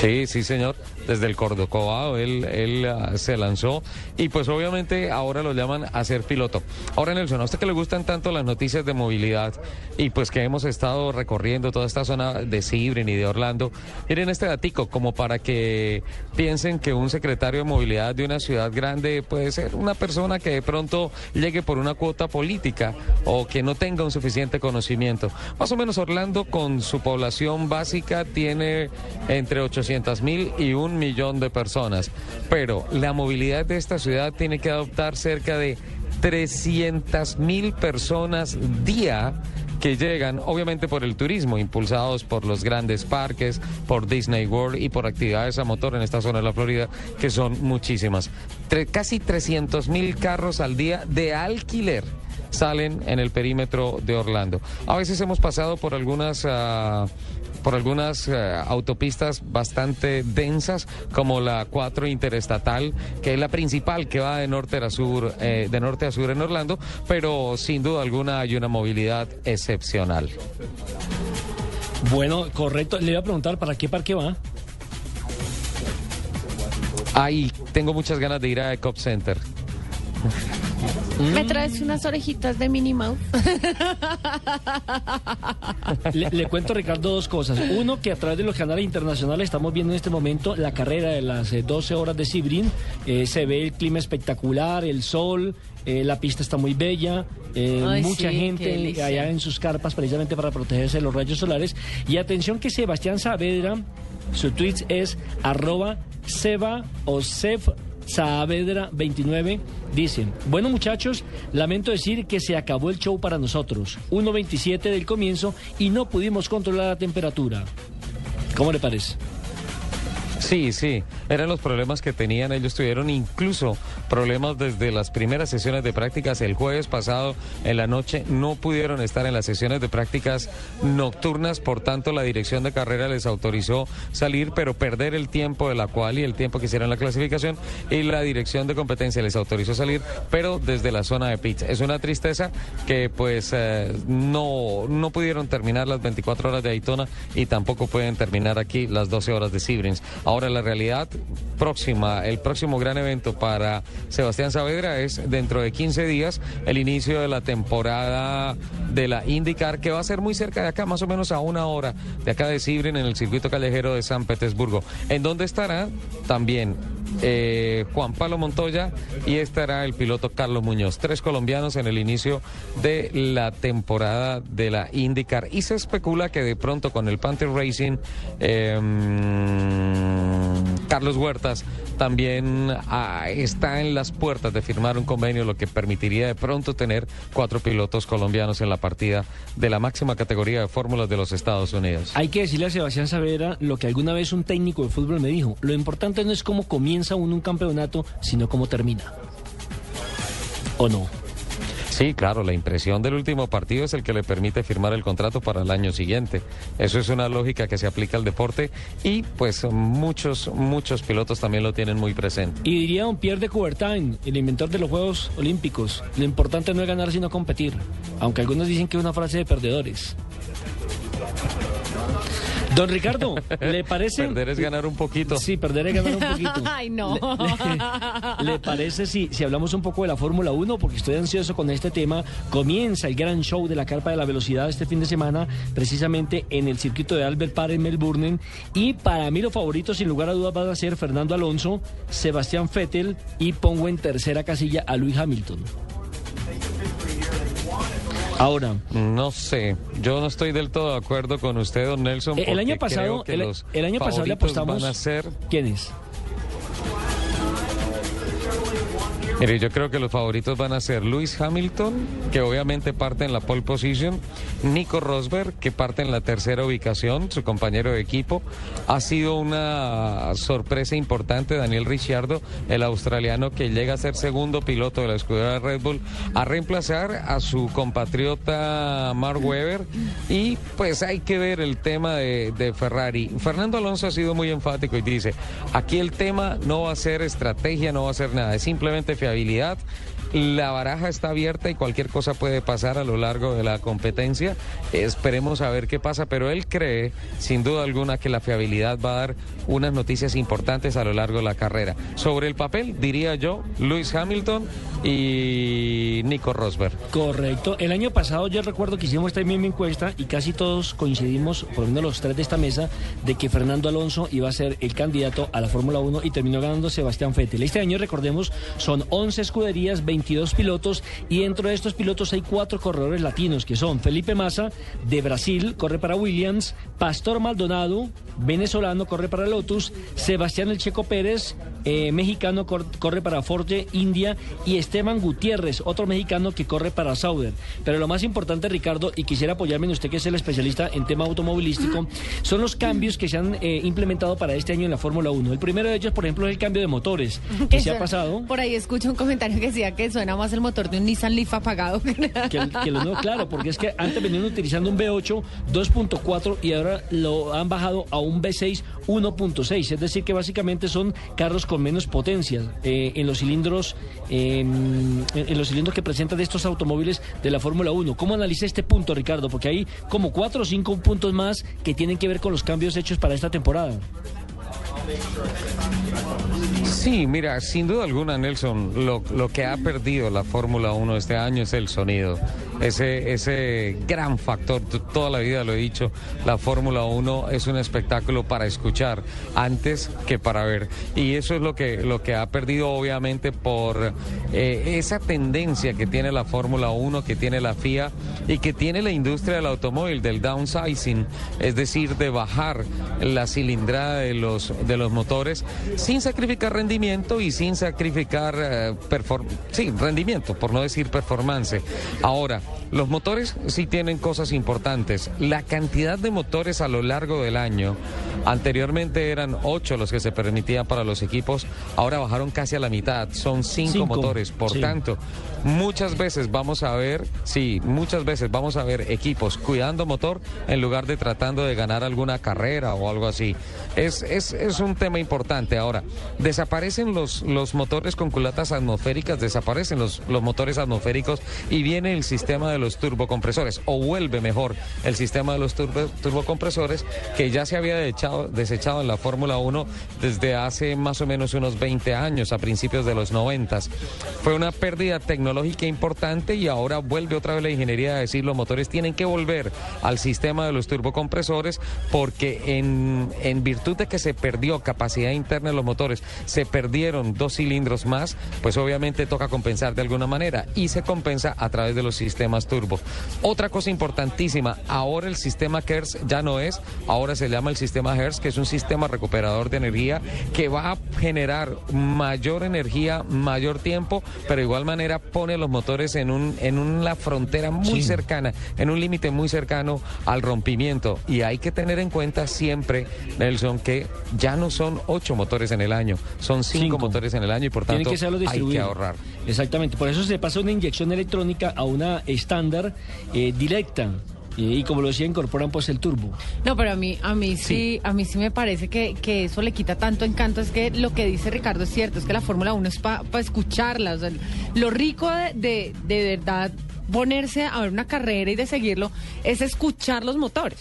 Speaker 5: Sí, sí, señor. Desde el Cordocobado él, él ah, se lanzó y pues obviamente ahora lo llaman a ser piloto. Ahora Nelson, a usted que le gustan tanto las noticias de movilidad y pues que hemos estado recorriendo toda esta zona de Sibrin y de Orlando, miren este datico como para que piensen que un secretario de movilidad de una ciudad grande puede ser una persona que de pronto llegue por una cuota política o que no tenga un suficiente conocimiento. Más o menos Orlando con su población básica tiene entre 800 mil y un millón de personas, pero la movilidad de esta ciudad tiene que adoptar cerca de 300 mil personas día que llegan obviamente por el turismo, impulsados por los grandes parques, por Disney World y por actividades a motor en esta zona de la Florida, que son muchísimas. Casi 300 mil carros al día de alquiler salen en el perímetro de Orlando. A veces hemos pasado por algunas... ah, por algunas eh, autopistas bastante densas como la 4 interestatal que es la principal que va de norte a sur eh, de norte a sur en Orlando pero sin duda alguna hay una movilidad excepcional
Speaker 3: Bueno, correcto. Le iba a preguntar, ¿para qué parque va?
Speaker 5: Ay, tengo muchas ganas de ir a Ecop Center.
Speaker 4: ¿Me traes unas orejitas de Minnie Mouse?
Speaker 3: Le, le cuento, Ricardo, dos cosas. Uno, que a través de los canales internacionales estamos viendo en este momento la carrera de las eh, 12 horas de Sibrin. Eh, se ve el clima espectacular, el sol, eh, la pista está muy bella, eh,
Speaker 4: Ay,
Speaker 3: mucha
Speaker 4: sí,
Speaker 3: gente allá en sus carpas precisamente para protegerse de los rayos solares. Y atención que Sebastián Saavedra, su tweet es arroba seba o sef Saavedra 29 dice, bueno muchachos, lamento decir que se acabó el show para nosotros. 1.27 del comienzo y no pudimos controlar la temperatura. ¿Cómo le parece?
Speaker 5: Sí, sí, eran los problemas que tenían. Ellos tuvieron incluso problemas desde las primeras sesiones de prácticas. El jueves pasado en la noche no pudieron estar en las sesiones de prácticas nocturnas, por tanto la dirección de carrera les autorizó salir, pero perder el tiempo de la cual y el tiempo que hicieron la clasificación y la dirección de competencia les autorizó salir, pero desde la zona de pits. Es una tristeza que pues eh, no, no pudieron terminar las 24 horas de Daytona y tampoco pueden terminar aquí las 12 horas de Sibrins. Ahora la realidad próxima, el próximo gran evento para Sebastián Saavedra es dentro de 15 días el inicio de la temporada de la IndyCar que va a ser muy cerca de acá, más o menos a una hora de acá de Sibrin en el circuito callejero de San Petersburgo, en donde estará también eh, Juan Pablo Montoya y estará el piloto Carlos Muñoz, tres colombianos en el inicio de la temporada de la IndyCar. Y se especula que de pronto con el Panther Racing eh, Carlos Huertas también ah, está en las puertas de firmar un convenio, lo que permitiría de pronto tener cuatro pilotos colombianos en la partida de la máxima categoría de fórmulas de los Estados Unidos.
Speaker 3: Hay que decirle a Sebastián Saavedra lo que alguna vez un técnico de fútbol me dijo. Lo importante no es cómo comienza uno un campeonato, sino cómo termina. ¿O no?
Speaker 5: Sí, claro, la impresión del último partido es el que le permite firmar el contrato para el año siguiente. Eso es una lógica que se aplica al deporte y pues muchos, muchos pilotos también lo tienen muy presente.
Speaker 3: Y diría don Pierre de Coubertin, el inventor de los Juegos Olímpicos, lo importante no es ganar sino competir, aunque algunos dicen que es una frase de perdedores. Don Ricardo, ¿le parece?
Speaker 5: Perder es ganar un poquito.
Speaker 3: Sí, perder es ganar un poquito.
Speaker 4: Ay, no.
Speaker 3: ¿Le, le parece si, si hablamos un poco de la Fórmula 1? Porque estoy ansioso con este tema. Comienza el gran show de la Carpa de la Velocidad este fin de semana, precisamente en el circuito de Albert Park en Melbourne. Y para mí los favoritos, sin lugar a dudas, van a ser Fernando Alonso, Sebastián Vettel y pongo en tercera casilla a Luis Hamilton. Ahora.
Speaker 5: No sé, yo no estoy del todo de acuerdo con usted, don Nelson.
Speaker 3: Eh, el año pasado-
Speaker 5: creo que
Speaker 3: el-
Speaker 5: los
Speaker 3: el año pasado le apostamos-
Speaker 5: Van a ser,
Speaker 3: ¿Quién es?
Speaker 5: Mire, yo creo que los favoritos van a ser Luis Hamilton, que obviamente parte en la pole position, Nico Rosberg, que parte en la tercera ubicación, su compañero de equipo. Ha sido una sorpresa importante Daniel Ricciardo, el australiano que llega a ser segundo piloto de la escudería Red Bull, a reemplazar a su compatriota Mark Webber. Y pues hay que ver el tema de, Ferrari. Fernando Alonso ha sido muy enfático y dice, aquí el tema no va a ser estrategia, no va a ser nada, es simplemente fiabilidad confiabilidad la baraja está abierta y cualquier cosa puede pasar a lo largo de la competencia. Esperemos a ver qué pasa, pero él cree, sin duda alguna, que la fiabilidad va a dar unas noticias importantes a lo largo de la carrera. Sobre el papel, diría yo, Lewis Hamilton y Nico Rosberg.
Speaker 3: Correcto. El año pasado yo recuerdo que hicimos esta misma encuesta y casi todos coincidimos, por lo menos los tres de esta mesa, de que Fernando Alonso iba a ser el candidato a la Fórmula 1 y terminó ganando Sebastián Vettel. Este año, recordemos, son 11 escuderías, 22 pilotos y dentro de estos pilotos hay cuatro corredores latinos que son Felipe Massa de Brasil, corre para Williams, Pastor Maldonado, venezolano, corre para Lotus, Sebastián El Checo Pérez, eh, mexicano, cor- corre para Forte, India y Esteban Gutiérrez, otro mexicano que corre para Sauber. Pero lo más importante, Ricardo, y quisiera apoyarme en usted que es el especialista en tema automovilístico, son los cambios que se han eh, implementado para este año en la Fórmula 1. El primero de ellos, por ejemplo, es el cambio de motores, que se ha pasado.
Speaker 4: Por ahí escucho un comentario que decía que suena más el motor de un Nissan Leaf apagado.
Speaker 3: Que, lo nuevo, claro, porque es que antes venían utilizando un V8 2.4 y ahora lo han bajado a un V6 1.6. Es decir, que básicamente son carros con menos potencia eh, en los cilindros en los cilindros que presentan estos automóviles de la Fórmula 1. ¿Cómo analiza este punto, Ricardo? Porque hay como cuatro o cinco puntos más que tienen que ver con los cambios hechos para esta temporada.
Speaker 5: Sí, mira, sin duda alguna, Nelson, lo, que ha perdido la Fórmula 1 este año es el sonido. Ese, ese gran factor, toda la vida lo he dicho, la Fórmula 1 es un espectáculo para escuchar antes que para ver. Y eso es lo que, lo que ha perdido obviamente por eh, esa tendencia que tiene la Fórmula 1, que tiene la FIA y que tiene la industria del automóvil, del downsizing, es decir, de bajar la cilindrada de los, de los motores sin sacrificar rendimiento y sin sacrificar eh, perform- sí, rendimiento, por no decir performance. Ahora, los motores sí tienen cosas importantes. La cantidad de motores a lo largo del año, anteriormente eran ocho los que se permitían para los equipos, ahora bajaron casi a la mitad, son cinco,
Speaker 3: Cinco,
Speaker 5: motores. Por
Speaker 3: sí.
Speaker 5: tanto, muchas veces vamos a ver, sí, muchas veces vamos a ver equipos cuidando motor en lugar de tratando de ganar alguna carrera o algo así. Es, es, es un tema importante. Ahora, desaparecen los, los motores con culatas atmosféricas, desaparecen los, los motores atmosféricos y viene el sistema de los turbocompresores, o vuelve mejor el sistema de los turbo- turbocompresores que ya se había desechado en la Fórmula 1 desde hace más o menos unos 20 años, a principios de los 90. Fue una pérdida tecnológica importante y ahora vuelve otra vez la ingeniería a decir los motores tienen que volver al sistema de los turbocompresores porque en, en virtud de que se perdió capacidad interna de los motores, se perdieron dos cilindros más, pues obviamente toca compensar de alguna manera y se compensa a través de los sistemas turbo. Otra cosa importantísima, ahora el sistema KERS ya no es, ahora se llama el sistema HERS, que es un sistema recuperador de energía que va a generar mayor energía, mayor tiempo, pero de igual manera pone los motores en, un, en una frontera muy cercana, en un límite muy cercano al rompimiento. Y hay que tener en cuenta siempre, Nelson, que ya no son ocho motores en el año, son cinco, motores en el año y por tanto
Speaker 3: que
Speaker 5: hay que ahorrar.
Speaker 3: Exactamente, por eso se pasa una inyección electrónica a una estándar eh, directa. eh, y como lo decía, incorporan pues el turbo.
Speaker 4: No, pero a mí, a mí sí, a mí sí me parece que, que eso le quita tanto encanto. Es que lo que dice Ricardo es cierto, es que la Fórmula 1 es para escucharla. O sea, lo rico de, de, de verdad ponerse a ver una carrera y de seguirlo es escuchar los motores.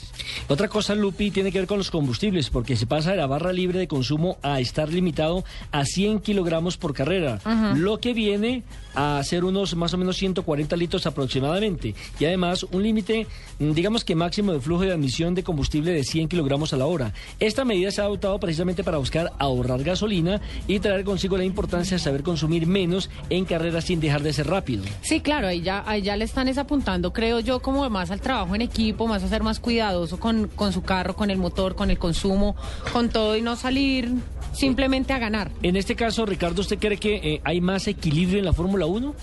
Speaker 3: Otra cosa, Lupi, tiene que ver con los combustibles, porque se pasa de la barra libre de consumo a estar limitado a 100 kilogramos por carrera, lo que viene a ser unos más o menos 140 litros aproximadamente. Y además, un límite, mm, digamos que máximo de flujo de admisión de combustible de 100 kilogramos a la hora. Esta medida se ha adoptado precisamente para buscar ahorrar gasolina y traer consigo la importancia de saber consumir menos en carreras sin dejar de ser rápido.
Speaker 4: Sí, claro, ahí ya, ahí ya le están es apuntando, creo yo, como más al trabajo en equipo, más a ser más cuidadoso con, con su carro, con el motor, con el consumo, con todo y no salir simplemente a ganar.
Speaker 3: En este caso, Ricardo, ¿usted cree que eh, hay más equilibrio en la Fórmula 1?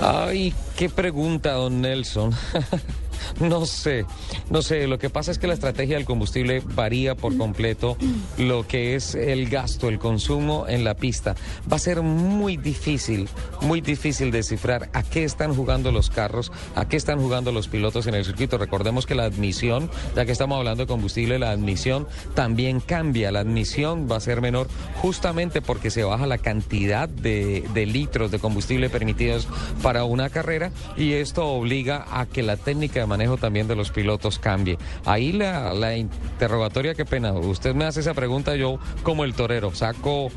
Speaker 5: Ay, qué pregunta, don Nelson. No sé, no sé, lo que pasa es que la estrategia del combustible varía por completo lo que es el gasto, el consumo en la pista. Va a ser muy difícil, muy difícil descifrar a qué están jugando los carros, a qué están jugando los pilotos en el circuito. Recordemos que la admisión, ya que estamos hablando de combustible, la admisión también cambia. La admisión va a ser menor justamente porque se baja la cantidad de, litros de combustible permitidos para una carrera y esto obliga a que la técnica de manejo también de los pilotos cambie. Ahí la, la interrogatoria, qué pena, usted me hace esa pregunta, yo como el torero saco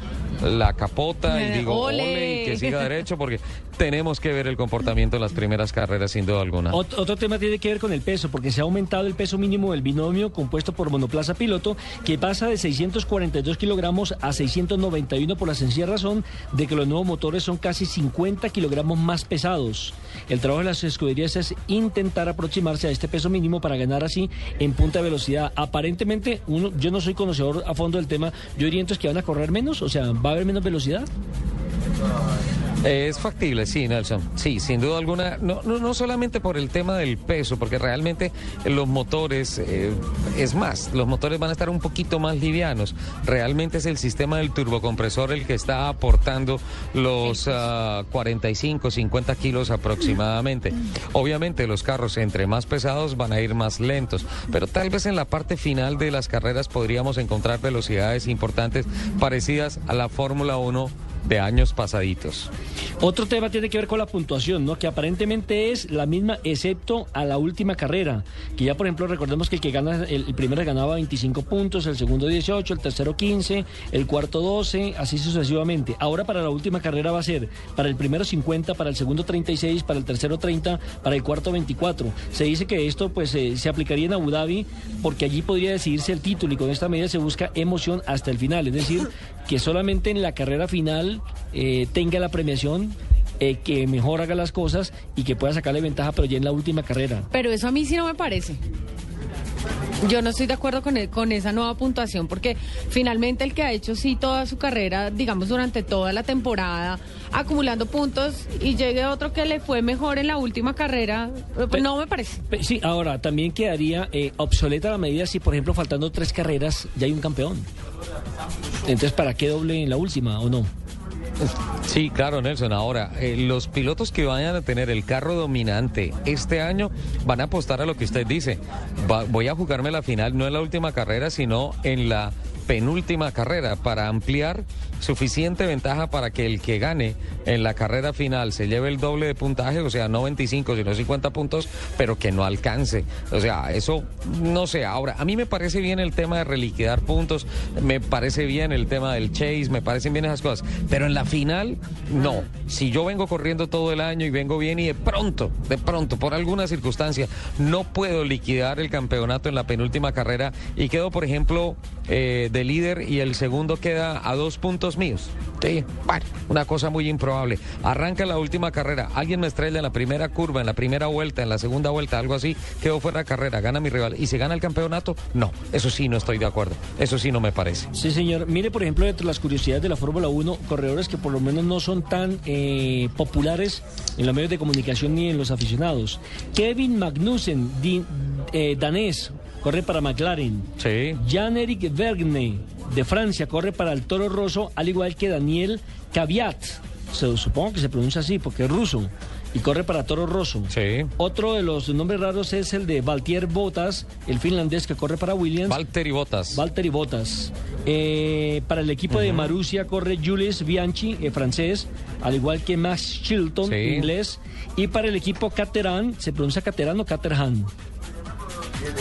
Speaker 5: la capota y digo
Speaker 4: ole.
Speaker 5: ole y que siga derecho porque tenemos que ver el comportamiento en las primeras carreras sin duda alguna.
Speaker 3: Ot- otro tema tiene que ver con el peso, porque se ha aumentado el peso mínimo del binomio compuesto por monoplaza piloto, que pasa de 642 kilogramos a 691 por la sencilla razón de que los nuevos motores son casi 50 kilogramos más pesados. El trabajo de las escuderías es intentar aproximarse a este peso mínimo para ganar así en punta de velocidad. Aparentemente, uno, yo no soy conocedor a fondo del tema, yo diría entonces que van a correr menos, o sea, va a haber menos velocidad.
Speaker 5: Es factible, sí, Nelson. Sí, sin duda alguna. No, no, no solamente por el tema del peso, porque realmente los motores, eh, es más, los motores van a estar un poquito más livianos. Realmente es el sistema del turbocompresor el que está aportando los ah, 45, 50 kilos aproximadamente. Obviamente los carros entre más pesados van a ir más lentos, pero tal vez en la parte final de las carreras podríamos encontrar velocidades importantes parecidas a la Fórmula 1 de años pasaditos.
Speaker 3: Otro tema tiene que ver con la puntuación, ¿no? Que aparentemente es la misma, excepto a la última carrera. Que ya, por ejemplo, recordemos que el que gana, el, primero ganaba 25 puntos, el segundo 18, el tercero 15, el cuarto 12, así sucesivamente. Ahora para la última carrera va a ser para el primero 50, para el segundo 36, para el tercero 30, para el cuarto 24. Se dice que esto pues eh, se aplicaría en Abu Dhabi porque allí podría decidirse el título y con esta medida se busca emoción hasta el final. Es decir, que solamente en la carrera final eh, tenga la premiación eh, que mejor haga las cosas y que pueda sacarle ventaja, pero ya en la última carrera.
Speaker 4: Pero eso a mí sí no me parece. Yo no estoy de acuerdo con, el- con esa nueva puntuación porque finalmente el que ha hecho sí toda su carrera, digamos durante toda la temporada, acumulando puntos y llegue otro que le fue mejor en la última carrera, eh, pues no me parece.
Speaker 3: Sí, ahora también quedaría eh, obsoleta la medida si, por ejemplo, faltando tres carreras ya hay un campeón. Entonces, ¿para qué doble en la última o no?
Speaker 5: Sí, claro, Nelson. Ahora, eh, los pilotos que vayan a tener el carro dominante este año van a apostar a lo que usted dice. Voy a jugarme la final no en la última carrera, sino en la penúltima carrera para ampliar suficiente ventaja para que el que gane en la carrera final se lleve el doble de puntaje, o sea, no 25, sino 50 puntos, pero que no alcance. O sea, eso no sé. Ahora, a mí me parece bien el tema de reliquidar puntos, me parece bien el tema del chase, me parecen bien esas cosas, pero en la final, no. Si yo vengo corriendo todo el año y vengo bien y de pronto, de pronto, por alguna circunstancia, no puedo liquidar el campeonato en la penúltima carrera y quedo, por ejemplo, eh, de líder y el segundo queda a dos puntos míos. Sí, bueno, una cosa muy improbable. Arranca la última carrera, alguien me estrella en la primera curva, en la primera vuelta, en la segunda vuelta, algo así, quedo fuera de carrera, gana mi rival y se gana el campeonato, no, eso sí no estoy de acuerdo, eso sí no me parece.
Speaker 3: Sí, señor. Mire, por ejemplo, entre las curiosidades de la Fórmula 1, corredores que por lo menos no son tan eh, populares en los medios de comunicación ni en los aficionados. Kevin Magnussen, eh, danés, corre para McLaren.
Speaker 5: Sí.
Speaker 3: Jan-Eric Vergne, de Francia, corre para el Toro Rosso, al igual que Daniel Caviat. Se, supongo que se pronuncia así porque es ruso. Y corre para Toro Rosso. Otro de los nombres raros es el de Valtier Bottas, el finlandés que corre para Williams.
Speaker 5: Valtteri Bottas.
Speaker 3: Valtteri Bottas. Eh, para el equipo de Marussia corre Jules Bianchi, eh, francés, al igual que Max Chilton,
Speaker 5: Sí.
Speaker 3: inglés. Y para el equipo Caterham, ¿se pronuncia Caterham o Caterham?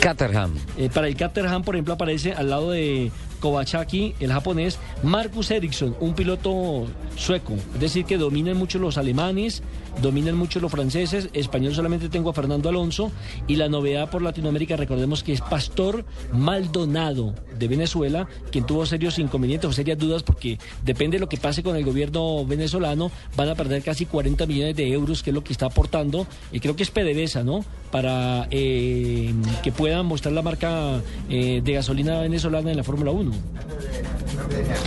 Speaker 5: Caterham.
Speaker 3: Eh, para el Caterham, por ejemplo, aparece al lado de Kowachaki, el japonés, Marcus Ericsson, un piloto sueco. Es decir, que dominan mucho los alemanes, dominan mucho los franceses. Español solamente tengo a Fernando Alonso. Y la novedad por Latinoamérica, recordemos que es Pastor Maldonado de Venezuela, quien tuvo serios inconvenientes o serias dudas porque depende de lo que pase con el gobierno venezolano, van a perder casi 40 millones de euros, que es lo que está aportando. Y creo que es PDVSA, ¿no? Para eh, que puedan mostrar la marca eh, de gasolina venezolana en la Fórmula 1.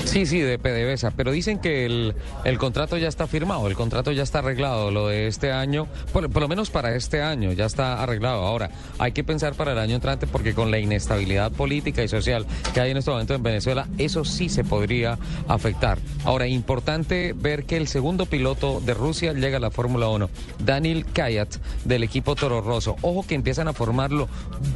Speaker 5: Sí, sí, de PDVSA, pero dicen que el, el contrato ya está firmado, el contrato ya está arreglado, lo de este año, por, por lo menos para este año ya está arreglado. Ahora, hay que pensar para el año entrante porque con la inestabilidad política y social que hay en este momento en Venezuela, eso sí se podría afectar. Ahora, importante ver que el segundo piloto de Rusia llega a la Fórmula 1, Daniel Kayat, del equipo Toro Rosso. Ojo que empiezan a formarlo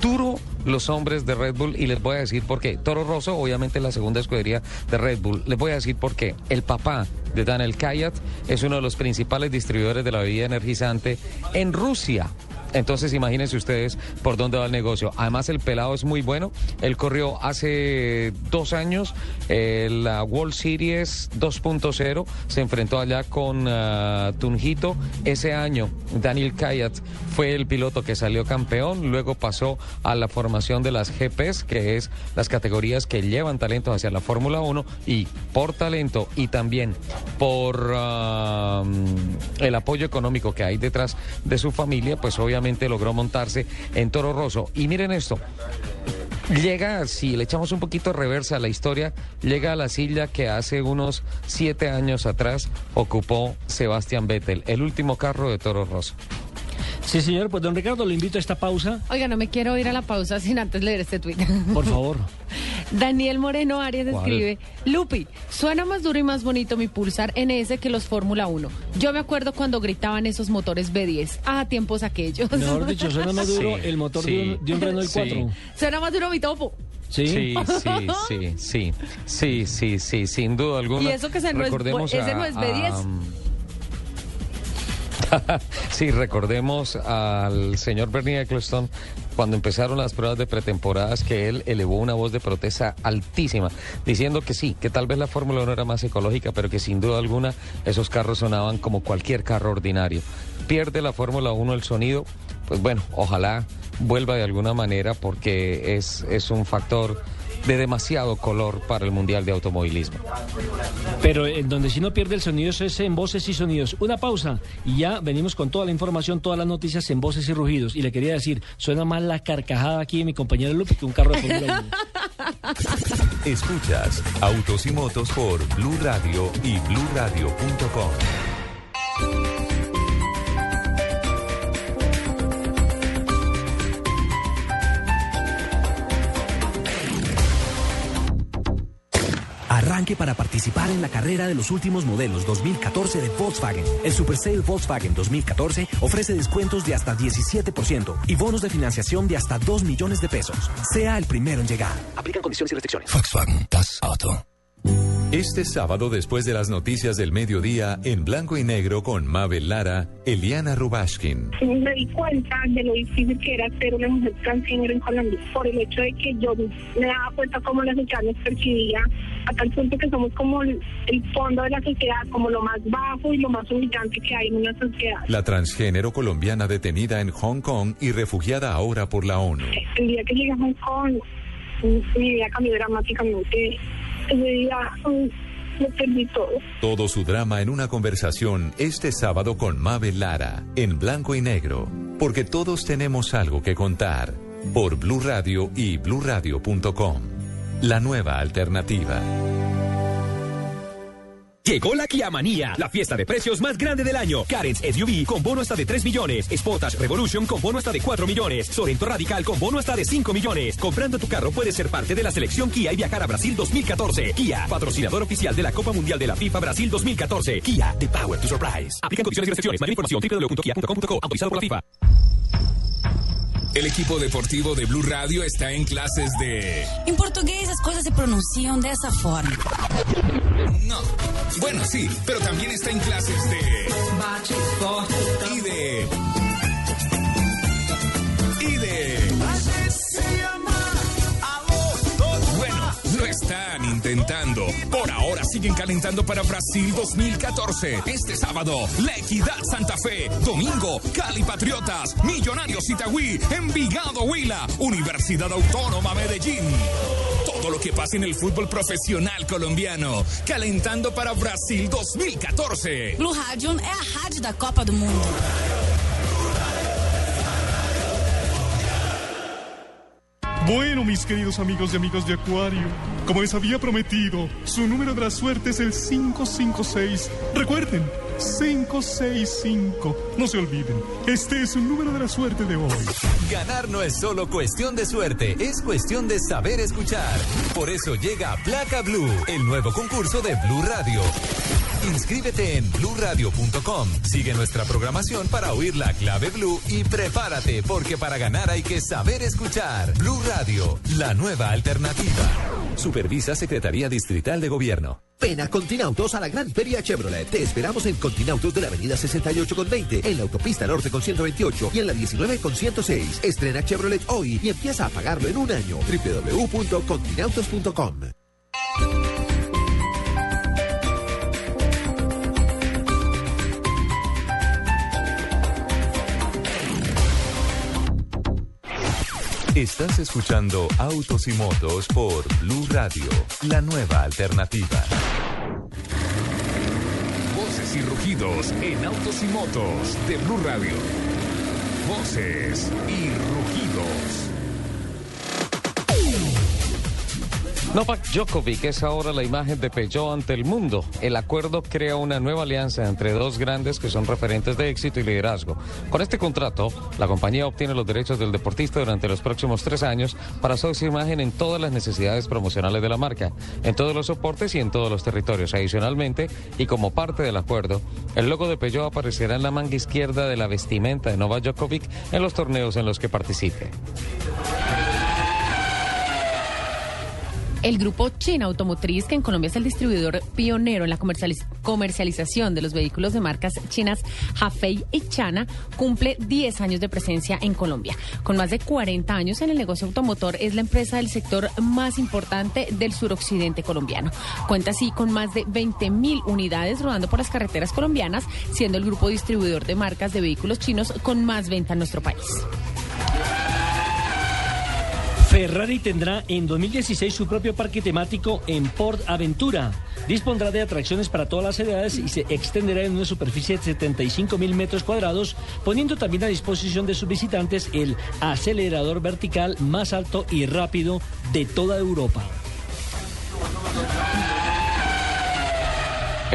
Speaker 5: duro los hombres de Red Bull y les voy a decir por qué. Toro Rosso, obviamente, la segunda escudería de Red Bull. Les voy a decir por qué. El papá de Daniel Kayat es uno de los principales distribuidores de la bebida energizante en Rusia. Entonces imagínense ustedes por dónde va el negocio. Además el pelado es muy bueno. Él corrió hace dos años eh, la World Series 2.0. Se enfrentó allá con ah, Tunjito. Ese año Daniel Kayat fue el piloto que salió campeón. Luego pasó a la formación de las GPs, que es las categorías que llevan talento hacia la Fórmula 1. Y por talento y también por ah, el apoyo económico que hay detrás de su familia, pues obviamente logró montarse en Toro Rosso. Y miren esto. Llega, si le echamos un poquito de reversa a la historia, llega a la silla que hace unos siete años atrás ocupó Sebastián Vettel, el último carro de Toro Rosso.
Speaker 3: Sí, señor, pues don Ricardo, le invito a esta pausa.
Speaker 4: Oiga, no me quiero ir a la pausa sin antes leer este tuit.
Speaker 3: Por favor.
Speaker 4: Daniel Moreno Arias
Speaker 5: ¿Cuál?
Speaker 4: escribe, Lupi, suena más duro y más bonito mi Pulsar NS que los Fórmula 1. Yo me acuerdo cuando gritaban esos motores B10. Ah, tiempos aquellos.
Speaker 3: Mejor dicho, suena más duro
Speaker 5: Sí,
Speaker 3: el motor
Speaker 5: sí,
Speaker 3: de un, de un Renault
Speaker 5: sí.
Speaker 3: 4.
Speaker 4: Suena más duro mi topo.
Speaker 3: Sí,
Speaker 5: Sí, sí, sí, sí, sí, sí, sí, sin duda alguna.
Speaker 4: Y eso que ese no es-
Speaker 5: Recordemos
Speaker 4: ese
Speaker 5: a-
Speaker 4: no es B10.
Speaker 5: a- sí, recordemos al señor Bernie Eccleston cuando empezaron las pruebas de pretemporadas que él elevó una voz de protesta altísima, diciendo que sí, que tal vez la Fórmula 1 era más ecológica, pero que sin duda alguna esos carros sonaban como cualquier carro ordinario. Pierde la Fórmula 1 el sonido, pues bueno, ojalá vuelva de alguna manera porque es, es un factor de demasiado color para el Mundial de Automovilismo.
Speaker 3: Pero en donde sí no pierde el sonido es en voces y sonidos. Una pausa y ya venimos con toda la información, todas las noticias en voces y rugidos. Y le quería decir, suena más la carcajada aquí de mi compañero Lupi que un carro de Fórmula 1.
Speaker 2: Escuchas Autos y Motos por Blue Radio y bluradio.com.
Speaker 8: Arranque para participar en la carrera de los últimos modelos 2014 de Volkswagen. El Super Sale Volkswagen 2014 ofrece descuentos de hasta 17% y bonos de financiación de hasta 2 millones de pesos. Sea el primero en llegar. Aplican condiciones y restricciones.
Speaker 2: Volkswagen, das Auto. Este sábado, después de las noticias del mediodía, en blanco y negro con Mabel Lara, Eliana Rubashkin.
Speaker 15: me di cuenta de lo difícil que era ser una mujer transgénero en Colombia por el hecho de que yo me daba cuenta cómo la sociedad nos percibía a tal punto que somos como el, el fondo de la sociedad, como lo más bajo y lo más humillante que hay en una sociedad.
Speaker 2: La transgénero colombiana detenida en Hong Kong y refugiada ahora por la ONU.
Speaker 15: El día que llegué a Hong Kong, mi vida cambió dramáticamente. Todo.
Speaker 2: Todo su drama en una conversación este sábado con Mabel Lara, en blanco y negro, porque todos tenemos algo que contar, por Blue Radio y bluradio.com. La nueva alternativa.
Speaker 10: Llegó la Kia Manía, la fiesta de precios más grande del año. Carens SUV con bono hasta de 3 millones. Sportage Revolution con bono hasta de 4 millones. Sorento Radical con bono hasta de 5 millones. Comprando tu carro puedes ser parte de la selección Kia y viajar a Brasil 2014. Kia, patrocinador oficial de la Copa Mundial de la FIFA Brasil 2014. Kia, the power to surprise. Aplican condiciones y restricciones. Mayor información www.kia.com.co. Autorizado por la FIFA.
Speaker 13: El equipo deportivo de Blue Radio está en clases de...
Speaker 23: Em português, as coisas se pronunciam dessa forma.
Speaker 13: No. Bueno, sí, pero también está en clases de... Y de... Y de... Bueno, lo están intentando. Por ahora siguen calentando para Brasil 2014. Este sábado, La Equidad Santa Fe. Domingo, Cali Patriotas. Millonarios Itagüí. Envigado Huila. Universidad Autónoma Medellín. Todo lo que pasa en el fútbol profesional colombiano. Calentando para Brasil 2014.
Speaker 23: Blue Radio é a rádio da Copa do Mundo.
Speaker 24: Bueno, mis queridos amigos y amigos de Acuario, como les había prometido, su número de la suerte es el 556. Recuerden, 565. No se olviden, este es el número de la suerte de hoy.
Speaker 2: Ganar no es solo cuestión de suerte, es cuestión de saber escuchar. Por eso llega Placa Blue, el nuevo concurso de Blue Radio. Inscríbete en bluradio.com. Sigue nuestra programación para oír la clave Blue y prepárate, porque para ganar hay que saber escuchar. Blue Radio, la nueva alternativa. Supervisa Secretaría Distrital de Gobierno.
Speaker 11: Ven a Continautos a la Gran Feria Chevrolet. Te esperamos en Continautos de la Avenida 68 con 20, en la Autopista Norte con 128 y en la 19 con 106. Estrena Chevrolet hoy y empieza a pagarlo en un año. www.continautos.com.
Speaker 2: Estás escuchando Autos y Motos por Blue Radio, la nueva alternativa.
Speaker 13: Voces y rugidos en autos y motos de Blue Radio. Voces y rugidos.
Speaker 5: Novak Djokovic es ahora la imagen de Peugeot ante el mundo. El acuerdo crea una nueva alianza entre dos grandes que son referentes de éxito y liderazgo. Con este contrato, la compañía obtiene los derechos del deportista durante los próximos tres años para su imagen en todas las necesidades promocionales de la marca, en todos los soportes y en todos los territorios. Adicionalmente, y como parte del acuerdo, el logo de Peugeot aparecerá en la manga izquierda de la vestimenta de Novak Djokovic en los torneos en los que participe.
Speaker 4: El grupo China Automotriz, que en Colombia es el distribuidor pionero en la comercializ- comercialización de los vehículos de marcas chinas Hafei y Chana, cumple 10 años de presencia en Colombia. Con más de 40 años en el negocio automotor, es la empresa del sector más importante del suroccidente colombiano. Cuenta así con más de 20 mil unidades rodando por las carreteras colombianas, siendo el grupo distribuidor de marcas de vehículos chinos con más venta en nuestro país.
Speaker 3: Ferrari tendrá en 2016 su propio parque temático en Port Aventura. Dispondrá de atracciones para todas las edades y se extenderá en una superficie de 75 mil metros cuadrados, poniendo también a disposición de sus visitantes el acelerador vertical más alto y rápido de toda Europa.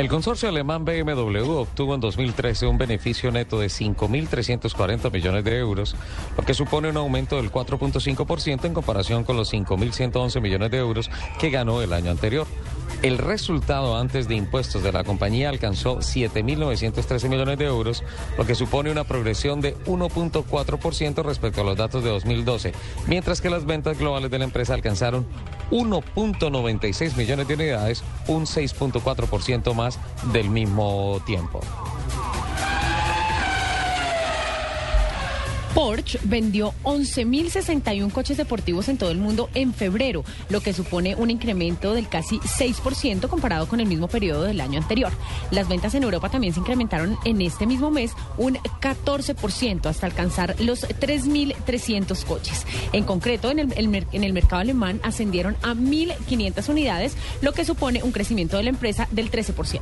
Speaker 5: El consorcio alemán BMW obtuvo en 2013 un beneficio neto de 5.340 millones de euros, lo que supone un aumento del 4.5% en comparación con los 5.111 millones de euros que ganó el año anterior. El resultado antes de impuestos de la compañía alcanzó 7.913 millones de euros, lo que supone una progresión de 1.4% respecto a los datos de 2012, mientras que las ventas globales de la empresa alcanzaron 1.96 millones de unidades, un 6.4% más del mismo tiempo.
Speaker 4: Porsche vendió 11.061 coches deportivos en todo el mundo en febrero, lo que supone un incremento del casi 6% comparado con el mismo periodo del año anterior. Las ventas en Europa también se incrementaron en este mismo mes un 14% hasta alcanzar los 3.300 coches. En concreto, en el, en el mercado alemán ascendieron a 1.500 unidades, lo que supone un crecimiento de la empresa del 13%.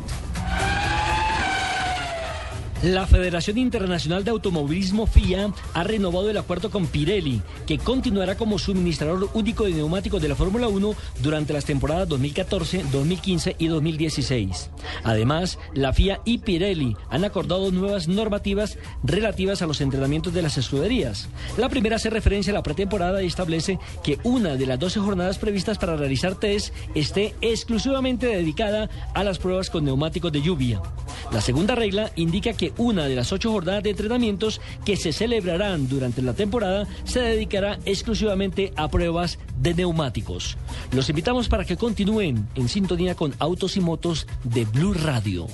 Speaker 3: La Federación Internacional de Automovilismo FIA ha renovado el acuerdo con Pirelli, que continuará como suministrador único de neumáticos de la Fórmula 1 durante las temporadas 2014, 2015 y 2016. Además, la FIA y Pirelli han acordado nuevas normativas relativas a los entrenamientos de las escuderías. La primera hace referencia a la pretemporada y establece que una de las 12 jornadas previstas para realizar test esté exclusivamente dedicada a las pruebas con neumáticos de lluvia. La segunda regla indica que una de las ocho jornadas de entrenamientos que se celebrarán durante la temporada se dedicará exclusivamente a pruebas de neumáticos. Los invitamos para que continúen en sintonía con Autos y Motos de Blue Radio.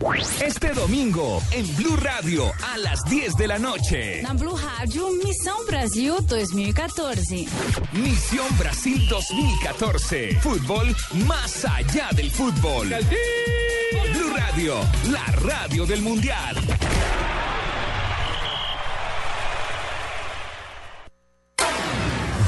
Speaker 13: Este domingo en Blue Radio a las 10 de la noche.
Speaker 23: Na Blue Rádio, Missão Brasil 2014.
Speaker 13: Misión Brasil 2014. Fútbol más allá del fútbol. Blue Radio, la radio del mundial.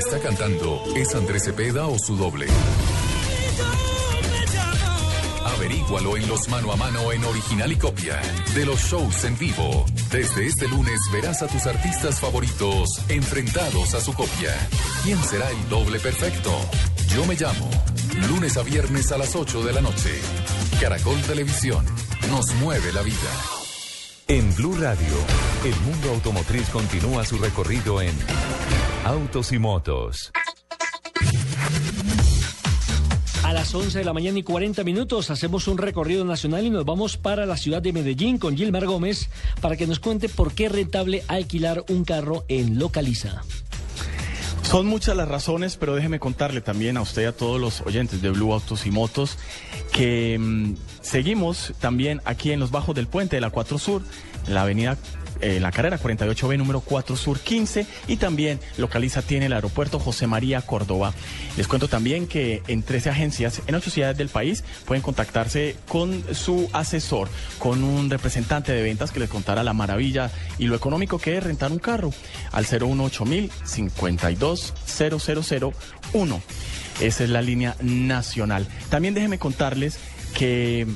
Speaker 25: Está cantando es Andrés Cepeda o su doble. Averígualo en los mano a mano en original y copia de los shows en vivo. Desde este lunes verás a tus artistas favoritos enfrentados a su copia. ¿Quién será el doble perfecto? Yo me llamo. Lunes a viernes a las 8 de la noche. Caracol Televisión. Nos mueve la vida.
Speaker 2: En Blue Radio, el mundo automotriz continúa su recorrido en Autos y Motos.
Speaker 3: A las 11 de la mañana y 40 minutos hacemos un recorrido nacional y nos vamos para la ciudad de Medellín con Gilmar Gómez para que nos cuente por qué es rentable alquilar un carro en Localiza.
Speaker 6: Son muchas las razones, pero déjeme contarle también a usted y a todos los oyentes de Blue Autos y Motos que mm, seguimos también aquí en los bajos del puente de la 4 Sur, en la avenida eh, la carrera 48B número 4 Sur 15 y también localiza tiene el aeropuerto José María Córdoba. Les cuento también que en 13 agencias en 8 ciudades del país pueden contactarse con su asesor, con un representante de ventas que les contará la maravilla y lo económico que es rentar un carro al 018 52 001. Esa es la línea nacional. También déjenme contarles que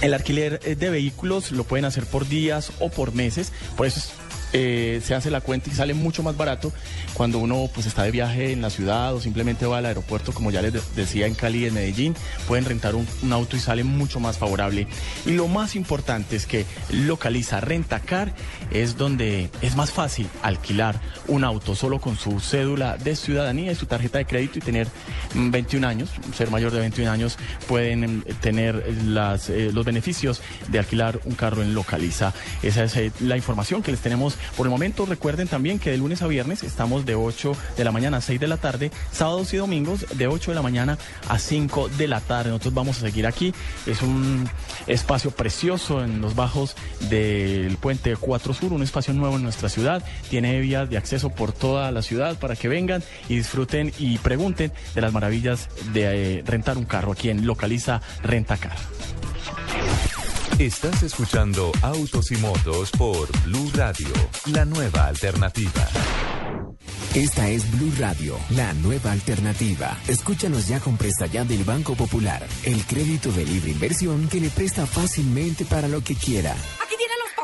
Speaker 6: el alquiler eh, de vehículos lo pueden hacer por días o por meses, por eso es eh, se hace la cuenta y sale mucho más barato cuando uno pues está de viaje en la ciudad o simplemente va al aeropuerto, como ya les decía en Cali, en Medellín, pueden rentar un, auto y sale mucho más favorable. Y lo más importante es que localiza Rentacar, es donde es más fácil alquilar un auto solo con su cédula de ciudadanía y su tarjeta de crédito y tener 21 años, ser mayor de 21 años, pueden em, tener las, eh, los beneficios de alquilar un carro en Localiza. Esa es eh, la información que les tenemos por el momento, recuerden también que de lunes a viernes estamos de 8 de la mañana a 6 de la tarde, sábados y domingos de 8 de la mañana a 5 de la tarde. Nosotros vamos a seguir aquí. Es un espacio precioso en los bajos del puente 4 Sur, un espacio nuevo en nuestra ciudad. Tiene vías de acceso por toda la ciudad para que vengan y disfruten y pregunten de las maravillas de eh, rentar un carro aquí en Localiza Rentacar.
Speaker 2: Estás escuchando Autos y Motos por Blue Radio, la nueva alternativa.
Speaker 9: Esta es Blue Radio, la nueva alternativa. Escúchanos ya con Presta Ya del Banco Popular, el crédito de libre inversión que le presta fácilmente para lo que quiera.
Speaker 26: Aquí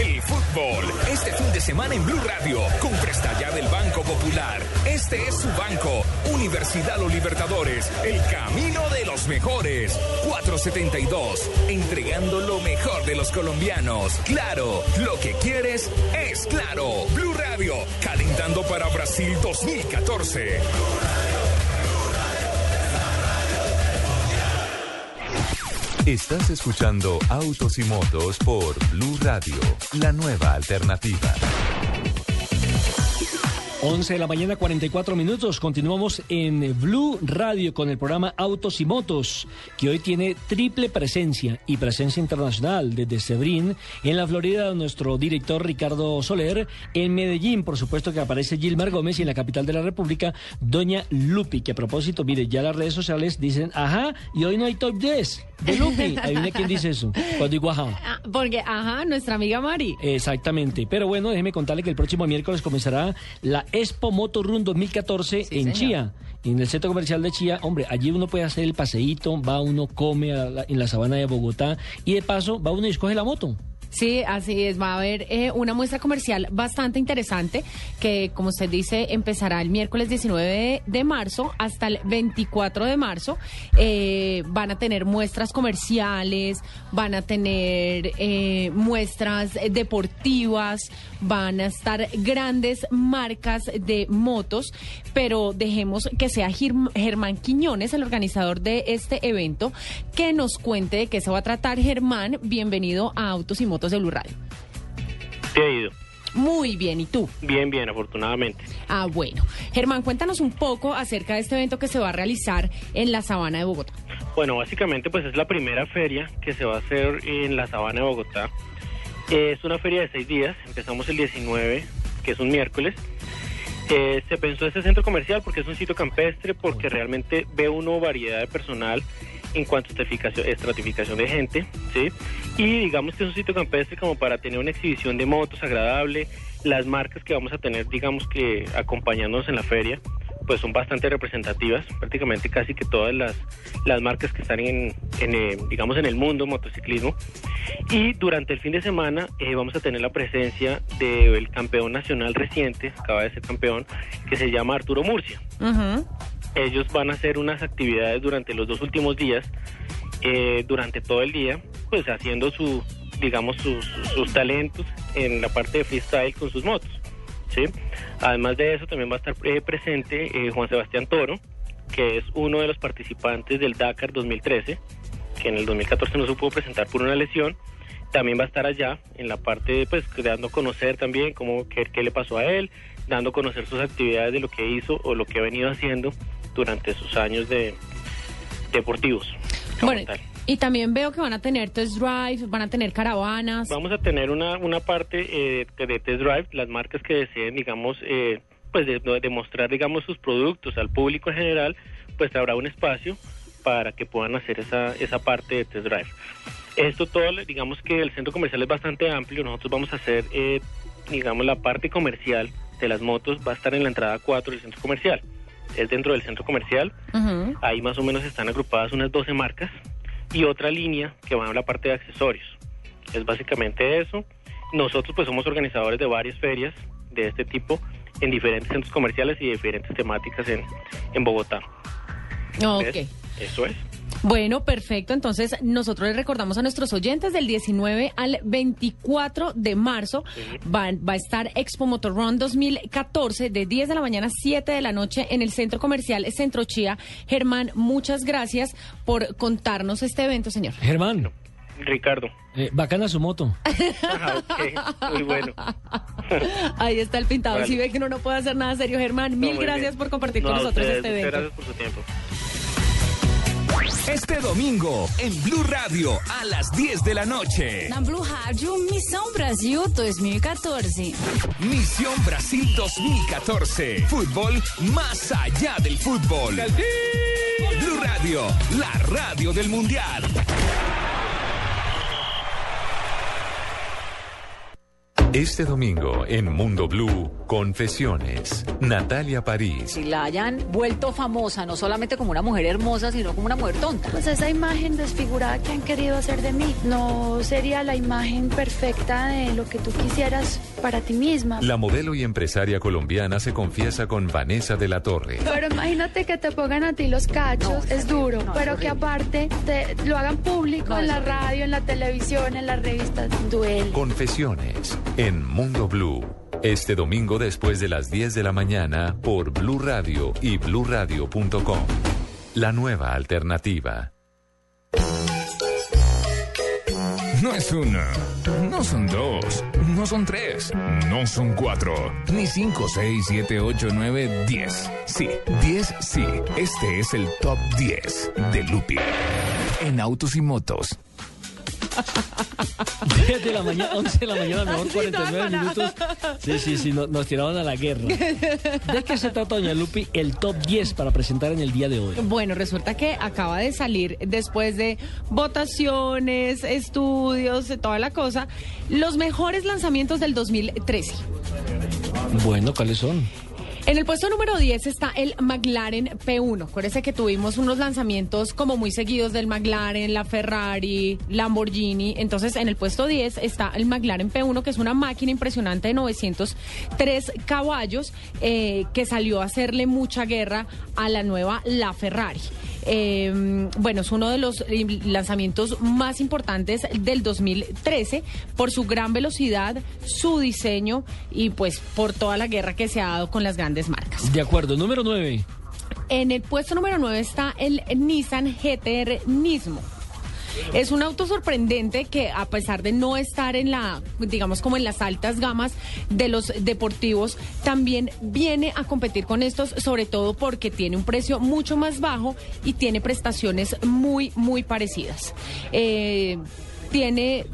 Speaker 13: El fútbol, este fin de semana en Blue Radio, con presta ya del Banco Popular. Este es su banco, Universidad Los Libertadores, el camino de los mejores. 472, entregando lo mejor de los colombianos. Claro, lo que quieres es claro. Blue Radio, calentando para Brasil 2014.
Speaker 2: Estás escuchando Autos y Motos por Blue Radio, la nueva alternativa.
Speaker 3: 11 de la mañana, 44 minutos. Continuamos en Blue Radio con el programa Autos y Motos, que hoy tiene triple presencia y presencia internacional desde Sebrín, en la Florida, nuestro director Ricardo Soler, en Medellín, por supuesto que aparece Gilmar Gómez y en la capital de la República, Doña Lupi, que a propósito, mire, ya las redes sociales dicen, ajá, y hoy no hay top 10 de Lupi. Adivine quién dice eso. Cuando digo ajá.
Speaker 4: Ah, porque, ajá, nuestra amiga Mari.
Speaker 3: Exactamente. Pero bueno, déjeme contarle que el próximo miércoles comenzará la Expo Moto Run 2014 en Chía. En el centro comercial de Chía, hombre, allí uno puede hacer el paseíto, va uno, come en la sabana de Bogotá y de paso va uno y escoge la moto.
Speaker 4: Sí, así es. Va a haber eh, una muestra comercial bastante interesante que, como usted dice, empezará el miércoles 19 de, marzo hasta el 24 de marzo. Eh, van a tener muestras comerciales, van a tener eh, muestras deportivas, van a estar grandes marcas de motos, pero dejemos que sea Germán Quiñones, el organizador de este evento, que nos cuente de qué se va a tratar. Germán, bienvenido a Autos y Motos de Blue Radio.
Speaker 27: ¿Te ha ido?
Speaker 4: Muy bien, ¿y tú?
Speaker 27: Bien, bien, afortunadamente.
Speaker 4: Ah, bueno. Germán, cuéntanos un poco acerca de este evento que se va a realizar en la Sabana de Bogotá.
Speaker 27: Bueno, básicamente pues es la primera feria que se va a hacer en la Sabana de Bogotá. Es una feria de seis días, empezamos el 19, que es un miércoles. Eh, se pensó este centro comercial porque es un sitio campestre, porque realmente ve uno variedad de personal en cuanto a estratificación de gente, ¿sí? Y digamos que es un sitio campestre como para tener una exhibición de motos agradable, las marcas que vamos a tener, digamos que acompañándonos en la feria, pues son bastante representativas, prácticamente casi que todas las, las marcas que están en, eh, digamos, en el mundo motociclismo. Y durante el fin de semana eh, vamos a tener la presencia del campeón nacional reciente, acaba de ser campeón, que se llama Arturo Murcia ellos van a hacer unas actividades durante los dos últimos días, eh, durante todo el día, pues haciendo su, digamos, sus, talentos en la parte de freestyle con sus motos. ¿sí? Además de eso, también va a estar eh, presente eh, Juan Sebastián Toro, que es uno de los participantes del Dakar 2013, que en el 2014 no se pudo presentar por una lesión. También va a estar allá en la parte, pues, dando a conocer también cómo, qué, qué le pasó a él, dando a conocer sus actividades de lo que hizo o lo que ha venido haciendo durante sus años de deportivos.
Speaker 4: Bueno, y también veo que van a tener test drive, van a tener caravanas.
Speaker 27: Vamos a tener una, una parte eh, de test drive, las marcas que deseen, digamos, eh, pues de, de digamos, sus productos al público en general, pues habrá un espacio para que puedan hacer esa, esa parte de test drive. Esto todo, digamos que el centro comercial es bastante amplio, nosotros vamos a hacer, eh, digamos, la parte comercial de las motos va a estar en la entrada 4 del centro comercial. Es dentro del centro comercial. Ahí más o menos están agrupadas unas 12 marcas y otra línea que va a la parte de accesorios. Es básicamente eso. Nosotros pues somos organizadores de varias ferias de este tipo en diferentes centros comerciales y de diferentes temáticas en, en Bogotá.
Speaker 4: Ok.
Speaker 27: ¿Ves? Eso es.
Speaker 4: Bueno, perfecto. Entonces, nosotros les recordamos a nuestros oyentes del 19 al 24 de marzo va, va a estar Expo Motor Run 2014 de 10 de la mañana a 7 de la noche en el Centro Comercial Centro Chía. Germán, muchas gracias por contarnos este evento, señor.
Speaker 3: Germán.
Speaker 27: Ricardo.
Speaker 3: Eh, bacana su moto.
Speaker 27: Ok. Muy bueno.
Speaker 4: Ahí está el pintado.
Speaker 27: Vale.
Speaker 4: Si ve que uno no puede hacer nada serio, Germán, mil
Speaker 27: No,
Speaker 4: gracias
Speaker 27: bien.
Speaker 4: por compartir
Speaker 27: No,
Speaker 4: con nosotros
Speaker 27: ustedes,
Speaker 4: este
Speaker 27: muchas
Speaker 4: evento.
Speaker 27: gracias por su tiempo.
Speaker 13: Este domingo en Blue Radio a las 10 de la noche.
Speaker 23: Na Blue Rádio, Missão Brasil 2014.
Speaker 13: Misión Brasil 2014. Fútbol más allá del fútbol. Blue Radio, la radio del Mundial.
Speaker 2: Este domingo en Mundo Blue, Confesiones. Natalia París.
Speaker 28: Si la hayan vuelto famosa, no solamente como una mujer hermosa, sino como una mujer tonta.
Speaker 29: Pues esa imagen desfigurada que han querido hacer de mí no sería la imagen perfecta de lo que tú quisieras para ti misma.
Speaker 2: La modelo y empresaria colombiana se confiesa con Vanessa de la Torre.
Speaker 29: Pero imagínate que te pongan a ti los cachos, es duro, pero que aparte te lo hagan público en la radio, en la televisión, en las revistas, duele.
Speaker 2: Confesiones en Mundo Blue. Este domingo después de las 10 de la mañana por Blue Radio y bluradio.com. La nueva alternativa.
Speaker 13: No es una, no son dos, no son tres, no son cuatro, ni cinco, seis, siete, ocho, nueve, diez. Sí, diez, sí. Este es el top 10 de Lupi en autos y motos.
Speaker 3: 10 de la mañana, 11 de la mañana, mejor
Speaker 4: Así
Speaker 3: 49
Speaker 4: toda
Speaker 3: minutos. Sí, sí, sí, no- nos tiraban a la guerra. ¿De qué se trata, doña Lupi, el top 10 para presentar en el día de hoy?
Speaker 4: Bueno, resulta que acaba de salir después de votaciones, estudios, de toda la cosa, los mejores lanzamientos del 2013.
Speaker 3: Bueno, ¿cuáles son?
Speaker 4: En el puesto número 10 está el McLaren P1. Acuérdese que tuvimos unos lanzamientos como muy seguidos del McLaren, la Ferrari, Lamborghini. Entonces, en el puesto 10 está el McLaren P1, que es una máquina impresionante de 903 caballos eh, que salió a hacerle mucha guerra a la nueva La Ferrari. Eh, bueno, es uno de los lanzamientos más importantes del 2013 por su gran velocidad, su diseño y pues por toda la guerra que se ha dado con las grandes marcas.
Speaker 3: De acuerdo, número 9.
Speaker 4: En el puesto número 9 está el Nissan GTR Nismo. Es un auto sorprendente que a pesar de no estar en la, digamos como en las altas gamas de los deportivos, también viene a competir con estos, sobre todo porque tiene un precio mucho más bajo y tiene prestaciones muy, muy parecidas. Eh, tiene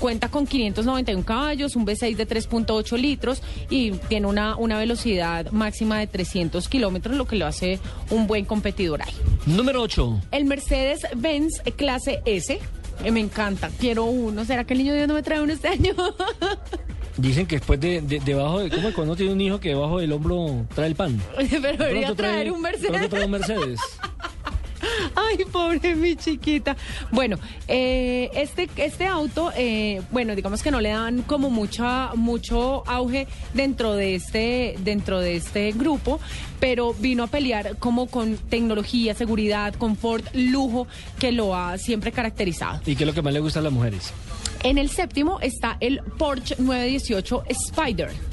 Speaker 4: cuenta con 591 caballos, un V6 de 3.8 litros y tiene una, una velocidad máxima de 300 kilómetros, lo que lo hace un buen competidor ahí.
Speaker 3: Número 8.
Speaker 4: El Mercedes-Benz clase S, eh, me encanta, quiero uno. ¿Será que el niño Dios no me trae uno este año?
Speaker 3: Dicen que después de, de- debajo de, ¿cómo es cuando uno tiene un hijo que debajo del hombro trae el pan?
Speaker 4: Pero
Speaker 3: De
Speaker 4: debería
Speaker 3: trae-
Speaker 4: traer un Mercedes.
Speaker 3: trae un Mercedes.
Speaker 4: Ay, pobre mi chiquita. Bueno, eh, este, este auto, eh, bueno, digamos que no le dan como mucha, mucho auge dentro de este, dentro de este grupo, pero vino a pelear como con tecnología, seguridad, confort, lujo, que lo ha siempre caracterizado.
Speaker 3: ¿Y qué es lo que más le gusta a las mujeres?
Speaker 4: En el séptimo está el Porsche 918 Spider.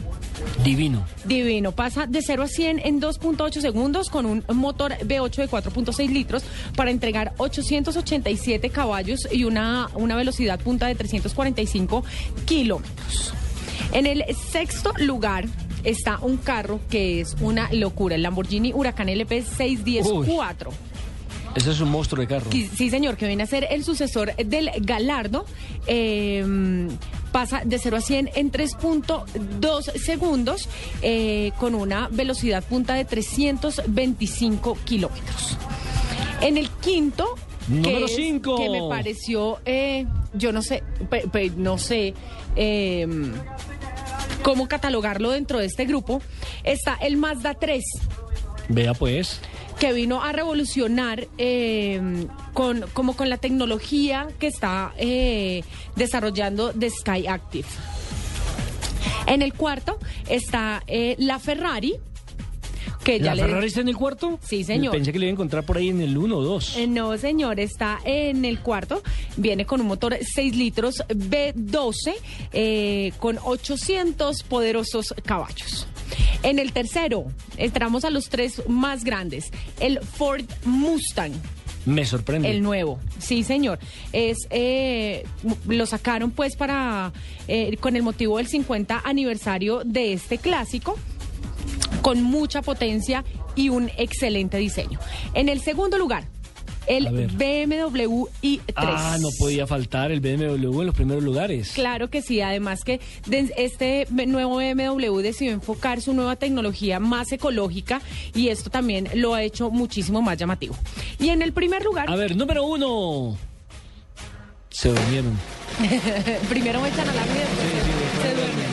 Speaker 3: Divino.
Speaker 4: Divino, pasa de 0 a 100 en 2.8 segundos con un motor V8 de 4.6 litros para entregar 887 caballos y una, una velocidad punta de 345 kilómetros. En el sexto lugar está un carro que es una locura, el Lamborghini Huracán LP 610-4.
Speaker 3: Ese es un monstruo de carro.
Speaker 4: Sí, sí, señor, que viene a ser el sucesor del Galardo. Eh, pasa de 0 a 100 en 3.2 segundos eh, con una velocidad punta de 325 kilómetros. En el quinto, que,
Speaker 3: Número
Speaker 4: es-
Speaker 3: cinco.
Speaker 4: que me pareció, eh, yo no sé, pe- pe- no sé eh, cómo catalogarlo dentro de este grupo, está el Mazda 3
Speaker 3: Vea pues.
Speaker 4: Que vino a revolucionar eh, con, como con la tecnología que está eh, desarrollando de Sky Active. En el cuarto está eh, la Ferrari, que ya
Speaker 3: ¿La
Speaker 4: le
Speaker 3: Ferrari está en el cuarto?
Speaker 4: Sí, señor.
Speaker 3: Pensé que le iba a encontrar por ahí en el 1 o 2.
Speaker 4: Eh, No, señor, está en el cuarto. Viene con un motor 6 litros B12 eh, con 800 poderosos caballos. En el tercero, entramos a los tres más grandes. El Ford Mustang.
Speaker 3: Me sorprende.
Speaker 4: El nuevo, sí señor. Es eh, lo sacaron pues para eh, con el motivo del 50 aniversario de este clásico, con mucha potencia y un excelente diseño. En el segundo lugar, el. BMW i3.
Speaker 3: Ah, no podía faltar el BMW en los primeros lugares.
Speaker 4: Claro que sí, además que este nuevo BMW decidió enfocar su nueva tecnología más ecológica y esto también lo ha hecho muchísimo más llamativo. Y en el primer lugar,
Speaker 3: A ver, número uno. Se durmieron.
Speaker 4: primero me echan a la después se, se duermen.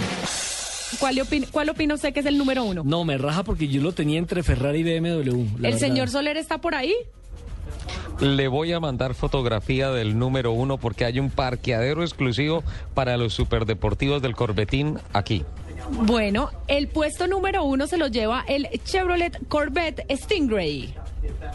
Speaker 4: ¿Cuál, opina, ¿Cuál opina usted que es el número uno?
Speaker 3: No, me raja porque yo lo tenía entre Ferrari y BMW.
Speaker 4: ¿El
Speaker 3: verdad.
Speaker 4: señor Soler está por ahí?
Speaker 5: Le voy a mandar fotografía del número uno porque hay un parqueadero exclusivo para los superdeportivos del Corbetín aquí.
Speaker 4: Bueno, el puesto número uno se lo lleva el Chevrolet Corvette Stingray.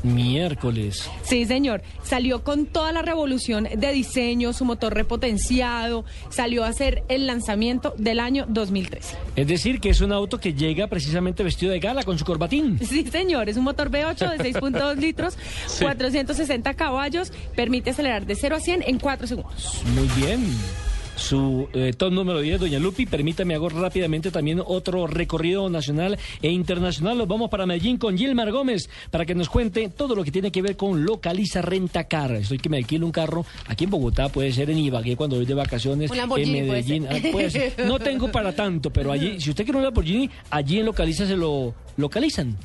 Speaker 3: Miércoles.
Speaker 4: Sí, señor. Salió con toda la revolución de diseño, su motor repotenciado, salió a hacer el lanzamiento del año 2013.
Speaker 3: Es decir, que es un auto que llega precisamente vestido de gala con su corbatín.
Speaker 4: Sí, señor, es un motor V8 de 6.2 litros, 460 caballos, permite acelerar de 0 a 100 en 4 segundos.
Speaker 3: Muy bien. Su eh, top número 10, doña Lupi, permítame hago rápidamente también otro recorrido nacional e internacional. Nos vamos para Medellín con Gilmar Gómez para que nos cuente todo lo que tiene que ver con Localiza Renta Car. Estoy que me alquilo un carro aquí en Bogotá, puede ser en Ibagué cuando voy de vacaciones,
Speaker 4: Un
Speaker 3: en
Speaker 4: puede
Speaker 3: Medellín.
Speaker 4: ser.
Speaker 3: Ah, puede ser. No tengo para tanto, pero allí, si usted quiere un Lamborghini, allí en Localiza se lo localizan.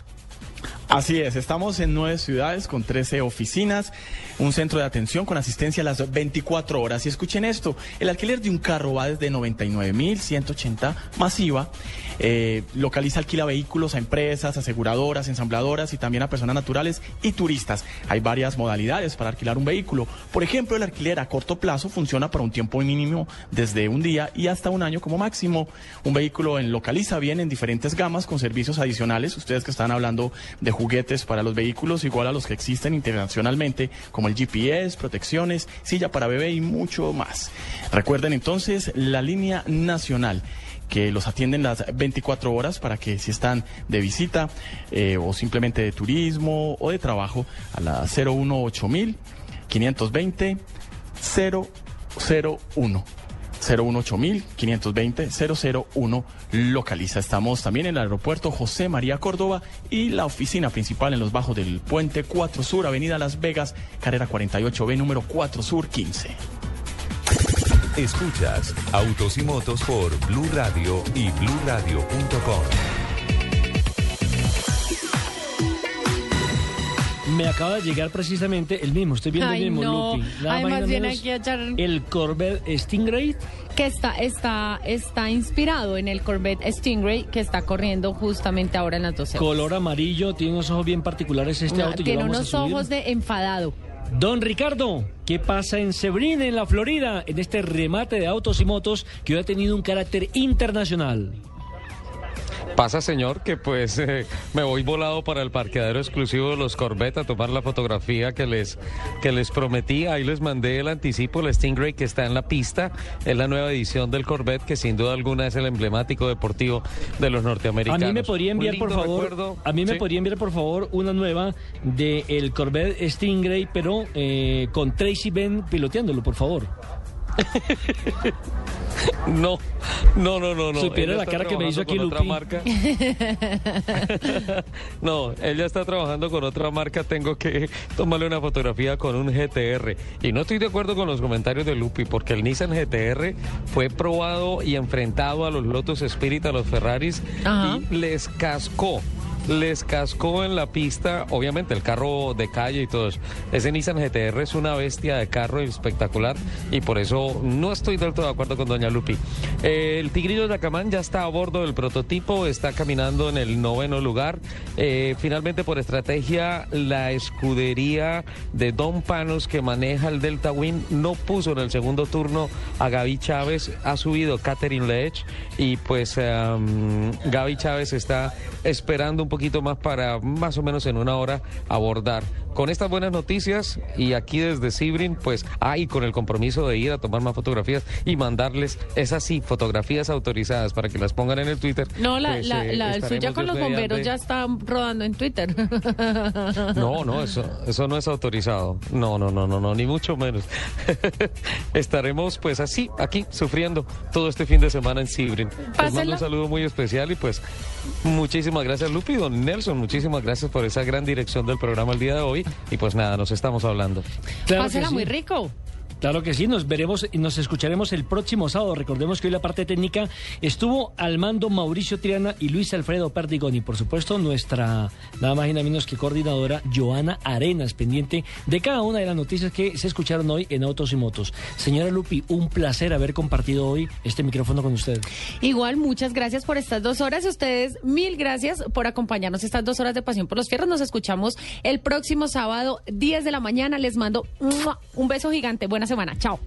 Speaker 6: Así es, estamos en nueve ciudades con 13 oficinas, un centro de atención con asistencia a las 24 horas. Y escuchen esto, el alquiler de un carro va desde 99.180 masiva, eh, localiza, alquila vehículos a empresas, aseguradoras, ensambladoras y también a personas naturales y turistas. Hay varias modalidades para alquilar un vehículo. Por ejemplo, el alquiler a corto plazo funciona para un tiempo mínimo desde un día y hasta un año como máximo. Un vehículo en Localiza viene en diferentes gamas con servicios adicionales. Ustedes que están hablando de juguetes para los vehículos igual a los que existen internacionalmente, como el GPS, protecciones, silla para bebé y mucho más. Recuerden entonces la línea nacional que los atienden las 24 horas para que si están de visita eh, o simplemente de turismo o de trabajo a la 018000 520 001 018000 520 001 localiza. Estamos también en el aeropuerto José María Córdoba y la oficina principal en los bajos del puente 4 Sur, Avenida Las Vegas, carrera 48B, número 4 Sur 15.
Speaker 2: Escuchas Autos y Motos por Blue Radio y BlueRadio.com.
Speaker 3: Me acaba de llegar precisamente el mismo, estoy viendo
Speaker 4: Ay,
Speaker 3: el mismo
Speaker 4: no.
Speaker 3: Lupi.
Speaker 4: Además viene aquí a echar...
Speaker 3: El Corvette Stingray.
Speaker 4: que está, está, está inspirado en el Corvette Stingray que está corriendo justamente ahora en las 12 horas.
Speaker 3: Color amarillo, tiene unos ojos bien particulares este
Speaker 4: No,
Speaker 3: auto. y
Speaker 4: tiene unos ojos de enfadado.
Speaker 3: Don Ricardo, ¿qué pasa en Sebrín, en la Florida, en este remate de autos y motos que hoy ha tenido un carácter internacional?
Speaker 5: Pasa, señor, que pues eh, me voy volado para el parqueadero exclusivo de los Corvette a tomar la fotografía que les, que les prometí. Ahí les mandé el anticipo, el Stingray que está en la pista. Es la nueva edición del Corvette que sin duda alguna es el emblemático deportivo de los norteamericanos.
Speaker 3: A mí me podría enviar, por favor,
Speaker 5: recuerdo.
Speaker 3: a mí me
Speaker 5: Sí.
Speaker 3: podría enviar, por favor, una nueva de el Corvette Stingray, pero eh, con Tracy Ben piloteándolo, por favor.
Speaker 5: No, no, no, no. no.
Speaker 3: Supiera la cara que me hizo aquí Lupi.
Speaker 5: otra marca. No, ella está trabajando con otra marca. Tengo que tomarle una fotografía con un GTR. Y no estoy de acuerdo con los comentarios de Lupi, porque el Nissan GTR fue probado y enfrentado a los Lotus Spirit, a los Ferraris,
Speaker 4: Ajá.
Speaker 5: y les cascó. Les cascó en la pista, obviamente el carro de calle y todo eso. Ese Nissan GTR es una bestia de carro espectacular y por eso no estoy del todo de acuerdo con Doña Lupi. Eh, el Tigrillo de Acamán ya está a bordo del prototipo, está caminando en el noveno lugar. Eh, finalmente, por estrategia, la escudería de Don Panos que maneja el Delta Win no puso en el segundo turno a Gaby Chávez, ha subido Catherine Lech y pues em, Gaby Chávez está esperando un poquito más para más o menos en una hora abordar. Con estas buenas noticias y aquí desde Sibrin, pues hay con el compromiso de ir a tomar más fotografías y mandarles esas sí, fotografías autorizadas para que las pongan en el Twitter.
Speaker 4: No, la,
Speaker 5: pues,
Speaker 4: la,
Speaker 5: eh,
Speaker 4: la suya con los bomberos ya está rodando en Twitter.
Speaker 5: No, no, eso, eso no es autorizado. No, no, no, no, no, ni mucho menos. Estaremos pues así, aquí, sufriendo todo este fin de semana en Sibrin. Les mando un saludo muy especial y pues muchísimas gracias Lupi, don Nelson, muchísimas gracias por esa gran dirección del programa el día de hoy y pues nada, nos estamos hablando.
Speaker 3: Claro
Speaker 4: Pásela
Speaker 3: sí.
Speaker 4: muy rico.
Speaker 3: Claro que sí, nos veremos y nos escucharemos el próximo sábado. Recordemos que hoy la parte técnica estuvo al mando Mauricio Triana y Luis Alfredo Perdigón y por supuesto nuestra nada más y nada menos que coordinadora Joana Arenas, pendiente de cada una de las noticias que se escucharon hoy en Autos y Motos. Señora Lupi, un placer haber compartido hoy este micrófono con usted.
Speaker 4: Igual, muchas gracias por estas dos horas. Ustedes, mil gracias por acompañarnos estas dos horas de Pasión por los Fierros. Nos escuchamos el próximo sábado, 10 de la mañana. Les mando un beso gigante. Buena semana. Chao.